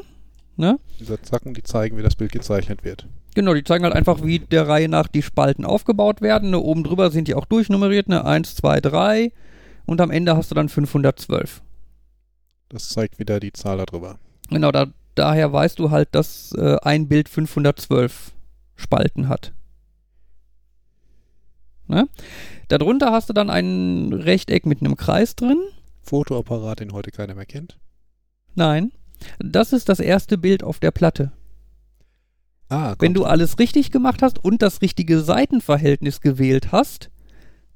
Speaker 1: Ne?
Speaker 3: Diese Zacken, die zeigen, wie das Bild gezeichnet wird.
Speaker 1: Genau, die zeigen halt einfach, wie der Reihe nach die Spalten aufgebaut werden. Ne, oben drüber sind die auch durchnummeriert, ne? 1, 2, 3. Und am Ende hast du dann 512.
Speaker 3: Das zeigt wieder die Zahl darüber.
Speaker 1: Genau, da, daher weißt du halt, dass äh, ein Bild 512 Spalten hat. Ne? Darunter hast du dann ein Rechteck mit einem Kreis drin.
Speaker 3: Fotoapparat, den heute keiner mehr kennt.
Speaker 1: Nein, das ist das erste Bild auf der Platte.
Speaker 3: Ah, kommt.
Speaker 1: Wenn du alles richtig gemacht hast und das richtige Seitenverhältnis gewählt hast,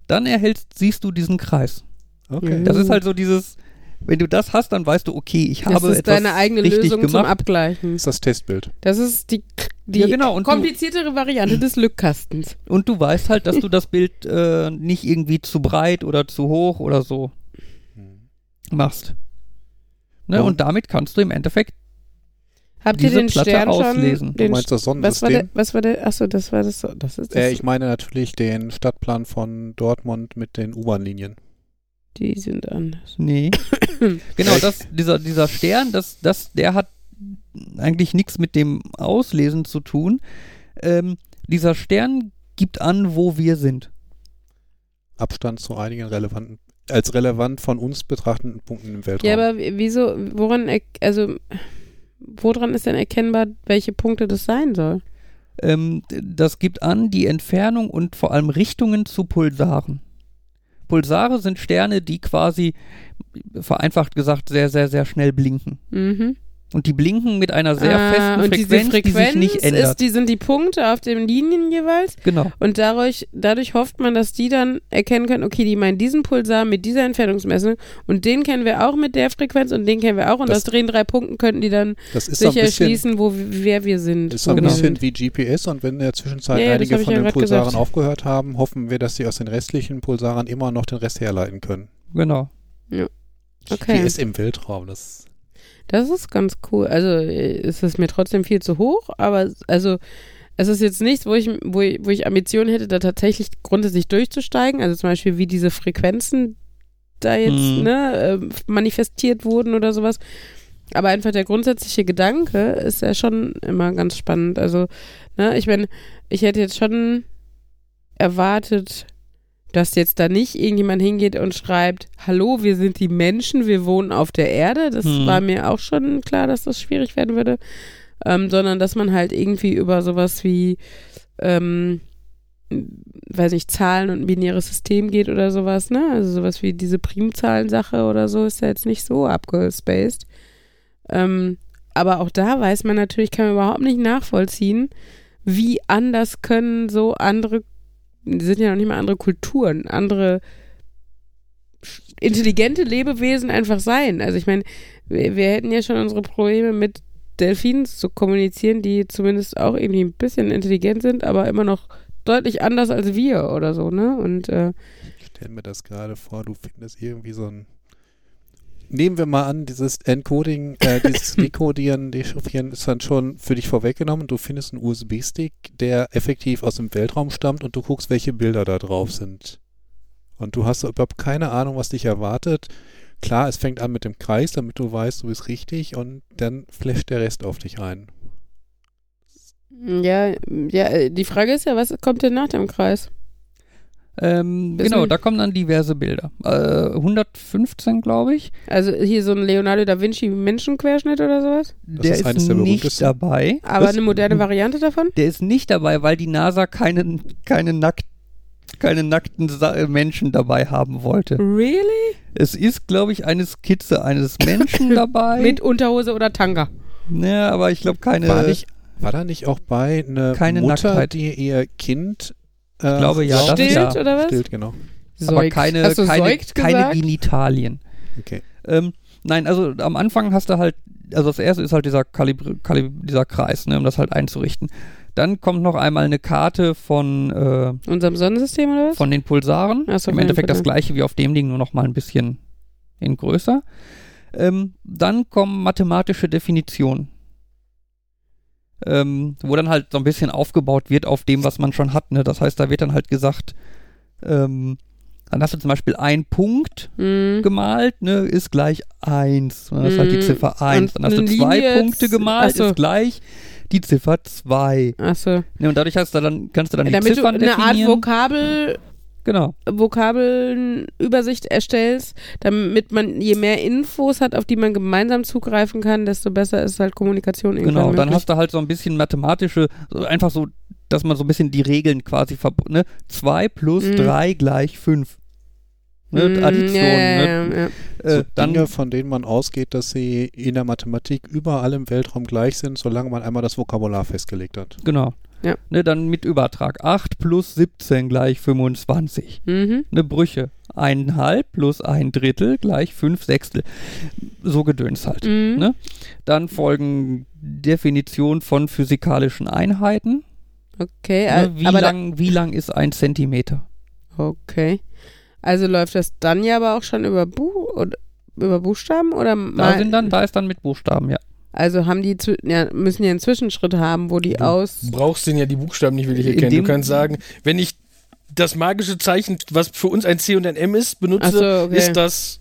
Speaker 1: dann erhältst, siehst du diesen Kreis.
Speaker 3: Okay.
Speaker 1: Das ist halt so dieses, wenn du das hast, dann weißt du, okay, ich
Speaker 2: Das
Speaker 1: habe
Speaker 2: ist
Speaker 1: etwas
Speaker 2: deine eigene
Speaker 1: richtig
Speaker 2: Lösung zum
Speaker 1: gemacht.
Speaker 2: Abgleichen.
Speaker 3: ist das Testbild.
Speaker 2: Das ist die, die
Speaker 1: Ja, genau, und du-
Speaker 2: kompliziertere Variante des Lückkastens.
Speaker 1: Und du weißt halt, dass du das Bild äh, nicht irgendwie zu breit oder zu hoch oder so machst. Ne?
Speaker 3: Und-
Speaker 1: Und damit kannst du im Endeffekt,
Speaker 2: Habt ihr
Speaker 1: Diese
Speaker 2: den
Speaker 1: Platte
Speaker 2: Stern
Speaker 1: auslesen.
Speaker 2: schon?
Speaker 3: Du
Speaker 2: Den
Speaker 3: meinst das
Speaker 2: was war der,
Speaker 3: Sonnensystem?
Speaker 2: was war der, achso, das war das, das ist das,
Speaker 3: Äh, ich meine natürlich den Stadtplan von Dortmund mit den U-Bahn-Linien.
Speaker 2: die sind anders.
Speaker 1: nee. genau, das, dieser, dieser Stern, das, das, der hat eigentlich nichts mit dem Auslesen zu tun. Ähm, dieser Stern gibt an, wo wir sind.
Speaker 3: Abstand zu einigen relevanten, als relevant von uns betrachteten Punkten im Weltraum.
Speaker 2: Ja, aber wieso, woran, also, woran ist denn erkennbar, welche Punkte das sein soll?
Speaker 1: Ähm, das gibt an die Entfernung und vor allem Richtungen zu Pulsaren. Pulsare sind Sterne, die quasi, vereinfacht gesagt, sehr, sehr, sehr schnell blinken.
Speaker 2: Mhm.
Speaker 1: Und die blinken mit einer sehr
Speaker 2: Ah,
Speaker 1: festen
Speaker 2: und
Speaker 1: Frequenz,
Speaker 2: diese Frequenz
Speaker 1: die sich nicht ändert.
Speaker 2: ist, die sind die Punkte auf den Linien jeweils
Speaker 1: genau.
Speaker 2: und dadurch, dadurch hofft man, dass die dann erkennen können, okay, die meinen diesen Pulsar mit dieser Entfernungsmessung und den kennen wir auch mit der Frequenz und den kennen wir auch und
Speaker 3: Das-
Speaker 2: aus den drei Punkten könnten die dann
Speaker 3: das ist so ein
Speaker 2: sicher
Speaker 3: bisschen,
Speaker 2: schließen, wo wir- wer wir sind.
Speaker 3: ist so ein
Speaker 2: wir
Speaker 3: bisschen wie GPS und wenn in der Zwischenzeit
Speaker 2: Ja, ja, das
Speaker 3: einige von
Speaker 2: ja
Speaker 3: den Pulsaren
Speaker 2: gesagt.
Speaker 3: aufgehört haben, hoffen wir, dass sie aus den restlichen Pulsaren immer noch den Rest herleiten können.
Speaker 1: Genau.
Speaker 2: Okay.
Speaker 3: GPS im Weltraum, das
Speaker 2: Das ist ganz cool. Also äh, ist es mir trotzdem viel zu hoch, aber also es ist jetzt nichts, wo ich, wo ich, wo ich Ambitionen hätte, da tatsächlich grundsätzlich durchzusteigen. Also zum Beispiel, wie diese Frequenzen da jetzt
Speaker 1: Mhm.
Speaker 2: ne, ähm, manifestiert wurden oder sowas. Aber einfach der grundsätzliche Gedanke ist ja schon immer ganz spannend. Also, ne, ich meine, ich hätte jetzt schon erwartet, dass jetzt da nicht irgendjemand hingeht und schreibt, hallo, wir sind die Menschen, wir wohnen auf der Erde. Das
Speaker 1: Hm.
Speaker 2: war mir auch schon klar, dass das schwierig werden würde. Ähm, sondern dass man halt irgendwie über sowas wie, ähm, weiß nicht, Zahlen und ein binäres System geht oder sowas, ne? Also sowas wie diese Primzahlensache oder so ist ja jetzt nicht so abgespaced. Ähm, aber auch da weiß man natürlich, kann man überhaupt nicht nachvollziehen, wie anders können so andere, sind ja noch nicht mal andere Kulturen, andere intelligente Lebewesen einfach sein. Also ich meine, wir, wir hätten ja schon unsere Probleme mit Delfinen zu kommunizieren, die zumindest auch irgendwie ein bisschen intelligent sind, aber immer noch deutlich anders als wir oder so, ne? Und äh,
Speaker 3: Ich stelle mir das gerade vor, du findest irgendwie so ein. Nehmen wir mal an, dieses Encoding, äh, dieses Dekodieren, Dechiffrieren ist dann schon für dich vorweggenommen. Du findest einen USB-Stick, der effektiv aus dem Weltraum stammt und du guckst, welche Bilder da drauf sind. Und du hast überhaupt keine Ahnung, was dich erwartet. Klar, es fängt an mit dem Kreis, damit du weißt, du bist richtig und dann flasht der Rest auf dich ein.
Speaker 2: Ja, ja, äh, die Frage ist ja, was kommt denn nach dem Kreis?
Speaker 1: Ähm, genau, da kommen dann diverse Bilder. Äh, 115, glaube ich.
Speaker 2: Also hier so ein Leonardo da Vinci Menschenquerschnitt oder sowas?
Speaker 1: Der
Speaker 3: ist
Speaker 1: ist,
Speaker 3: eines der
Speaker 1: nicht dabei.
Speaker 2: Aber
Speaker 1: Was?
Speaker 2: eine moderne Variante davon?
Speaker 1: Der ist nicht dabei, weil die NASA keinen, keine, nackt, keine nackten Sa Menschen dabei haben wollte.
Speaker 2: Really?
Speaker 1: Es ist, glaube ich, eine Skizze eines Menschen dabei.
Speaker 2: Mit Unterhose oder Tanga?
Speaker 1: ja, aber ich glaube keine.
Speaker 3: War, nicht, war da nicht auch bei eine
Speaker 1: Keine
Speaker 3: Mutter,
Speaker 1: Nacktheit.
Speaker 3: die ihr Kind äh,
Speaker 1: Ich glaube, ja, das ist
Speaker 2: Stillt
Speaker 1: ja.
Speaker 2: oder was?
Speaker 3: stillt, genau.
Speaker 1: aber
Speaker 2: Säugt.
Speaker 1: keine,
Speaker 2: Hast du
Speaker 1: keine,
Speaker 2: säugt
Speaker 1: keine
Speaker 2: gesagt?
Speaker 1: Genitalien.
Speaker 3: Okay.
Speaker 1: Ähm, nein, also am Anfang hast du halt, also das erste ist halt dieser, Kalibr Kalib dieser Kreis, ne, um das halt einzurichten. Dann kommt noch einmal eine Karte von, äh,
Speaker 2: Unserem Sonnensystem oder was?
Speaker 1: von den Pulsaren.
Speaker 2: Ach so,
Speaker 1: Im Endeffekt das gleiche wie auf dem Ding, nur noch mal ein bisschen in größer. Ähm, dann kommen mathematische Definitionen. Ähm, wo dann halt so ein bisschen aufgebaut wird auf dem, was man schon hat. Ne? Das heißt, da wird dann halt gesagt, ähm, dann hast du zum Beispiel ein Punkt
Speaker 2: Mhm.
Speaker 1: gemalt, ne, ist gleich 1. Das ist halt die
Speaker 2: Mhm.
Speaker 1: Ziffer 1.
Speaker 2: Und
Speaker 1: Dann hast du zwei
Speaker 2: Linie
Speaker 1: Punkte gemalt,
Speaker 2: so.
Speaker 1: ist gleich die Ziffer 2.
Speaker 2: Achso.
Speaker 1: Ne, und dadurch hast du dann, kannst du dann die
Speaker 2: Damit du
Speaker 1: Ziffern
Speaker 2: eine Art
Speaker 1: definieren.
Speaker 2: Vokabel,
Speaker 1: genau.
Speaker 2: Vokabelübersicht erstellst, damit man, je mehr Infos hat, auf die man gemeinsam zugreifen kann, desto besser ist halt Kommunikation irgendwann
Speaker 1: Genau, dann hast du halt so ein bisschen mathematische, so einfach so, dass man so ein bisschen die Regeln quasi verb ne? 2 plus
Speaker 2: Mhm.
Speaker 1: 3 gleich 5. Ne?
Speaker 2: Mm,
Speaker 1: Addition,
Speaker 2: ja, ja,
Speaker 1: ne?
Speaker 2: ja, ja.
Speaker 1: Äh,
Speaker 3: so
Speaker 1: dann,
Speaker 3: Dinge, von denen man ausgeht, dass sie in der Mathematik überall im Weltraum gleich sind, solange man einmal das Vokabular festgelegt hat.
Speaker 1: genau.
Speaker 2: Ja.
Speaker 1: Ne, dann mit Übertrag. 8 plus 17 gleich 25.
Speaker 2: Mhm.
Speaker 1: Ne, Brüche. Eineinhalb plus ein Drittel gleich 5 Sechstel. So gedöns halt.
Speaker 2: Mhm.
Speaker 1: Ne? Dann folgen Definition von physikalischen Einheiten.
Speaker 2: Okay,
Speaker 1: Ne? Wie,
Speaker 2: aber
Speaker 1: lang, wie lang ist ein Zentimeter?
Speaker 2: okay. Also läuft das dann ja aber auch schon über, Buch, oder, über Buchstaben oder
Speaker 1: Da sind dann, da ist dann mit Buchstaben, ja.
Speaker 2: Also haben die ja, müssen ja einen Zwischenschritt haben, wo die
Speaker 4: Du
Speaker 2: aus
Speaker 4: brauchst denn ja die Buchstaben nicht wirklich erkennen. Du kannst sagen, wenn ich das magische Zeichen, was für uns ein C und ein M ist, benutze,
Speaker 2: so, okay.
Speaker 4: ist das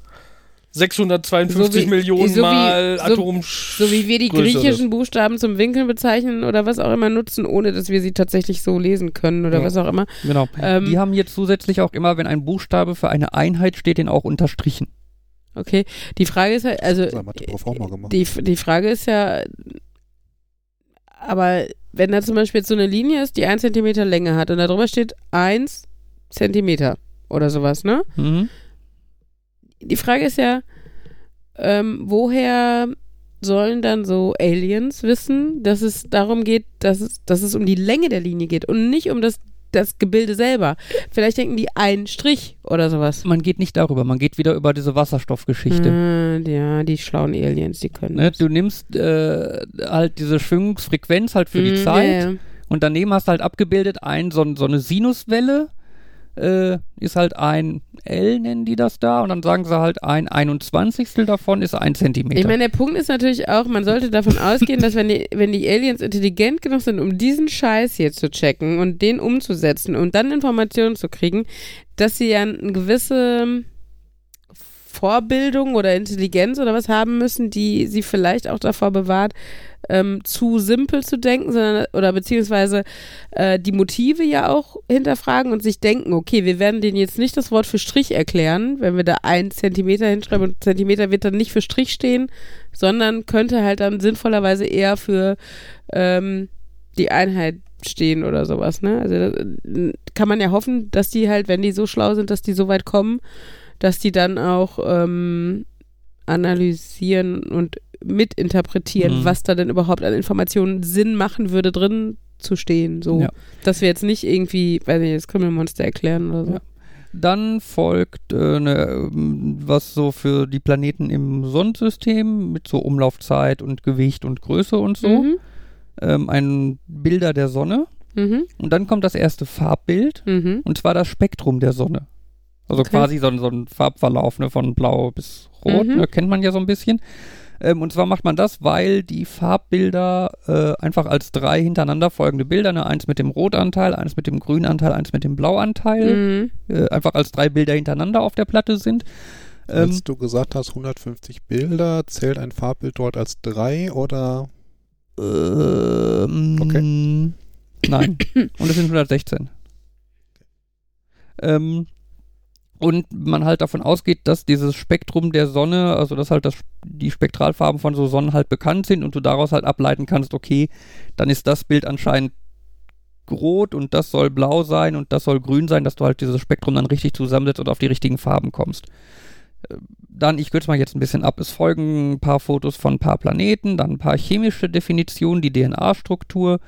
Speaker 4: 652
Speaker 2: So wie-
Speaker 4: Millionen
Speaker 2: so wie-
Speaker 4: mal
Speaker 2: so-
Speaker 4: Atom.
Speaker 2: so wie wir die
Speaker 4: Größe
Speaker 2: griechischen Buchstaben zum Winkeln bezeichnen oder was auch immer nutzen, ohne dass wir sie tatsächlich so lesen können oder
Speaker 4: Ja.
Speaker 2: was auch immer.
Speaker 1: Genau.
Speaker 2: Ähm,
Speaker 1: die haben jetzt zusätzlich auch immer, wenn ein Buchstabe für eine Einheit steht, den auch unterstrichen.
Speaker 2: Okay, die Frage ist halt, also die, die Frage ist ja, aber wenn da zum Beispiel jetzt so eine Linie ist, die 1 Zentimeter Länge hat und da drüber steht 1 Zentimeter oder sowas, ne?
Speaker 1: Mhm.
Speaker 2: Die Frage ist ja, ähm, woher sollen dann so Aliens wissen, dass es darum geht, dass es, dass es um die Länge der Linie geht und nicht um das, das Gebilde selber. Vielleicht denken die ein Strich oder sowas.
Speaker 1: Man geht nicht darüber, man geht wieder über diese Wasserstoffgeschichte.
Speaker 2: Ah, ja, die schlauen Aliens, die können.
Speaker 1: Ne,
Speaker 2: das.
Speaker 1: du nimmst äh, halt diese Schwingungsfrequenz halt für die
Speaker 2: Mm,
Speaker 1: Zeit
Speaker 2: Ja, ja.
Speaker 1: und daneben hast du halt abgebildet ein, so, so eine Sinuswelle äh, ist halt ein L, nennen die das da, und dann sagen sie halt ein 21. davon ist ein Zentimeter.
Speaker 2: Ich meine, der Punkt ist natürlich auch, man sollte davon ausgehen, dass wenn die, wenn die Aliens intelligent genug sind, um diesen Scheiß hier zu checken und den umzusetzen und dann Informationen zu kriegen, dass sie ja eine gewisse Vorbildung oder Intelligenz oder was haben müssen, die sie vielleicht auch davor bewahrt, ähm, zu simpel zu denken, sondern oder beziehungsweise äh, die Motive ja auch hinterfragen und sich denken, okay, wir werden denen jetzt nicht das Wort für Strich erklären, wenn wir da ein Zentimeter hinschreiben und Zentimeter wird dann nicht für Strich stehen, sondern könnte halt dann sinnvollerweise eher für ähm, die Einheit stehen oder sowas, ne? Also äh, kann man ja hoffen, dass die halt, wenn die so schlau sind, dass die so weit kommen, dass die dann auch ähm, analysieren und mitinterpretieren,
Speaker 1: Mhm.
Speaker 2: was da denn überhaupt an Informationen Sinn machen würde, drin zu stehen. So,
Speaker 1: Ja.
Speaker 2: dass wir jetzt nicht irgendwie, weiß nicht, das Krümmelmonster erklären oder so.
Speaker 1: Ja. Dann folgt äh, ne, ähm, was so für die Planeten im Sonnensystem mit so Umlaufzeit und Gewicht und Größe und so.
Speaker 2: Mhm.
Speaker 1: Ähm, ein Bilder der Sonne.
Speaker 2: Mhm.
Speaker 1: Und dann kommt das erste Farbbild
Speaker 2: Mhm.
Speaker 1: und zwar das Spektrum der Sonne. Also
Speaker 2: Okay.
Speaker 1: quasi so, ein- so ein Farbverlauf ne, von blau bis rot,
Speaker 2: Mhm.
Speaker 1: ne, kennt man ja so ein bisschen. Ähm, und zwar macht man das, weil die Farbbilder äh, einfach als drei hintereinander folgende Bilder, ne, eins mit dem Rotanteil, eins mit dem Grünanteil, eins mit dem Blauanteil,
Speaker 2: Mhm.
Speaker 1: äh, einfach als drei Bilder hintereinander auf der Platte sind. Ähm,
Speaker 3: Als du gesagt hast, 150 Bilder, zählt ein Farbbild dort als drei oder?
Speaker 1: Ähm,
Speaker 3: Okay.
Speaker 1: Nein. Und es sind 116. Ähm, und man halt davon ausgeht, dass dieses Spektrum der Sonne, also dass halt das, die Spektralfarben von so Sonnen halt bekannt sind und du daraus halt ableiten kannst, okay, dann ist das Bild anscheinend rot und das soll blau sein und das soll grün sein, dass du halt dieses Spektrum dann richtig zusammensetzt und auf die richtigen Farben kommst. Äh, Dann, ich kürze mal jetzt ein bisschen ab, es folgen ein paar Fotos von ein paar Planeten, dann ein paar chemische Definitionen, die DNA-Struktur.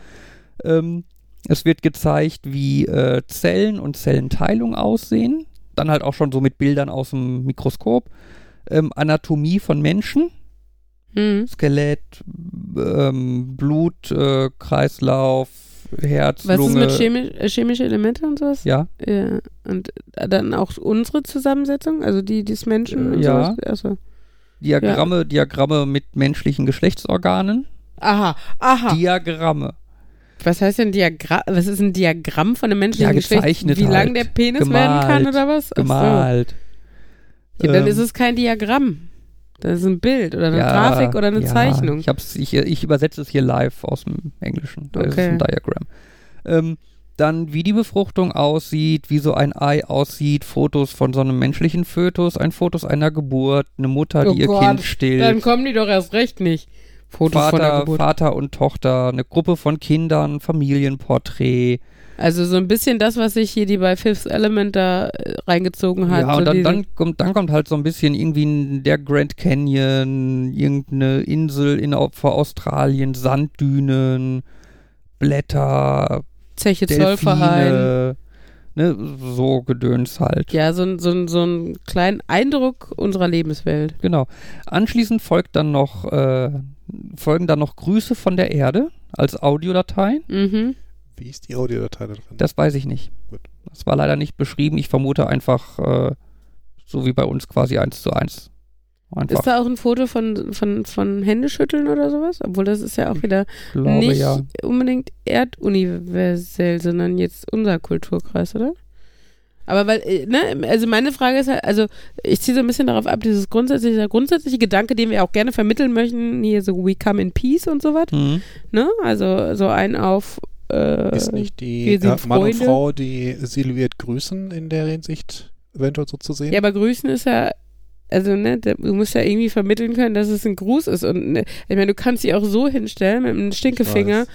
Speaker 1: Ähm, es wird gezeigt, wie äh, Zellen und Zellenteilung aussehen. Dann halt auch schon so mit Bildern aus dem Mikroskop. Ähm, Anatomie von Menschen,
Speaker 2: Mhm.
Speaker 1: Skelett, ähm, Blut, äh, Kreislauf, Herz,
Speaker 2: Was
Speaker 1: Lunge.
Speaker 2: ist mit chemi äh, chemische Elemente und sowas?
Speaker 1: ja,
Speaker 2: Ja. Und äh, dann auch unsere Zusammensetzung, also die des Menschen
Speaker 1: Äh,
Speaker 2: und
Speaker 1: ja.
Speaker 2: sowas? Achso.
Speaker 1: Diagramme, Diagramme mit menschlichen Geschlechtsorganen.
Speaker 2: Aha, aha.
Speaker 1: Diagramme.
Speaker 2: Was heißt denn Diagramm? Was ist ein Diagramm von einem menschlichen
Speaker 1: Ja,
Speaker 2: Geschlecht? Wie lang
Speaker 1: halt.
Speaker 2: der Penis werden kann
Speaker 1: Gemalt.
Speaker 2: oder was? Ach so.
Speaker 1: Gemalt.
Speaker 2: Ja, dann
Speaker 1: Ähm,
Speaker 2: ist es kein Diagramm. Das ist ein Bild oder eine
Speaker 1: ja,
Speaker 2: Grafik oder eine
Speaker 1: ja,
Speaker 2: Zeichnung.
Speaker 1: Ich, hab's, ich, ich übersetze es hier live aus dem Englischen. Das ist
Speaker 2: Okay.
Speaker 1: ein Diagramm. Ähm, dann, wie die Befruchtung aussieht, wie so ein Ei aussieht, Fotos von so einem menschlichen Fötus, ein Fotos einer Geburt, eine Mutter,
Speaker 2: Oh
Speaker 1: die ihr
Speaker 2: Gott,
Speaker 1: Kind stillt,
Speaker 2: Dann kommen die doch erst recht nicht. Fotos von der
Speaker 1: Vater,
Speaker 2: Geburt.
Speaker 1: Vater und Tochter, eine Gruppe von Kindern, Familienporträt.
Speaker 2: Also so ein bisschen das, was sich hier die bei Fifth Element da äh, reingezogen hat.
Speaker 1: Ja, und dann, dann, kommt, dann kommt halt so ein bisschen irgendwie der Grand Canyon, irgendeine Insel in, vor Australien, Sanddünen, Blätter,
Speaker 2: Zeche Zollverein.
Speaker 1: Delfine, ne, so Gedöns halt.
Speaker 2: Ja, so, ein- so, ein- so einen kleinen Eindruck unserer Lebenswelt.
Speaker 1: Genau. Anschließend folgt dann noch, äh, folgen dann noch Grüße von der Erde als Audiodateien.
Speaker 2: Mhm.
Speaker 3: Wie ist die Audiodatei da drin?
Speaker 1: Das weiß ich nicht.
Speaker 3: Gut.
Speaker 1: Das war leider nicht beschrieben. Ich vermute einfach, äh, so wie bei uns quasi eins zu eins. Einfach,
Speaker 2: Ist da auch ein Foto von, von, von Händeschütteln oder sowas? Obwohl das ist ja auch wieder
Speaker 1: glaube
Speaker 2: nicht
Speaker 1: ja.
Speaker 2: unbedingt erduniversell, sondern jetzt unser Kulturkreis, oder? Aber weil, äh, ne, also meine Frage ist halt, also ich ziehe so ein bisschen darauf ab, dieses grundsätzliche, grundsätzliche Gedanke, den wir auch gerne vermitteln möchten, hier so We Come in Peace und so was,
Speaker 1: Mhm.
Speaker 2: ne? Also so ein auf äh,
Speaker 3: ist nicht die äh, Mann und. Frau, die silhouiert grüßen in der Hinsicht eventuell so zu sehen?
Speaker 2: Ja, aber Grüßen ist ja, also ne, du musst ja irgendwie vermitteln können, dass es ein Gruß ist. Und ne, ich meine, du kannst sie auch so hinstellen mit einem Stinkefinger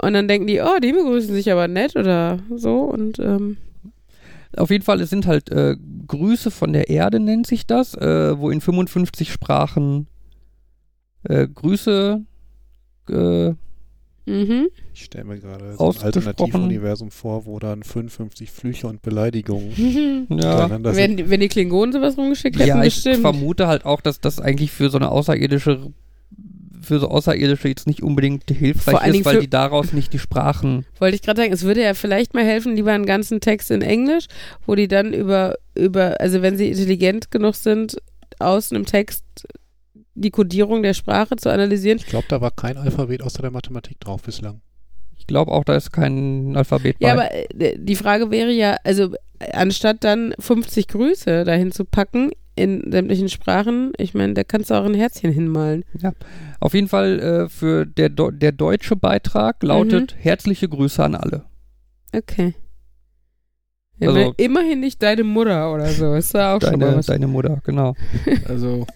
Speaker 2: und dann denken die, oh, die begrüßen sich aber nett oder so. Und ähm,
Speaker 1: Auf jeden Fall, es sind halt äh, Grüße von der Erde, nennt sich das, äh, wo in 55 Sprachen äh, Grüße äh,
Speaker 2: mhm.
Speaker 3: Ich stelle mir gerade so ein. Alternativuniversum vor, wo dann 55 Flüche und Beleidigungen
Speaker 1: ja.
Speaker 2: wenn, die- wenn die Klingonen sowas rumgeschickt hätten,
Speaker 1: ja, ich
Speaker 2: bestimmt.
Speaker 1: vermute halt auch, dass das eigentlich für so eine außerirdische für so Außerirdische jetzt nicht unbedingt hilfreich
Speaker 2: Vor
Speaker 1: ist, weil die daraus nicht die Sprachen.
Speaker 2: Wollte ich gerade sagen, es würde ja vielleicht mal helfen, lieber einen ganzen Text in Englisch, wo die dann über, über, also wenn sie intelligent genug sind, aus einem Text die Kodierung der Sprache zu analysieren.
Speaker 3: Ich glaube, da war kein Alphabet außer der Mathematik drauf bislang.
Speaker 1: Ich glaube auch, da ist kein Alphabet bei.
Speaker 2: Ja, aber äh, die Frage wäre ja, also anstatt dann 50 Grüße dahin zu packen in sämtlichen Sprachen, ich meine, da kannst du auch ein Herzchen hinmalen.
Speaker 1: Auf jeden Fall äh, für der, der deutsche Beitrag lautet herzliche Grüße an alle.
Speaker 2: Okay. Ja,
Speaker 1: Also-
Speaker 2: immerhin nicht deine Mutter oder so. Ist da auch schon mal
Speaker 1: Deine,
Speaker 2: was.
Speaker 1: deine Mutter, genau.
Speaker 4: Also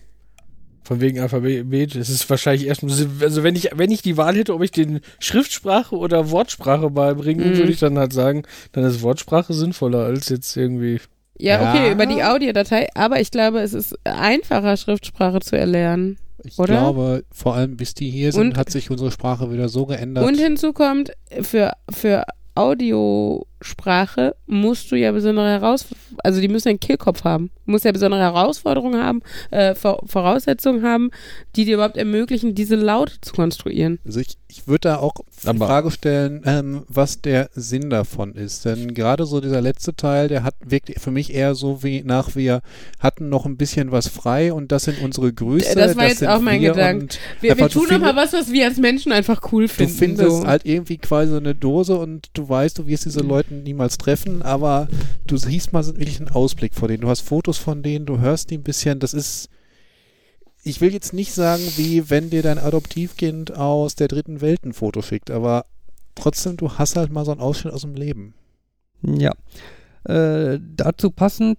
Speaker 4: von wegen Alphabet, es ist wahrscheinlich erstmal, also wenn ich, wenn ich die Wahl hätte, ob ich den Schriftsprache oder Wortsprache beibringen,
Speaker 2: Mhm.
Speaker 4: würde ich dann halt sagen, dann ist Wortsprache sinnvoller als jetzt irgendwie.
Speaker 2: Ja, okay,
Speaker 3: Ja.
Speaker 2: über die Audiodatei, aber ich glaube, es ist einfacher, Schriftsprache zu erlernen.
Speaker 3: Ich
Speaker 2: Oder?
Speaker 3: glaube, vor allem bis die hier sind,
Speaker 2: Und-
Speaker 3: hat sich unsere Sprache wieder so geändert.
Speaker 2: Und hinzu kommt, für, für Audiosprache musst du ja besondere Heraus... Also die müssen einen Kehlkopf haben. Muss ja besondere Herausforderungen haben, äh, Vor Voraussetzungen haben, die dir überhaupt ermöglichen, diese Laute zu konstruieren.
Speaker 3: Also ich, ich würde da auch die Frage stellen, ähm, was der Sinn davon ist. Denn gerade so dieser letzte Teil, der hat wirklich für mich eher so wie nach wir hatten noch ein bisschen was frei und das sind unsere Grüße.
Speaker 2: Das war jetzt
Speaker 3: sind
Speaker 2: auch mein
Speaker 3: wir
Speaker 2: Gedanke.
Speaker 3: und
Speaker 2: Wir, wir
Speaker 3: du
Speaker 2: tun aber
Speaker 3: findest-
Speaker 2: was, was wir als Menschen einfach cool
Speaker 3: Du
Speaker 2: finden.
Speaker 3: findest
Speaker 2: so.
Speaker 3: halt irgendwie quasi eine Dose und du weißt, du wirst diese Leute niemals treffen, aber du siehst mal wirklich einen Ausblick vor denen. Du hast Fotos von denen, du hörst die ein bisschen. Das ist, ich will jetzt nicht sagen, wie wenn dir dein Adoptivkind aus der dritten Welt ein Foto schickt, aber trotzdem, du hast halt mal so einen Ausschnitt aus dem Leben.
Speaker 1: Ja. Äh, dazu passend.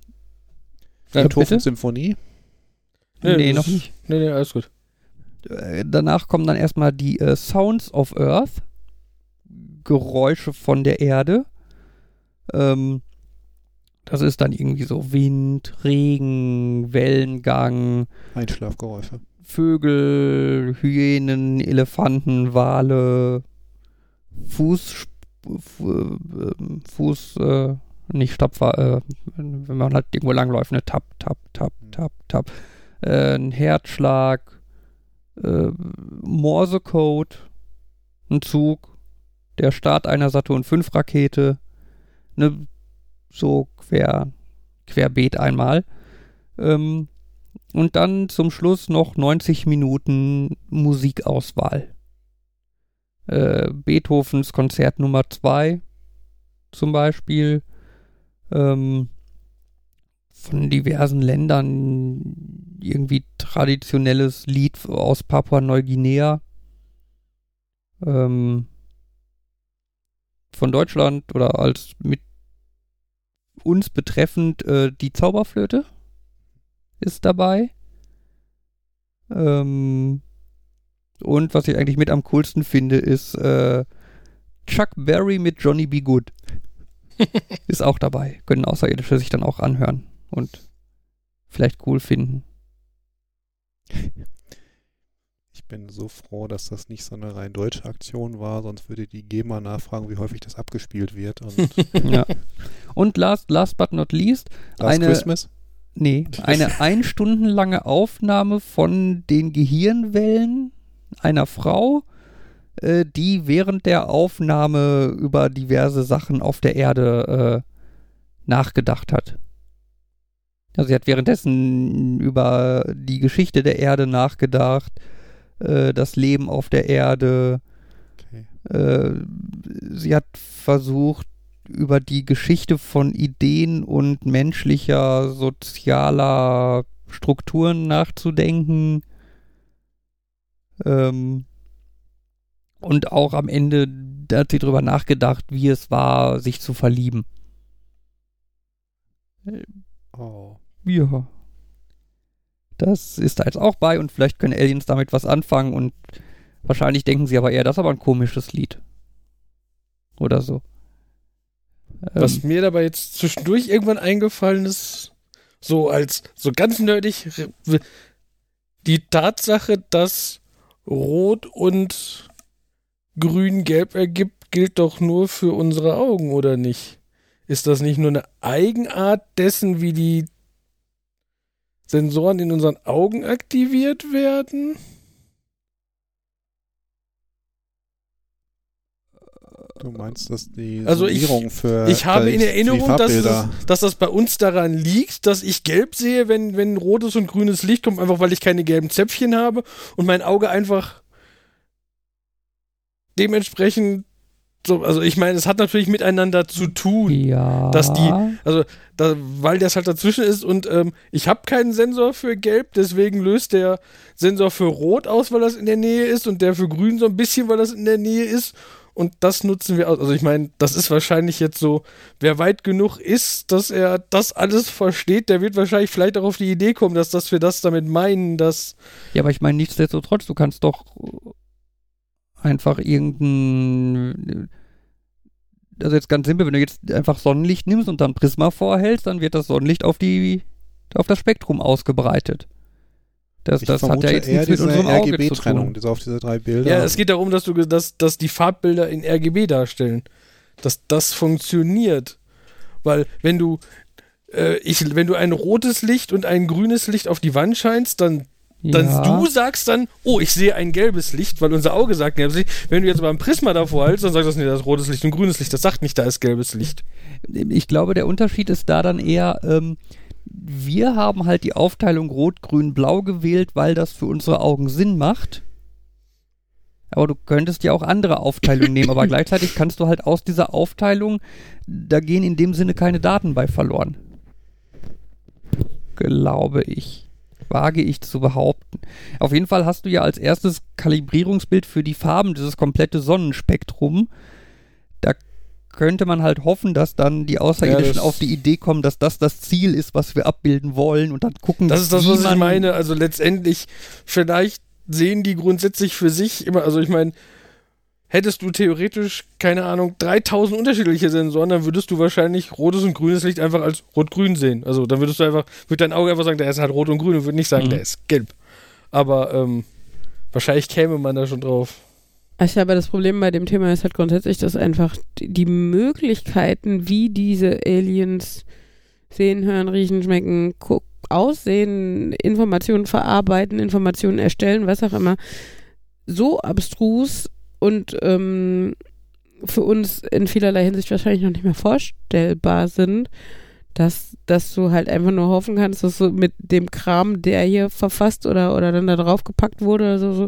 Speaker 3: Die
Speaker 1: Äh?
Speaker 3: Beethoven-Symphonie.
Speaker 4: Nee,
Speaker 1: Nee, noch nicht.
Speaker 4: Nee, nee, alles gut.
Speaker 1: Äh, danach kommen dann erstmal die äh, Sounds of Earth. Geräusche von der Erde. Ähm, das ist dann irgendwie so Wind, Regen, Wellengang,
Speaker 3: Einschlafgeräusche.
Speaker 1: Vögel, Hyänen, Elefanten, Wale, Fuß, Fu- ähm, Fuß, äh, nicht Stapfer, äh, wenn man halt irgendwo langläuft, ne, tap, tap, tap, tap, tap, äh, ein Herzschlag, äh, Morsecode, ein Zug, der Start einer Saturn V Rakete, ne, so quer, querbeet einmal. Ähm, und dann zum Schluss noch 90 Minuten Musikauswahl. Äh, Beethovens Konzert Nummer 2 zum Beispiel. Ähm, von diversen Ländern irgendwie traditionelles Lied aus Papua-Neuguinea. Ähm, von Deutschland oder als mit uns betreffend äh, die Zauberflöte ist dabei. Ähm, und was ich eigentlich mit am coolsten finde, ist äh, Chuck Berry mit Johnny B. Good. ist auch dabei. Können Außerirdische sich dann auch anhören und vielleicht cool finden.
Speaker 3: Bin so froh, dass das nicht so eine rein deutsche Aktion war, sonst würde die GEMA nachfragen, wie häufig das abgespielt wird. Und
Speaker 1: ja. Und last, last but not least,
Speaker 3: Last
Speaker 1: Eine-
Speaker 3: Christmas?
Speaker 1: Nee, eine ein Stunden lange Aufnahme von den Gehirnwellen einer Frau, äh, die während der Aufnahme über diverse Sachen auf der Erde äh, nachgedacht hat. Also sie hat währenddessen über die Geschichte der Erde nachgedacht, äh, das Leben auf der Erde.
Speaker 3: Okay.
Speaker 1: Äh, sie hat versucht, über die Geschichte von Ideen und menschlicher, sozialer Strukturen nachzudenken. Ähm, und auch am Ende hat sie darüber nachgedacht, wie es war, sich zu verlieben.
Speaker 3: Oh.
Speaker 1: Ja. Das ist da jetzt auch bei und vielleicht können Aliens damit was anfangen und wahrscheinlich denken sie aber eher, das ist aber ein komisches Lied. Oder so.
Speaker 4: Was
Speaker 1: Ähm,
Speaker 4: mir dabei jetzt zwischendurch irgendwann eingefallen ist, so als so ganz nerdig, die Tatsache, dass Rot und Grün-Gelb ergibt, gilt doch nur für unsere Augen, oder nicht? Ist das nicht nur eine Eigenart dessen, wie die Sensoren in unseren Augen aktiviert werden?
Speaker 3: Du meinst, dass die
Speaker 4: Also ich-
Speaker 3: für
Speaker 4: Ich habe in Erinnerung, dass, es, dass das bei uns daran liegt, dass ich gelb sehe, wenn, wenn rotes und grünes Licht kommt, einfach weil ich keine gelben Zäpfchen habe und mein Auge einfach dementsprechend so, also ich meine, es hat natürlich miteinander zu tun,
Speaker 1: ja.
Speaker 4: dass die- da, weil das halt dazwischen ist und ähm, ich habe keinen Sensor für gelb, deswegen löst der Sensor für rot aus, weil das in der Nähe ist und der für grün so ein bisschen, weil das in der Nähe ist und das nutzen wir aus. Also ich meine, das ist wahrscheinlich jetzt so, wer weit genug ist, dass er das alles versteht, der wird wahrscheinlich vielleicht auch auf die Idee kommen, dass, dass wir das damit meinen, dass
Speaker 1: Ja, aber ich meine, nichtsdestotrotz, du kannst doch einfach irgendein. Also jetzt ganz simpel, wenn du jetzt einfach Sonnenlicht nimmst und dann Prisma vorhältst, dann wird das Sonnenlicht auf die auf das Spektrum ausgebreitet. Das, das hat ja jetzt nichts mit unserem Auge zu
Speaker 3: RGB-Trennung,
Speaker 1: tun.
Speaker 3: diese auf diese drei Bilder.
Speaker 4: Ja, es geht darum, dass du dass, dass die Farbbilder in RGB darstellen. Dass das funktioniert. Weil wenn du äh, ich, wenn du ein rotes Licht und ein grünes Licht auf die Wand scheinst, dann dann
Speaker 1: ja.
Speaker 4: du sagst dann, oh, ich sehe ein gelbes Licht, weil unser Auge sagt gelbes Licht. Wenn du jetzt aber ein Prisma davor hältst, dann sagst du, nee, das ist rotes Licht und grünes Licht. Das sagt nicht, da ist gelbes Licht.
Speaker 1: Ich glaube, der Unterschied ist da dann eher, ähm, wir haben halt die Aufteilung Rot, Grün, Blau gewählt, weil das für unsere Augen Sinn macht. Aber du könntest ja auch andere Aufteilungen nehmen, aber gleichzeitig kannst du halt aus dieser Aufteilung, da gehen in dem Sinne keine Daten bei verloren. Glaube ich. Wage ich zu behaupten. Auf jeden Fall hast du ja als erstes Kalibrierungsbild für die Farben dieses komplette Sonnenspektrum. Da könnte man halt hoffen, dass dann die Außerirdischen
Speaker 4: Ja,
Speaker 1: auf die Idee kommen, dass das das Ziel ist, was wir abbilden wollen und dann gucken,
Speaker 4: Das ist das, was ich meine. Also letztendlich, vielleicht sehen die grundsätzlich für sich immer, also ich meine, hättest du theoretisch, keine Ahnung, 3000 unterschiedliche Sensoren, dann würdest du wahrscheinlich rotes und grünes Licht einfach als rot-grün sehen. Also dann würdest du einfach, würde dein Auge einfach sagen, der ist halt rot und grün und würde nicht sagen,
Speaker 1: Mhm.
Speaker 4: der ist gelb. Aber ähm, wahrscheinlich käme man da schon drauf.
Speaker 2: Ich glaube, das Problem bei dem Thema ist halt grundsätzlich, dass einfach die Möglichkeiten, wie diese Aliens sehen, hören, riechen, schmecken, aussehen, Informationen verarbeiten, Informationen erstellen, was auch immer, so abstrus und ähm, für uns in vielerlei Hinsicht wahrscheinlich noch nicht mehr vorstellbar sind, dass, dass du halt einfach nur hoffen kannst, dass du mit dem Kram, der hier verfasst oder, oder dann da drauf gepackt wurde oder so, so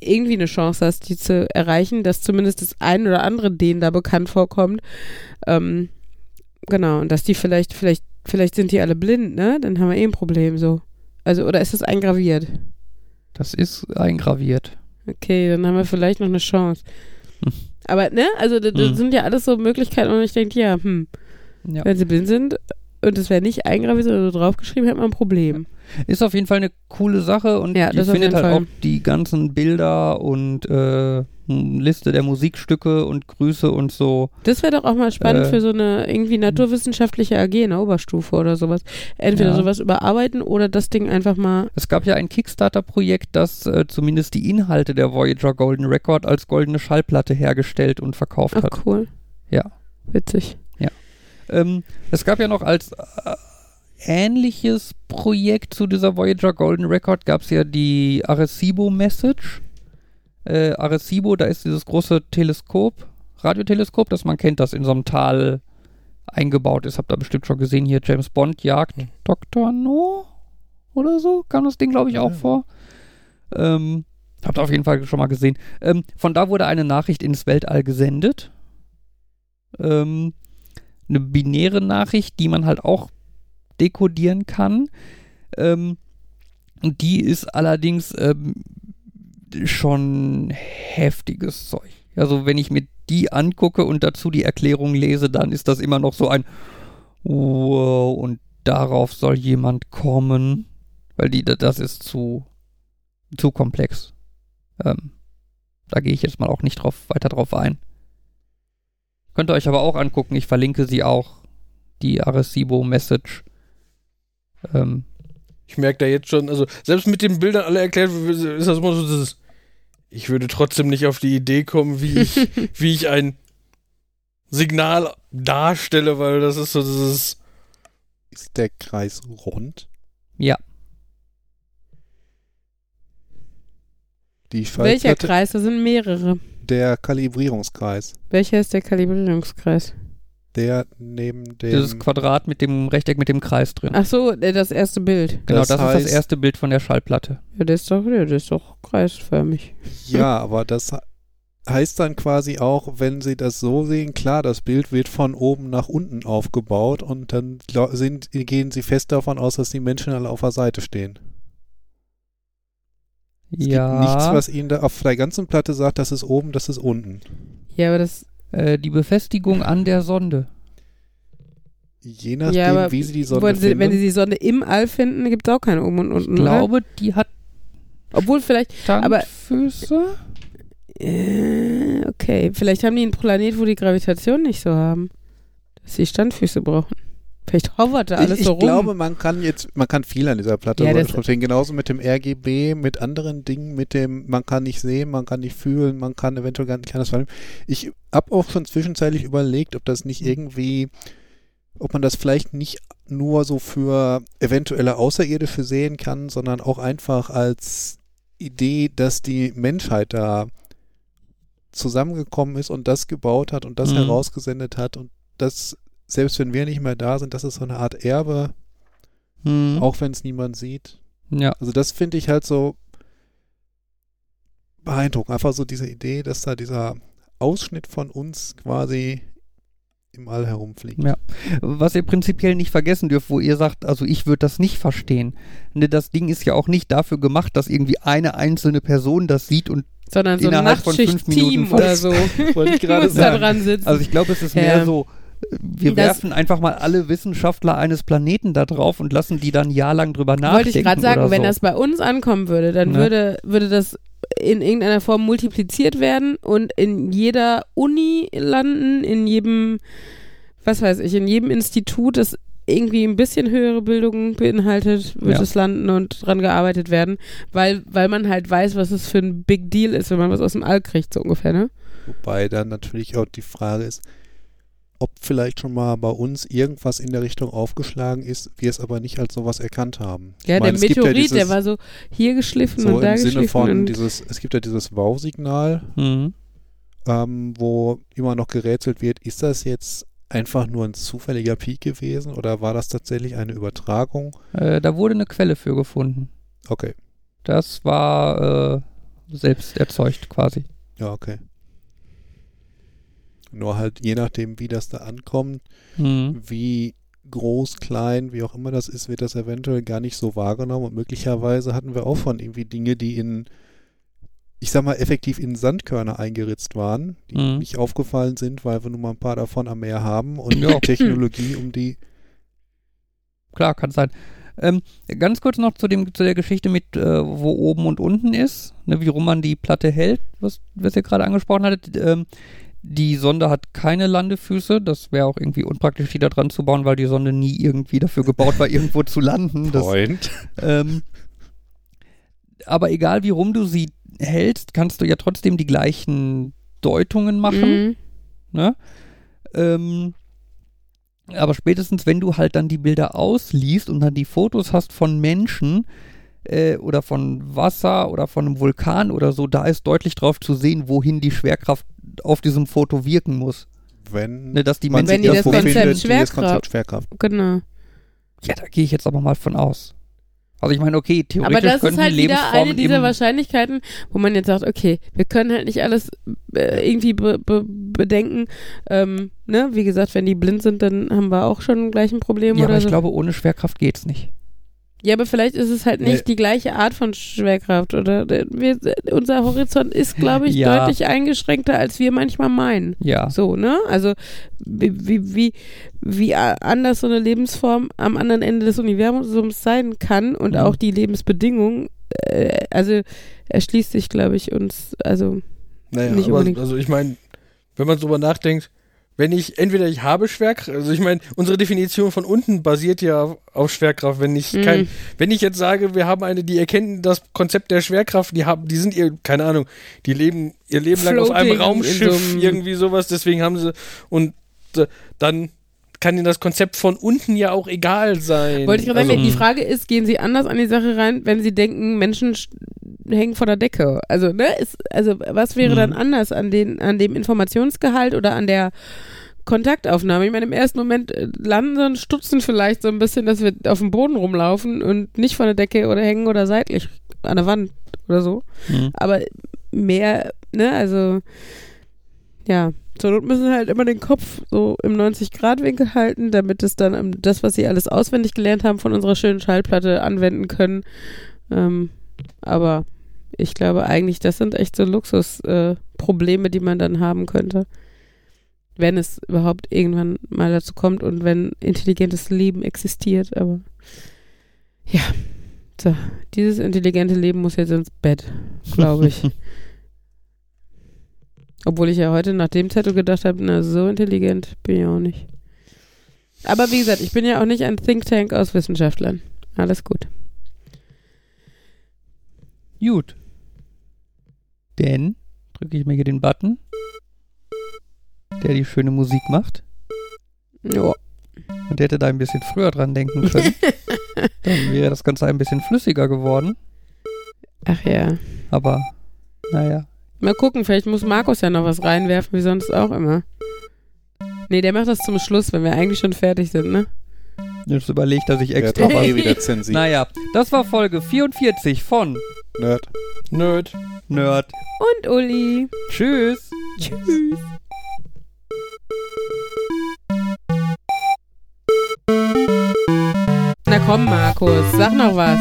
Speaker 2: irgendwie eine Chance hast, die zu erreichen, dass zumindest das ein oder andere denen da bekannt vorkommt. Ähm, genau, und dass die vielleicht, vielleicht, vielleicht sind die alle blind, ne? Dann haben wir eh ein Problem so. Also, oder ist das eingraviert?
Speaker 1: Das ist eingraviert.
Speaker 2: Okay, dann haben wir vielleicht noch eine Chance.
Speaker 1: Hm.
Speaker 2: Aber, ne? Also, das, das
Speaker 1: Hm.
Speaker 2: sind ja alles so Möglichkeiten und ich denke, ja, hm,
Speaker 1: Ja.
Speaker 2: wenn sie blind sind und es wäre nicht eingraviert oder draufgeschrieben, hätte man ein Problem.
Speaker 1: Ist auf jeden Fall eine coole Sache und
Speaker 2: Ja,
Speaker 1: findet halt
Speaker 2: Fall.
Speaker 1: auch die ganzen Bilder und äh, Liste der Musikstücke und Grüße und so.
Speaker 2: Das wäre doch auch mal spannend
Speaker 1: Äh,
Speaker 2: für so eine irgendwie naturwissenschaftliche AG in der Oberstufe oder sowas. Entweder
Speaker 1: Ja.
Speaker 2: sowas überarbeiten oder das Ding einfach mal.
Speaker 1: Es gab ja ein Kickstarter-Projekt, das äh, zumindest die Inhalte der Voyager Golden Record als goldene Schallplatte hergestellt und verkauft
Speaker 2: Ach,
Speaker 1: hat.
Speaker 2: cool.
Speaker 1: Ja.
Speaker 2: Witzig.
Speaker 1: Ähm, es gab ja noch als äh, ähnliches Projekt zu dieser Voyager Golden Record gab es ja die Arecibo Message. Äh, Arecibo, da ist dieses große Teleskop, Radioteleskop, das man kennt, das in so einem Tal eingebaut ist. Habt ihr bestimmt schon gesehen hier, James Bond jagt
Speaker 4: Hm.
Speaker 1: Dr. No oder so, kam das Ding, glaube ich, auch
Speaker 3: Ja.
Speaker 1: vor. Ähm, habt ihr auf jeden Fall schon mal gesehen. Ähm, von da wurde eine Nachricht ins Weltall gesendet. Ähm, eine binäre Nachricht, die man halt auch dekodieren kann. Ähm, und die ist allerdings ähm, schon heftiges Zeug. Also wenn ich mir die angucke und dazu die Erklärung lese, dann ist das immer noch so ein Wow und darauf soll jemand kommen, weil die das ist zu zu komplex. Ähm, da gehe ich jetzt mal auch nicht drauf weiter drauf ein. Könnt ihr euch aber auch angucken. Ich verlinke sie auch. Die Arecibo Message. Ähm,
Speaker 4: Ich merke da jetzt schon, also selbst mit den Bildern alle erklärt, ist das immer so dieses, ich würde trotzdem nicht auf die Idee kommen, wie ich, wie ich ein Signal darstelle, weil das ist so dieses,
Speaker 3: Ist der Kreis rund?
Speaker 1: ja,
Speaker 3: Die
Speaker 2: Welcher Kreis? Da sind mehrere.
Speaker 3: der Kalibrierungskreis.
Speaker 2: Welcher ist der Kalibrierungskreis?
Speaker 3: Der neben dem.
Speaker 1: dieses Quadrat mit dem Rechteck mit dem Kreis drin.
Speaker 2: Ach so, äh, das erste Bild.
Speaker 1: genau,
Speaker 3: das
Speaker 1: das, ist
Speaker 3: heißt-
Speaker 1: das erste Bild von der Schallplatte.
Speaker 2: Ja, das ist doch, ja, das ist doch kreisförmig.
Speaker 3: ja, aber das he- heißt dann quasi auch, wenn Sie das so sehen, klar, das Bild wird von oben nach unten aufgebaut und dann sind, gehen Sie fest davon aus, dass die Menschen alle auf der Seite stehen. Es
Speaker 1: ja,
Speaker 3: gibt nichts, was Ihnen da auf der ganzen Platte sagt, das ist oben, das ist unten.
Speaker 2: Ja, aber das,
Speaker 1: äh, die Befestigung an der Sonde.
Speaker 3: Je nachdem,
Speaker 2: Ja, aber
Speaker 3: wie Sie die Sonne
Speaker 2: wollen sie, wenn sie
Speaker 3: finden.
Speaker 2: die Sonne im All finden, gibt es auch keine oben und
Speaker 1: Ich
Speaker 2: unten. oder?
Speaker 1: glaube, die hat
Speaker 2: Obwohl vielleicht, aber-
Speaker 1: Standfüße.
Speaker 2: äh, okay, vielleicht haben die einen Planet, wo die Gravitation nicht so haben. Dass sie Standfüße brauchen. Vielleicht hovert da alles
Speaker 3: ich, ich
Speaker 2: so rum.
Speaker 3: glaube, man kann jetzt, man kann viel an dieser Platte
Speaker 2: Ja,
Speaker 3: genauso mit dem RGB, mit anderen Dingen, mit dem, man kann nicht sehen, man kann nicht fühlen, man kann eventuell gar nicht anders wahrnehmen. Ich habe auch schon zwischenzeitlich überlegt, ob das nicht irgendwie, ob man das vielleicht nicht nur so für eventuelle Außerirdische sehen kann, sondern auch einfach als Idee, dass die Menschheit da zusammengekommen ist und das gebaut hat und das
Speaker 1: Mhm.
Speaker 3: herausgesendet hat und das, selbst wenn wir nicht mehr da sind, das ist so eine Art Erbe,
Speaker 1: Hm.
Speaker 3: auch wenn es niemand sieht.
Speaker 1: Ja.
Speaker 3: Also das finde ich halt so beeindruckend. Einfach so diese Idee, dass da dieser Ausschnitt von uns quasi im All herumfliegt.
Speaker 1: Ja. Was ihr prinzipiell nicht vergessen dürft, wo ihr sagt, also ich würde das nicht verstehen. Ne, das Ding ist ja auch nicht dafür gemacht, dass irgendwie eine einzelne Person das sieht und
Speaker 2: Sondern so ein
Speaker 1: Innerhalb von fünf
Speaker 2: Nachtschicht-Team
Speaker 1: Minuten
Speaker 2: oder so.
Speaker 3: Wollte ich gerade
Speaker 2: muss da dran sitzen.
Speaker 1: also ich glaube, es ist
Speaker 2: Ja.
Speaker 1: mehr so, wir
Speaker 2: Das-
Speaker 1: werfen einfach mal alle Wissenschaftler eines Planeten da drauf und lassen die dann ein Jahr lang drüber nachdenken.
Speaker 2: Wollte ich gerade sagen, wenn
Speaker 1: so.
Speaker 2: das bei uns ankommen würde, dann
Speaker 1: Ne?
Speaker 2: würde, würde das in irgendeiner Form multipliziert werden und in jeder Uni landen, in jedem, was weiß ich, in jedem Institut, das irgendwie ein bisschen höhere Bildung beinhaltet, wird
Speaker 1: Ja.
Speaker 2: es landen und dran gearbeitet werden, weil, weil man halt weiß, was es für ein Big Deal ist, wenn man was aus dem All kriegt, so ungefähr, ne?
Speaker 3: Wobei dann natürlich auch die Frage ist, ob vielleicht schon mal bei uns irgendwas in der Richtung aufgeschlagen ist, wir es aber nicht als sowas erkannt haben.
Speaker 2: Ja,
Speaker 3: Ich meine,
Speaker 2: der
Speaker 3: gibt ja
Speaker 2: Meteorit,
Speaker 3: dieses-
Speaker 2: der war so hier geschliffen
Speaker 3: so
Speaker 2: und da
Speaker 3: im Sinne
Speaker 2: geschliffen
Speaker 3: von
Speaker 2: und
Speaker 3: dieses, es gibt ja dieses Wow-Signal,
Speaker 1: Mhm.
Speaker 3: ähm, wo immer noch gerätselt wird, ist das jetzt einfach nur ein zufälliger Peak gewesen oder war das tatsächlich eine Übertragung?
Speaker 1: Äh, da wurde eine Quelle für gefunden.
Speaker 3: Okay,
Speaker 1: Das war äh, selbst erzeugt quasi.
Speaker 3: ja, okay. Nur halt je nachdem, wie das da ankommt,
Speaker 1: Mhm.
Speaker 3: wie groß, klein, wie auch immer das ist, wird das eventuell gar nicht so wahrgenommen und möglicherweise hatten wir auch von irgendwie Dinge, die in, ich sag mal, effektiv in Sandkörner eingeritzt waren, die
Speaker 1: Mhm.
Speaker 3: nicht aufgefallen sind, weil wir nun mal ein paar davon am Meer haben und
Speaker 1: Ja.
Speaker 3: die Technologie, um die
Speaker 1: Klar, kann sein. Ähm, ganz kurz noch zu, dem, zu der Geschichte mit, äh, wo oben und unten ist, ne, wie rum man die Platte hält, was, was ihr gerade angesprochen hattet. Ähm, die Sonde hat keine Landefüße. Das wäre auch irgendwie unpraktisch, die da dran zu bauen, weil die Sonde nie irgendwie dafür gebaut war, irgendwo zu landen. Das,
Speaker 3: Freund.
Speaker 1: ähm, aber egal wie rum du sie hältst, kannst du ja trotzdem die gleichen Deutungen machen.
Speaker 2: Mhm.
Speaker 1: Ne? Ähm, aber spätestens, wenn du halt dann die Bilder ausliest und dann die Fotos hast von Menschen äh, oder von Wasser oder von einem Vulkan oder so, da ist deutlich drauf zu sehen, wohin die Schwerkraft auf diesem Foto wirken muss.
Speaker 3: Wenn
Speaker 1: Ne, dass die
Speaker 3: man
Speaker 1: Menschen
Speaker 2: Wenn die
Speaker 3: sich
Speaker 2: das Konzept
Speaker 3: findet, wie das
Speaker 2: Schwerkraft-
Speaker 3: Konzept Schwerkraft.
Speaker 2: Genau.
Speaker 1: Ja, da gehe ich jetzt aber mal von aus. Also ich meine, okay, theoretisch
Speaker 2: Aber das ist
Speaker 1: könnten
Speaker 2: halt wieder eine dieser Wahrscheinlichkeiten, wo man jetzt sagt, okay, wir können halt nicht alles äh, irgendwie be be bedenken. Ähm, ne? Wie gesagt, wenn die blind sind, dann haben wir auch schon gleich ein Problem
Speaker 1: Ja,
Speaker 2: oder
Speaker 1: aber ich
Speaker 2: so.
Speaker 1: glaube, ohne Schwerkraft geht's nicht.
Speaker 2: Ja, aber vielleicht ist es halt nicht
Speaker 3: Nee.
Speaker 2: die gleiche Art von Schwerkraft oder wir, unser Horizont ist, glaube ich,
Speaker 1: Ja.
Speaker 2: deutlich eingeschränkter, als wir manchmal meinen.
Speaker 1: Ja.
Speaker 2: So, ne? Also wie, wie, wie, anders so eine Lebensform am anderen Ende des Universums sein kann und
Speaker 1: Mhm.
Speaker 2: auch die Lebensbedingungen, äh, also erschließt sich, glaube ich, uns, also
Speaker 4: Naja,
Speaker 2: Nicht
Speaker 4: aber,
Speaker 2: unbedingt.
Speaker 4: also ich meine, wenn man drüber nachdenkt, wenn ich, entweder ich habe Schwerkraft, also ich meine, unsere Definition von unten basiert ja auf Schwerkraft. Wenn ich
Speaker 2: Mhm.
Speaker 4: kein, wenn ich jetzt sage, wir haben eine, die erkennen das Konzept der Schwerkraft, die haben, die sind ihr, keine Ahnung, die leben ihr Leben lang auf einem Raumschiff,
Speaker 2: so einem-
Speaker 4: irgendwie sowas, deswegen haben sie, und äh, dann kann ihnen das Konzept von unten ja auch egal sein.
Speaker 2: wollte ich gerade sagen,
Speaker 4: also,
Speaker 2: die Frage ist, gehen sie anders an die Sache rein, wenn sie denken, Menschen sch- hängen von der Decke? Also, ne, ist, also was wäre
Speaker 1: Mhm.
Speaker 2: dann anders an den, an dem Informationsgehalt oder an der Kontaktaufnahme? Ich meine, im ersten Moment äh, landen sie und stutzen vielleicht so ein bisschen, dass wir auf dem Boden rumlaufen und nicht von der Decke oder hängen oder seitlich an der Wand oder so.
Speaker 1: Mhm.
Speaker 2: Aber mehr, ne, also ja, zur Not müssen halt immer den Kopf so im 90-Grad-Winkel halten, damit es dann ähm, das, was sie alles auswendig gelernt haben, von unserer schönen Schallplatte anwenden können. Ähm, aber ich glaube eigentlich, das sind echt so Luxusprobleme, äh, die man dann haben könnte. Wenn es überhaupt irgendwann mal dazu kommt und wenn intelligentes Leben existiert, aber ja, so, dieses intelligente Leben muss jetzt ins Bett, glaube ich. Obwohl ich ja heute nach dem Zettel gedacht habe, na, so intelligent bin ich auch nicht. Aber wie gesagt, ich bin ja auch nicht ein Think Tank aus Wissenschaftlern. Alles gut.
Speaker 1: Gut. Dann drücke ich mir hier den Button, der die schöne Musik macht.
Speaker 2: Ja.
Speaker 1: Und der hätte da ein bisschen früher dran denken können. Dann wäre das Ganze ein bisschen flüssiger geworden.
Speaker 2: Ach ja.
Speaker 1: Aber, naja.
Speaker 2: Mal gucken, vielleicht muss Markus ja noch was reinwerfen, wie sonst auch immer. Nee, der macht das zum Schluss, wenn wir eigentlich schon fertig sind, ne?
Speaker 1: Jetzt überlegt er sich
Speaker 3: Der hat
Speaker 1: extra was.
Speaker 3: eh wieder zensiert.
Speaker 1: Naja, das war Folge 44 von
Speaker 3: Nerd.
Speaker 4: Nerd.
Speaker 1: Nerd.
Speaker 2: Und Uli.
Speaker 1: Tschüss.
Speaker 2: Tschüss. Na komm, Markus, sag noch was.